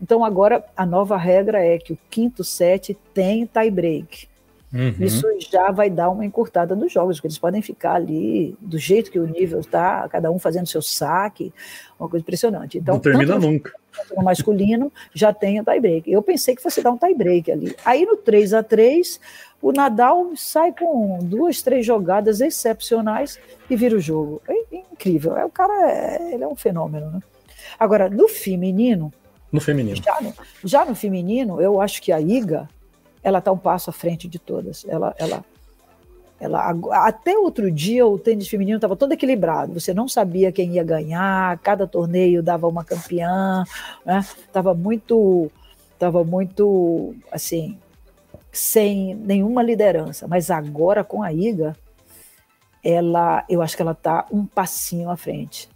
Então agora a nova regra é que o quinto set tem tie break. Uhum. Isso já vai dar uma encurtada dos jogos, porque eles podem ficar ali do jeito que o nível está, cada um fazendo seu saque, uma coisa impressionante. Então, não termina nunca. No masculino já tem o tie-break. Eu pensei que fosse dar um tie-break ali. Aí no 3 a 3 o Nadal sai com duas, três jogadas excepcionais e vira o jogo. É incrível. É, o cara é, ele é um fenômeno, né? Agora, no feminino. No feminino. Já no, já no feminino, eu acho que a Iga ela está um passo à frente de todas. Ela, ela, ela, até outro dia o tênis feminino estava todo equilibrado. Você não sabia quem ia ganhar, cada torneio dava uma campeã, né? Tava muito, tava muito assim, sem nenhuma liderança. Mas agora com a Iga, ela, eu acho que ela está um passinho à frente.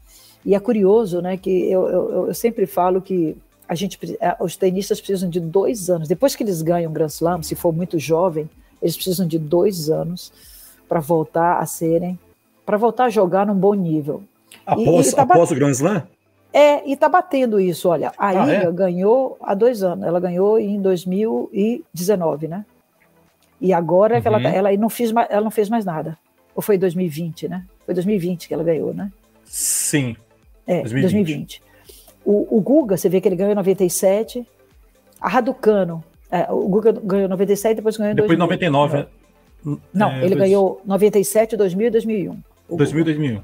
E é curioso, né, que eu, eu, eu sempre falo que a gente, é, os tenistas precisam de dois anos. Depois que eles ganham o Grand Slam, se for muito jovem, eles precisam de dois anos para voltar a serem, para voltar a jogar num bom nível. Após, e, e tá após o Grand Slam? É, e está batendo isso. Olha, a ah, Iga é? ganhou há dois anos. Ela ganhou em 2019, né? E agora uhum. que ela, uhum. tá, ela, não fez mais, ela não fez mais nada. Ou foi 2020, né? Foi 2020 que ela ganhou, né? Sim. É, 2020. 2020. O, o Guga, você vê que ele ganhou em 97. A Raducano, é, o Guga ganhou em 97, depois ganhou em depois 2000. Depois 99, Não, não é, ele dois... ganhou 97, 2000 e 2001. 2000 e 2001.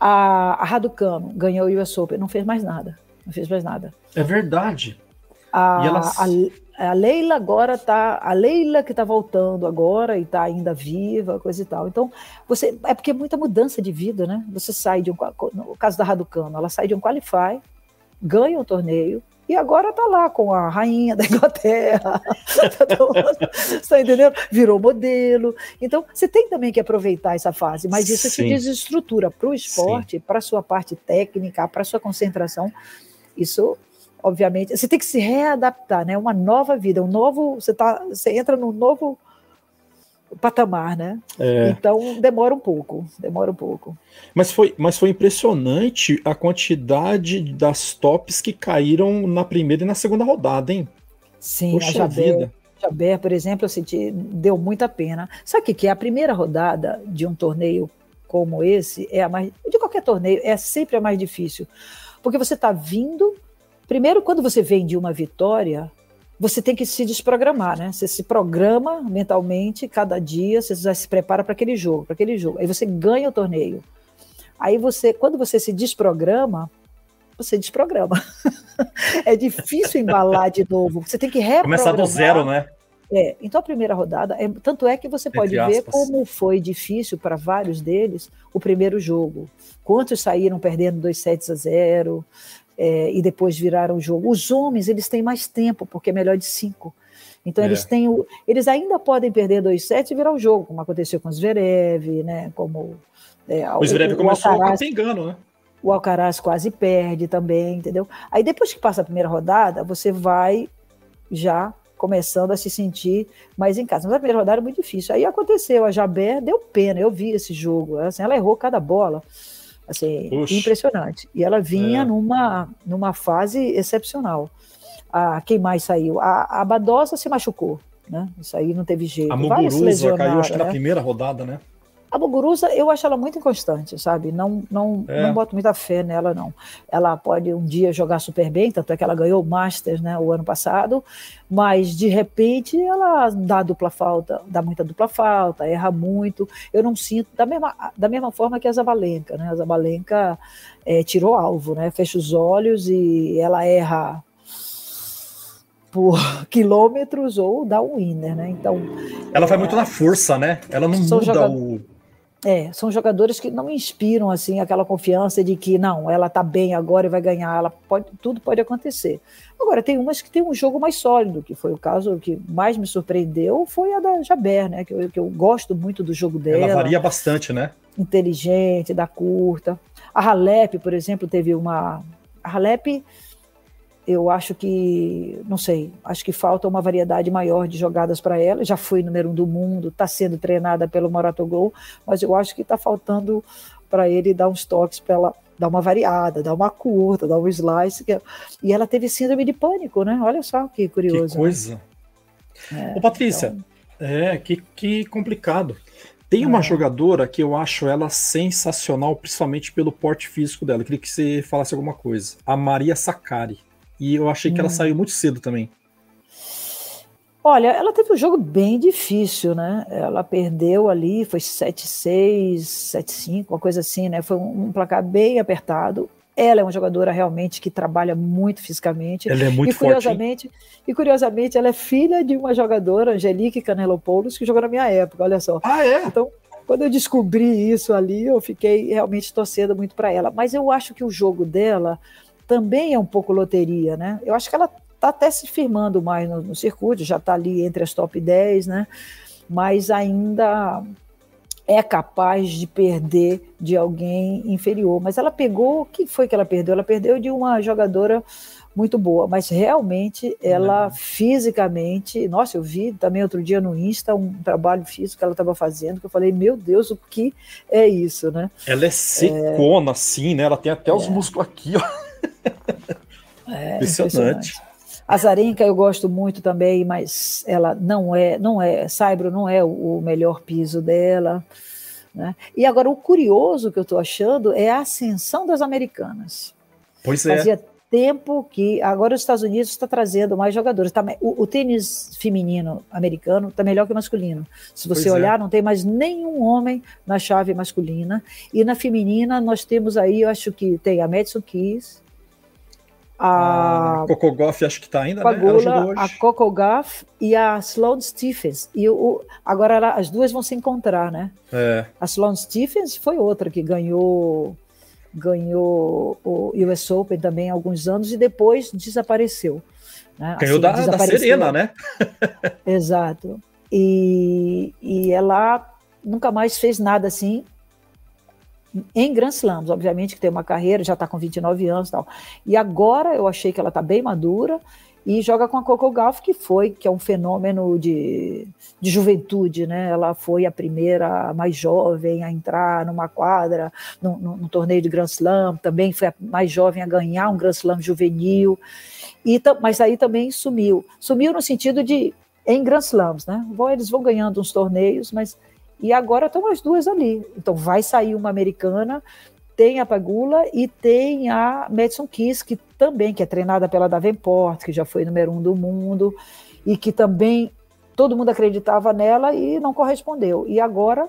A, a Raducano ganhou o US Open, não fez mais nada. Não fez mais nada. É verdade. A, elas... a, a, Leila agora tá. A Leila que está voltando agora e está ainda viva, coisa e tal. Então, você. É porque é muita mudança de vida, né? Você sai de um. No caso da Raducano, ela sai de um qualify, ganha o torneio, e agora está lá com a rainha da Inglaterra, [laughs] está entendendo? Virou modelo. Então, você tem também que aproveitar essa fase, mas isso Sim. te desestrutura para o esporte, para a sua parte técnica, para a sua concentração. Isso, obviamente, você tem que se readaptar, né? Uma nova vida, um novo. Você, tá, você entra num novo patamar, né? É. Então demora um pouco, demora um pouco. Mas foi, mas foi impressionante a quantidade das tops que caíram na primeira e na segunda rodada, hein? Sim, Poxa a Jaber, Jaber, por exemplo, eu senti, deu muita pena. Sabe o que, que é? A primeira rodada de um torneio como esse é a mais. De qualquer torneio, é sempre a mais difícil. Porque você está vindo. Primeiro, quando você vem de uma vitória, você tem que se desprogramar, né? Você se programa mentalmente cada dia, você já se prepara para aquele jogo, para aquele jogo. Aí você ganha o torneio. Aí você, quando você se desprograma, você desprograma. [laughs] é difícil embalar de novo. Você tem que reprogramar. Começar do zero, né? É, então a primeira rodada, é, tanto é que você pode ver como foi difícil para vários deles o primeiro jogo. Quantos saíram perdendo dois sets a zero, é, e depois viraram o jogo. Os homens, eles têm mais tempo, porque é melhor de cinco. Então é. eles têm o, eles ainda podem perder dois sets e virar o jogo, como aconteceu com o Zverev, né? Como é, o Zverev começou Alcaraz, sem engano, né? O Alcaraz quase perde também, entendeu? Aí depois que passa a primeira rodada, você vai já começando a se sentir mais em casa. Mas a primeira rodada é muito difícil. Aí aconteceu, a Jaber deu pena, eu vi esse jogo, assim, ela errou cada bola. Assim, impressionante. E ela vinha é. numa, numa fase excepcional. A, quem mais saiu? A, a Badosa se machucou, né? Isso aí não teve jeito. A Muguruza caiu acho que né? na primeira rodada, né? A Muguruza, eu acho ela muito inconstante, sabe? Não, não, é. não boto muita fé nela, não. Ela pode um dia jogar super bem, tanto é que ela ganhou o Masters né, o ano passado, mas de repente ela dá dupla falta, dá muita dupla falta, erra muito. Eu não sinto, da mesma, da mesma forma que a Zabalenka, né? A Zabalenka é, tirou alvo, né? Fecha os olhos e ela erra por [laughs] quilômetros ou dá um winner, né? Então. Ela vai muito na força, né? Ela não muda o é, são jogadores que não inspiram assim aquela confiança de que não, ela tá bem agora e vai ganhar, ela pode, tudo pode acontecer. Agora tem umas que tem um jogo mais sólido, que foi o caso que mais me surpreendeu, foi a da Jaber, né? Que eu, que eu gosto muito do jogo dela. Ela varia bastante, né? Inteligente, da curta. A Halep, por exemplo, teve uma a Halep eu acho que, não sei, acho que falta uma variedade maior de jogadas para ela. Já foi número um do mundo, está sendo treinada pelo Moratogol, mas eu acho que está faltando para ele dar uns toques para ela dar uma variada, dar uma curta, dar um slice. E ela teve síndrome de pânico, né? Olha só que curioso. Que né? coisa. Né? Ô, Patrícia, então... é, que, que complicado. Tem uma é. jogadora que eu acho ela sensacional, principalmente pelo porte físico dela. Eu queria que você falasse alguma coisa. A Maria Sakari. E eu achei que ela hum. saiu muito cedo também. Olha, ela teve um jogo bem difícil, né? Ela perdeu ali, foi 7-6, 7-5, uma coisa assim, né? Foi um, um, placar bem apertado. Ela é uma jogadora realmente que trabalha muito fisicamente. Ela é muito e, curiosamente, forte. E curiosamente, ela é filha de uma jogadora, Angelique Canelopoulos, que jogou na minha época, olha só. Ah, é? Então, quando eu descobri isso ali, eu fiquei realmente torcendo muito para ela. Mas eu acho que o jogo dela também é um pouco loteria, né? Eu acho que ela está até se firmando mais no, no circuito, já está ali entre as top 10, né? Mas ainda é capaz de perder de alguém inferior. Mas ela pegou, o que foi que ela perdeu? Ela perdeu de uma jogadora muito boa, mas realmente ela fisicamente, nossa, eu vi também outro dia no Insta um trabalho físico que ela estava fazendo, que eu falei, meu Deus, o que é isso, né? Ela é secona, é... assim, né? Ela tem até os é. músculos aqui, ó. É, impressionante. A Zarenka eu gosto muito também, mas ela não é, não é, Saibro não é o, melhor piso dela. Né? E agora o curioso que eu estou achando é a ascensão das americanas. Pois é. Fazia tempo que agora os Estados Unidos está trazendo mais jogadores. Tá, o, o, tênis feminino americano está melhor que o masculino. Se você pois é. olhar, é. não tem mais nenhum homem na chave masculina. E na feminina nós temos aí, eu acho que tem a Madison Keys, a, a Coco Goff acho que está ainda, Pagula, né? A e a Sloane Stephens. E o, agora ela, as duas vão se encontrar, né? É. A Sloane Stephens foi outra que ganhou ganhou o US Open também há alguns anos e depois desapareceu. Né? Ganhou assim, da, da Serena, né? [laughs] Exato. E, e ela nunca mais fez nada assim em Grand Slams, obviamente que tem uma carreira, já está com 29 anos e tal. E agora eu achei que ela está bem madura e joga com a Coco Gauff, que foi, que é um fenômeno de, de juventude, né? Ela foi a primeira mais jovem a entrar numa quadra, num, num torneio de Grand Slam, também foi a mais jovem a ganhar um Grand Slam juvenil, e, mas aí também sumiu. Sumiu no sentido de, em Grand Slams, né? Eles vão ganhando uns torneios, mas e agora estão as duas ali. Então vai sair uma americana, tem a Pagula e tem a Madison Kiss, que também que é treinada pela Davenport, que já foi número um do mundo, e que também todo mundo acreditava nela e não correspondeu. E agora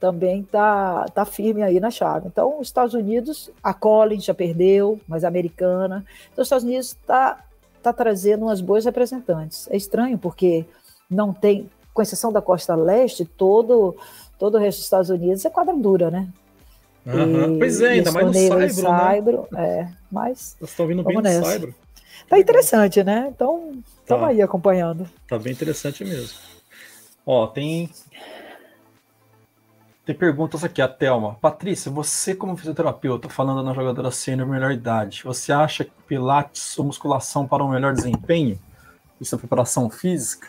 também está tá firme aí na chave. Então, os Estados Unidos, a Collins já perdeu, mas a americana. Então, os Estados Unidos está tá trazendo umas boas representantes. É estranho, porque não tem com exceção da costa leste, todo, todo o resto dos Estados Unidos é quadradura, né? Uhum. Pois é, ainda mais no Saibro, Saibro né? É, mas... Vocês estão vindo bem no Saibro. Tá interessante, né? Então, estamos tá. aí acompanhando. Tá bem interessante mesmo. Ó, tem... Tem perguntas aqui, a Thelma. Patrícia, você como fisioterapeuta, falando na jogadora sênior melhor idade, você acha que pilates ou musculação para um melhor desempenho? Isso é preparação física?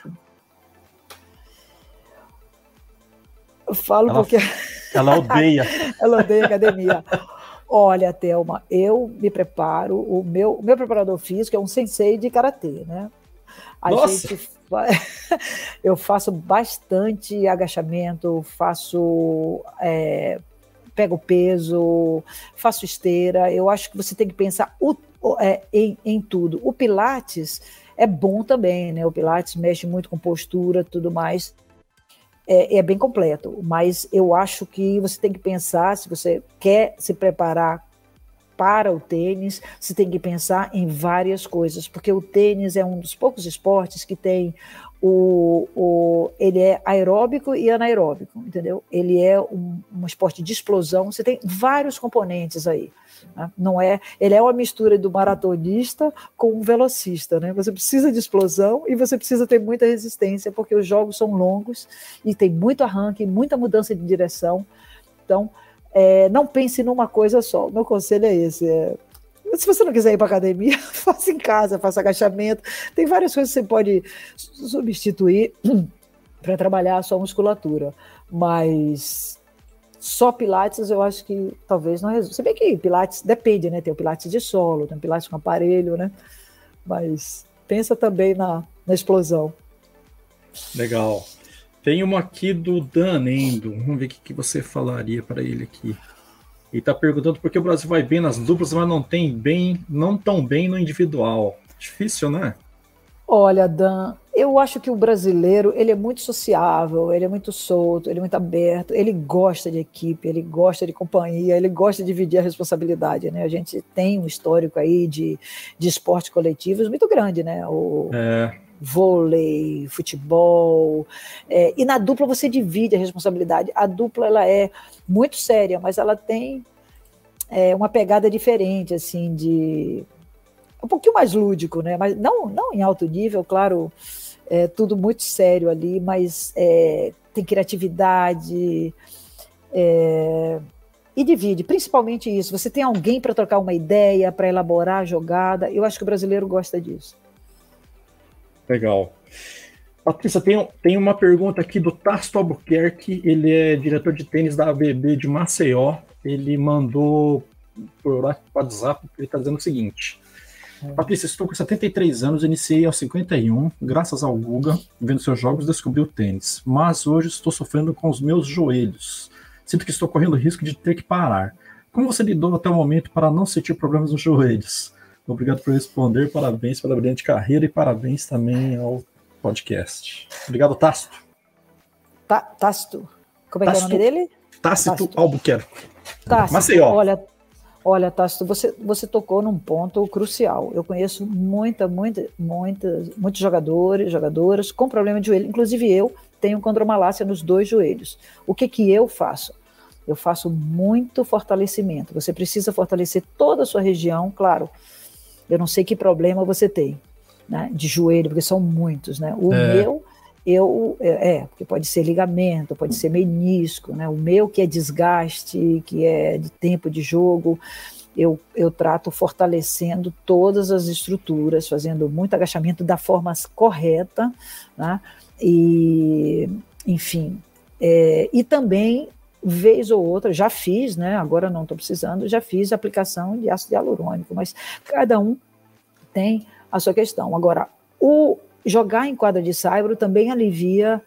Eu falo ela, porque. [laughs] Ela odeia. ela odeia academia. Olha, Thelma, eu me preparo, o meu, o meu preparador físico é um sensei de karatê, né? A Nossa. gente [laughs] eu faço bastante agachamento, faço é, pego peso, faço esteira. Eu acho que você tem que pensar o, é, em, em tudo. O Pilates é bom também, né? O Pilates mexe muito com postura, tudo mais. É, é, bem completo, mas eu acho que você tem que pensar se você quer se preparar para o tênis, você tem que pensar em várias coisas, porque o tênis é um dos poucos esportes que tem o, o ele é aeróbico e anaeróbico, entendeu? Ele é um, um esporte de explosão, você tem vários componentes aí. Né? Não é, ele é uma mistura do maratonista com um velocista, né? Você precisa de explosão e você precisa ter muita resistência, porque os jogos são longos e tem muito arranque, muita mudança de direção. Então, é, não pense numa coisa só. Meu conselho é esse. É, se você não quiser ir para academia, [laughs] faça em casa, faça agachamento. Tem várias coisas que você pode substituir [clears throat] para trabalhar a sua musculatura. Mas só Pilates eu acho que talvez não resolva. Se bem que Pilates depende, né? Tem o Pilates de solo, tem o Pilates com aparelho, né? Mas pensa também na, na explosão. Legal. Tem uma aqui do Dan Endo. Vamos ver o que, que você falaria para ele aqui. Ele está perguntando por que o Brasil vai bem nas duplas, mas não tem bem, não tão bem no individual. Difícil, né? Olha, Dan, eu acho que o brasileiro ele é muito sociável, ele é muito solto, ele é muito aberto, ele gosta de equipe, ele gosta de companhia, ele gosta de dividir a responsabilidade, né? A gente tem um histórico aí de, de esportes coletivos muito grande, né? O, é vôlei, futebol. É, e na dupla você divide a responsabilidade. A dupla ela é muito séria, mas ela tem é, uma pegada diferente, assim, de um pouquinho mais lúdico, né? Mas não, não em alto nível, claro, é tudo muito sério ali, mas é, tem criatividade. É, e divide, principalmente isso. Você tem alguém para trocar uma ideia, para elaborar a jogada. Eu acho que o brasileiro gosta disso. Legal. Patrícia, tem, tem uma pergunta aqui do Tasto Albuquerque, ele é diretor de tênis da ABB de Maceió. Ele mandou por WhatsApp, ele está dizendo o seguinte. É. Patrícia, estou com 73 anos, iniciei aos 51, graças ao Guga, vendo seus jogos, descobri o tênis. Mas hoje estou sofrendo com os meus joelhos. Sinto que estou correndo risco de ter que parar. Como você lidou até o momento para não sentir problemas nos joelhos? Obrigado por responder, parabéns pela brilhante carreira e parabéns também ao podcast. Obrigado, Tácito. Tá, Tácito. Como é Tácito, que é o nome dele? Tácito, Tácito. Albuquerque. Tácito, Maceió. Olha, olha, Tácito, você, você tocou num ponto crucial. Eu conheço muita, muita, muita, muitos jogadores, jogadoras com problema de joelho. Inclusive eu tenho condromalácia nos dois joelhos. O que que eu faço? Eu faço muito fortalecimento. Você precisa fortalecer toda a sua região, claro eu não sei que problema você tem, né, de joelho, porque são muitos, né? O é. meu, eu, é, é, porque pode ser ligamento, pode ser menisco, né? O meu que é desgaste, que é de tempo de jogo, eu, eu trato fortalecendo todas as estruturas, fazendo muito agachamento da forma correta, né? E, enfim, é, e também vez ou outra, já fiz, né? Agora não estou precisando, já fiz aplicação de ácido hialurônico, mas cada um tem a sua questão. Agora, o jogar em quadra de saibro também alivia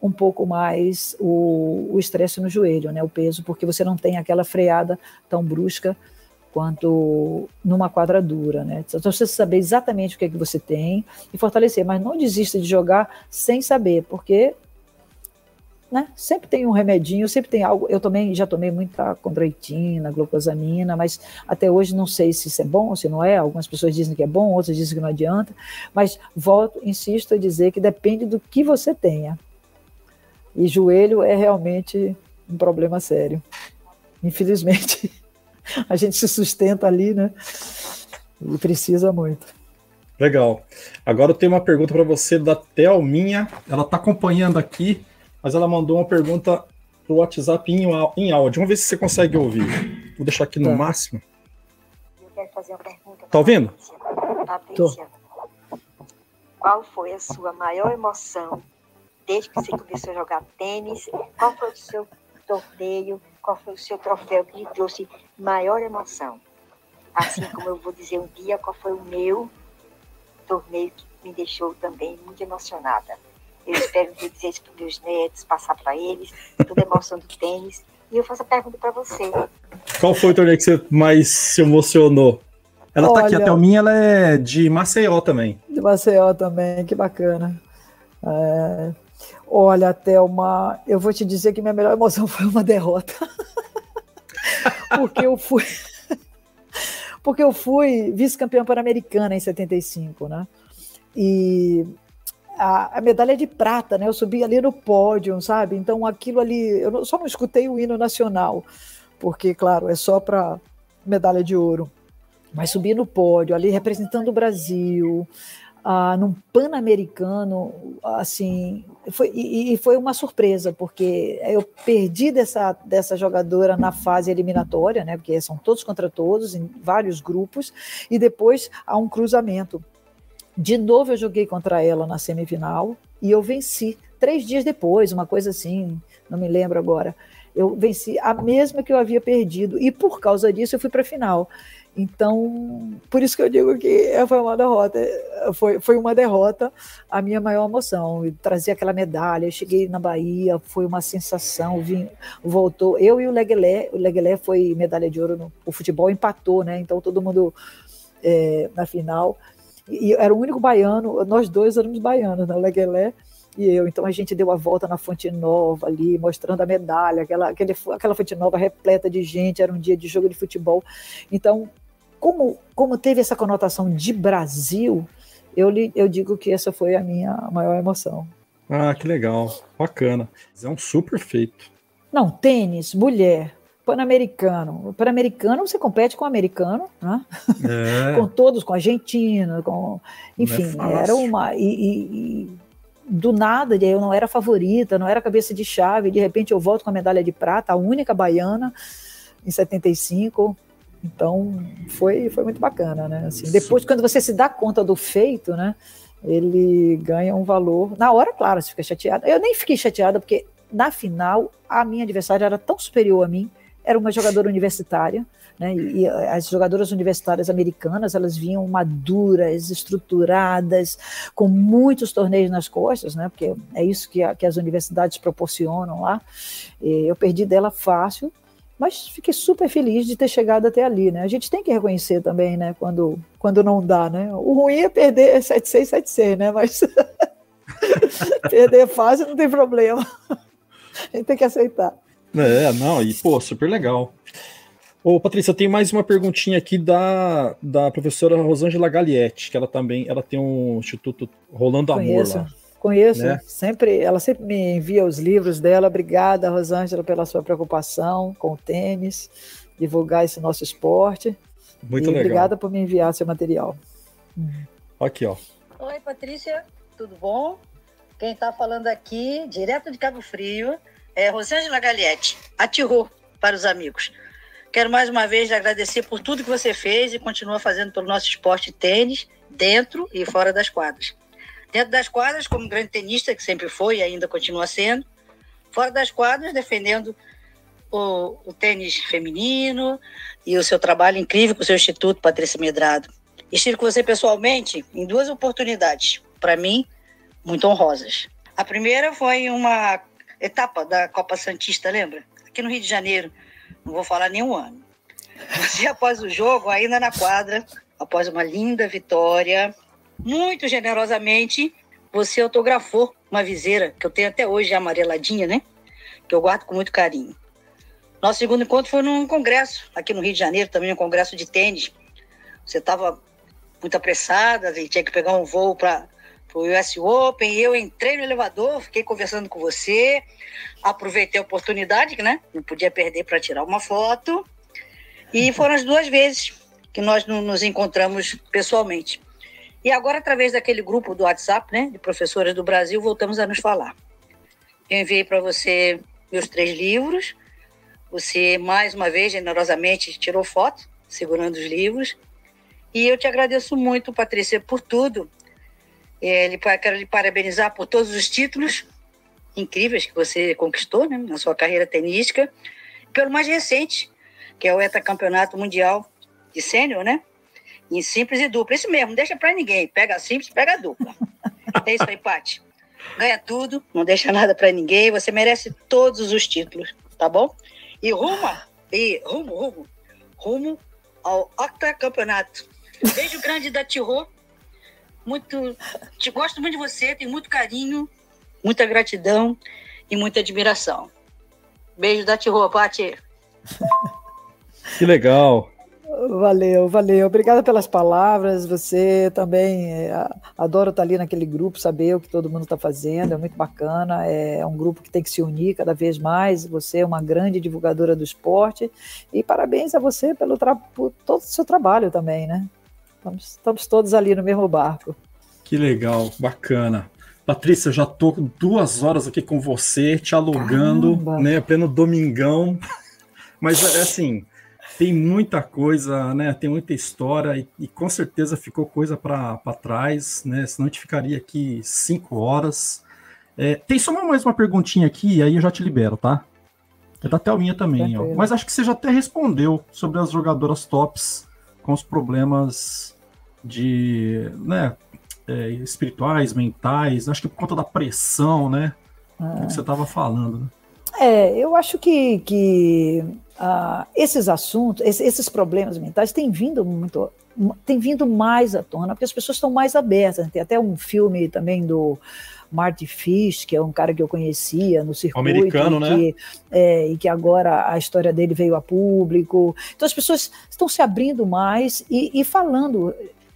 um pouco mais o estresse no joelho, né? O peso, porque você não tem aquela freada tão brusca quanto numa quadra dura, né? Então você saber exatamente o que é que você tem e fortalecer, mas não desista de jogar sem saber, porque né? Sempre tem um remedinho, sempre tem algo. Eu também já tomei muita condroitina, glucosamina, mas até hoje não sei se isso é bom ou se não é. Algumas pessoas dizem que é bom, outras dizem que não adianta. Mas volto, insisto a dizer que depende do que você tenha. E joelho é realmente um problema sério. Infelizmente, [laughs] a gente se sustenta ali, né? E precisa muito. Legal. Agora eu tenho uma pergunta para você da Thelminha. Ela está acompanhando aqui mas ela mandou uma pergunta pro WhatsApp em, em áudio. Vamos ver se você consegue ouvir. Vou deixar aqui no tá. máximo. Eu quero fazer uma pergunta. Tá ouvindo? Patrícia, qual foi a sua maior emoção desde que você começou a jogar tênis? Qual foi o seu torneio? Qual foi o seu troféu que lhe trouxe maior emoção? Assim como eu vou dizer um dia qual foi o meu torneio que me deixou também muito emocionada. Eu espero dizer isso para meus netos, passar para eles, toda a emoção do tênis. E eu faço a pergunta para você. Qual foi o torneio que você mais se emocionou? Ela Olha, tá aqui, a Thelminha ela é de Maceió também. De Maceió também, que bacana. É... Olha, Thelma, eu vou te dizer que minha melhor emoção [laughs] foi uma derrota. [laughs] Porque eu fui. [laughs] Porque eu fui vice-campeã pan-americana em 75, né? E a, a, medalha de prata, né? Eu subi ali no pódio, sabe? Então aquilo ali, eu só não escutei o hino nacional, porque, claro, é só para medalha de ouro. Mas subi no pódio, ali representando o Brasil, ah, num pan-americano, assim, foi, e, e, foi uma surpresa, porque eu perdi dessa, dessa jogadora na fase eliminatória, né, porque são todos contra todos, em vários grupos, e depois há um cruzamento. De novo eu joguei contra ela na semifinal e eu venci. Três dias depois, uma coisa assim, não me lembro agora. Eu venci a mesma que eu havia perdido, e por causa disso eu fui para a final. Então, por isso que eu digo que foi uma derrota, foi, foi uma derrota a minha maior emoção. E trazer aquela medalha, eu cheguei na Bahia, foi uma sensação, vim, voltou. Eu e o Leguelé, o Leguelé foi medalha de ouro no o futebol, empatou, né? Então todo mundo é, na final. E era o único baiano, nós dois éramos baianos, né? O Leguelé e eu. Então a gente deu a volta na Fonte Nova ali, mostrando a medalha, aquela, aquele, aquela Fonte Nova repleta de gente, era um dia de jogo de futebol. Então como, como teve essa conotação de Brasil, eu, eu digo que essa foi a minha maior emoção. Ah, que legal, bacana. É um super feito. Não, tênis, mulher, pan-americano. Pan-americano você compete com o americano, né? É. [laughs] com todos, com argentino, com. Enfim, é era uma. E, e, e, do nada, eu não era favorita, não era cabeça de chave, de repente eu volto com a medalha de prata, a única baiana, em 75. Então, foi, foi muito bacana, né? Assim, depois, quando você se dá conta do feito, né? Ele ganha um valor. Na hora, claro, você fica chateada. Eu nem fiquei chateada, porque na final, a minha adversária era tão superior a mim, era uma jogadora universitária, né? E, as jogadoras universitárias americanas, elas vinham maduras, estruturadas, com muitos torneios nas costas, né? Porque é isso que, a, que as universidades proporcionam lá. E eu perdi dela fácil, mas fiquei super feliz de ter chegado até ali, né? A gente tem que reconhecer também, né? Quando, quando não dá, né? O ruim é perder 7-6, 7-6, né? Mas [laughs] perder fácil não tem problema. A gente tem que aceitar. É, não, e pô, super legal. Ô, Patrícia, tem mais uma perguntinha aqui da, da professora Rosângela Galietti, que ela também ela tem um instituto Rolando Conheço. Amor lá. Conheço, né? sempre, ela sempre me envia os livros dela. Obrigada, Rosângela, pela sua preocupação com o tênis, divulgar esse nosso esporte. Muito e legal. Obrigada por me enviar seu material. Aqui, ó. Oi, Patrícia, tudo bom? Quem está falando aqui, direto de Cabo Frio, é Rosângela Galietti, atirou para os amigos. Quero mais uma vez agradecer por tudo que você fez e continua fazendo pelo nosso esporte tênis, dentro e fora das quadras. Dentro das quadras, como grande tenista, que sempre foi e ainda continua sendo. Fora das quadras, defendendo o, o tênis feminino e o seu trabalho incrível com o seu Instituto, Patrícia Medrado. Estive com você pessoalmente em duas oportunidades, para mim, muito honrosas. A primeira foi uma etapa da Copa Santista, lembra? Aqui no Rio de Janeiro. Não vou falar nenhum ano. Você, [laughs] após o jogo, ainda na quadra, após uma linda vitória, muito generosamente, você autografou uma viseira que eu tenho até hoje, amareladinha, né? Que eu guardo com muito carinho. Nosso segundo encontro foi num congresso, aqui no Rio de Janeiro, também um congresso de tênis. Você estava muito apressada, tinha que pegar um voo para o US Open. Eu entrei no elevador, fiquei conversando com você, aproveitei a oportunidade, né? Não podia perder para tirar uma foto. E foram as duas vezes que nós nos encontramos pessoalmente. E agora, através daquele grupo do WhatsApp, né, de professoras do Brasil, voltamos a nos falar. Eu enviei para você meus três livros. Você, mais uma vez, generosamente tirou foto, segurando os livros. E eu te agradeço muito, Patrícia, por tudo. É, quero lhe parabenizar por todos os títulos incríveis que você conquistou né, na sua carreira tenística. Pelo mais recente, que é o ETA Campeonato Mundial de Sênior, né? em simples e dupla. Isso mesmo, não deixa para ninguém. Pega a simples, pega a dupla. [laughs] É isso aí, Paty. Ganha tudo, não deixa nada para ninguém. Você merece todos os títulos, tá bom? E rumo, e rumo, rumo, rumo ao octacampeonato. Beijo grande da Tirô. Muito, te gosto muito de você, tenho muito carinho, muita gratidão e muita admiração. Beijo da Tirô, Paty. [laughs] Que legal. Valeu, valeu. Obrigada pelas palavras. Você também é, adoro estar ali naquele grupo, saber o que todo mundo está fazendo. É muito bacana. É um grupo que tem que se unir cada vez mais. Você é uma grande divulgadora do esporte e parabéns a você pelo por todo o seu trabalho também, né? Estamos, estamos todos ali no mesmo barco. Que legal, bacana. Patrícia, já tô duas horas aqui com você, te alugando, Caramba. né? Pleno domingão. [laughs] Mas é assim, tem muita coisa, né? Tem muita história e, e com certeza ficou coisa para trás, né? Senão a gente ficaria aqui cinco horas. É, tem só mais uma perguntinha aqui, e aí eu já te libero, tá? É da Thelminha também, ó. Mas acho que você já até respondeu sobre as jogadoras tops com os problemas de, né, é, espirituais, mentais, acho que por conta da pressão, né? É. Que você estava falando. Né? É, eu acho que, que uh, esses assuntos, esses problemas mentais têm vindo muito, têm vindo mais à tona, porque as pessoas estão mais abertas. Tem até um filme também do Marty Fish, que é um cara que eu conhecia no circuito. Americano, e que, né? É, e que agora a história dele veio a público. Então as pessoas estão se abrindo mais e, e falando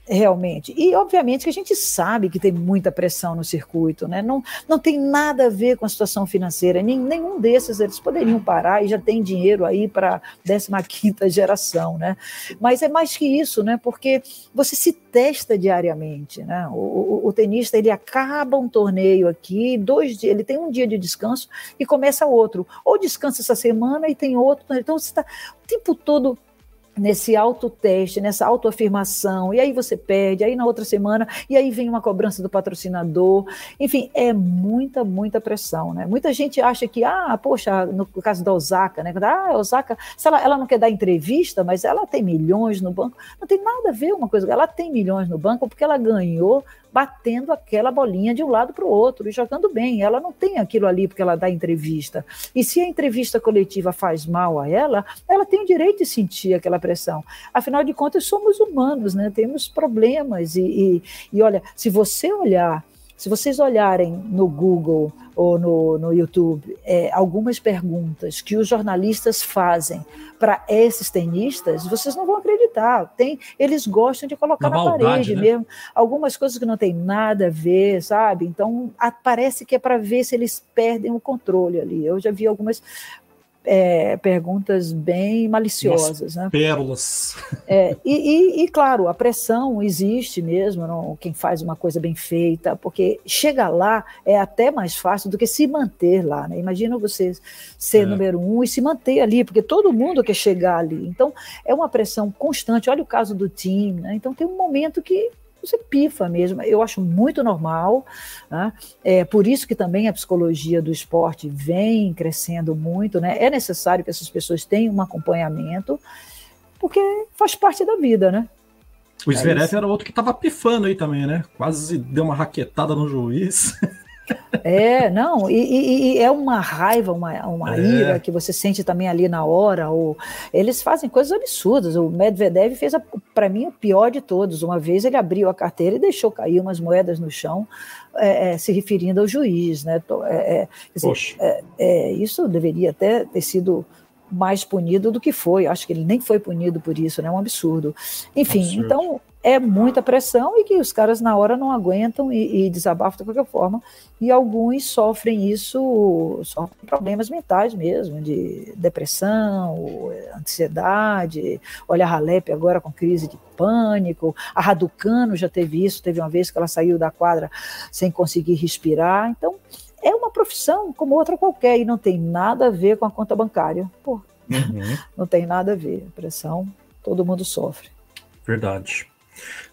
realmente. E, obviamente, que a gente sabe que tem muita pressão no circuito, né? Não, não tem nada a ver com a situação financeira. Nem, nenhum desses eles poderiam parar e já tem dinheiro aí para a 15 geração, né? Mas é mais que isso, né? Porque você se testa diariamente, né? O, o, o tenista, ele acaba um torneio aqui, dois dias, ele tem um dia de descanso e começa outro. Ou descansa essa semana e tem outro. Então, você está o tempo todo nesse autoteste, nessa autoafirmação, e aí você perde, aí na outra semana, e aí vem uma cobrança do patrocinador. Enfim, é muita, muita pressão, né? Muita gente acha que, ah, poxa, no caso da Osaka, né? Ah, Osaka, se ela, ela não quer dar entrevista, mas ela tem milhões no banco. Não tem nada a ver uma coisa, ela tem milhões no banco porque ela ganhou batendo aquela bolinha de um lado para o outro e jogando bem. Ela não tem aquilo ali porque ela dá entrevista. E se a entrevista coletiva faz mal a ela, ela tem o direito de sentir aquela pressão. Afinal de contas, somos humanos, né? Temos problemas. E, e, e olha, se você olhar se vocês olharem no Google ou no, no YouTube é, algumas perguntas que os jornalistas fazem para esses tenistas, vocês não vão acreditar. Tem, eles gostam de colocar na, na maldade, parede né? mesmo. Algumas coisas que não tem nada a ver, sabe? Então, a, parece que é para ver se eles perdem o controle ali. Eu já vi algumas é, perguntas bem maliciosas. né? Pérolas. É, e, e, e, claro, a pressão existe mesmo, não, quem faz uma coisa bem feita, porque chegar lá é até mais fácil do que se manter lá. Né? Imagina você ser é. número um e se manter ali, porque todo mundo quer chegar ali. Então, é uma pressão constante. Olha o caso do time. Né? Então, tem um momento que você pifa mesmo. Eu acho muito normal. Né? É por isso que também a psicologia do esporte vem crescendo muito. Né? É necessário que essas pessoas tenham um acompanhamento, porque faz parte da vida, né? O Zverev é era outro que estava pifando aí também, né? Quase deu uma raquetada no juiz. [laughs] É, não, e, e, e, é uma raiva, uma, uma é. ira que você sente também ali na hora. Ou, eles fazem coisas absurdas. O Medvedev fez, para mim, o pior de todos. Uma vez ele abriu a carteira e deixou cair umas moedas no chão, é, é, se referindo ao juiz. Né? É, é dizer, é, isso deveria até ter sido mais punido do que foi. Acho que ele nem foi punido por isso, né? É um absurdo. Enfim, absurdo. então é muita pressão e que os caras na hora não aguentam e, e desabafam de qualquer forma. E alguns sofrem isso, sofrem problemas mentais mesmo, de depressão, ansiedade. Olha a Halep agora com crise de pânico. A Raducano já teve isso, teve uma vez que ela saiu da quadra sem conseguir respirar. Então, é uma profissão como outra qualquer e não tem nada a ver com a conta bancária. Pô, uhum. não tem nada a ver. Pressão, todo mundo sofre. Verdade.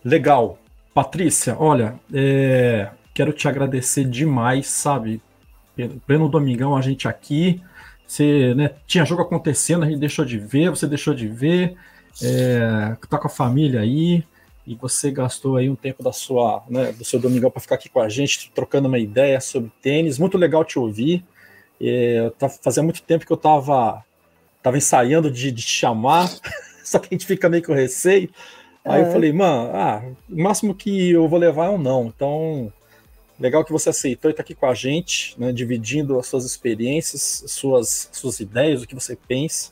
Legal. Patrícia, olha, é, quero te agradecer demais, sabe? Pleno domingão a gente aqui. Você né, tinha jogo acontecendo, a gente deixou de ver, você deixou de ver, é, tá com a família aí. e você gastou aí um tempo da sua, né, do seu domingão para ficar aqui com a gente, trocando uma ideia sobre tênis. Muito legal te ouvir. É, tá, fazia muito tempo que eu estava tava ensaiando de, de te chamar, [laughs] só que a gente fica meio com receio. Aí eu falei, mano, ah, o máximo que eu vou levar é um não. Então, legal que você aceitou e está aqui com a gente, né, dividindo as suas experiências, suas, suas ideias, o que você pensa.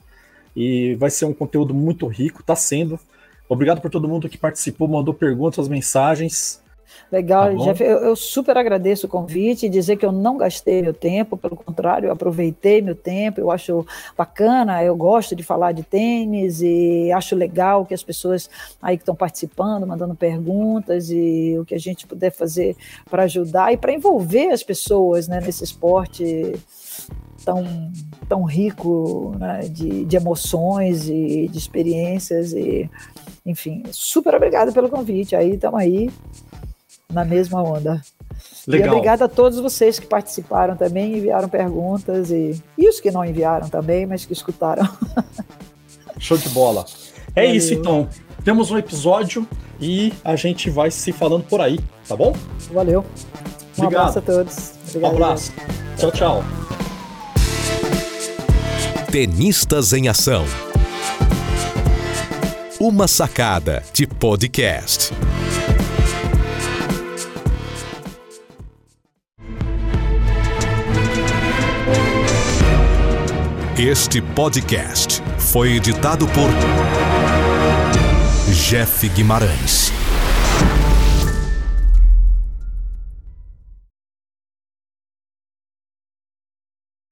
E vai ser um conteúdo muito rico, está sendo. Obrigado por todo mundo que participou, mandou perguntas, mensagens. Legal, tá Jeff, eu, eu, super agradeço o convite e dizer que eu não gastei meu tempo, pelo contrário, eu aproveitei meu tempo, eu acho bacana, eu gosto de falar de tênis e acho legal que as pessoas aí que estão participando, mandando perguntas e o que a gente puder fazer para ajudar e para envolver as pessoas né, nesse esporte tão, tão rico né, de, de emoções e de experiências e enfim, super obrigada pelo convite. Aí estamos aí na mesma onda. Legal. E obrigada a todos vocês que participaram também, enviaram perguntas e, e os que não enviaram também, mas que escutaram. [laughs] Show de bola. É Valeu. isso então. Temos um episódio e a gente vai se falando por aí, tá bom? Valeu. Um Obrigado. abraço a todos. Obrigado. Um abraço. Tchau, tchau. Tenistas em Ação. Uma sacada de podcast. Este podcast foi editado por Jeff Guimarães.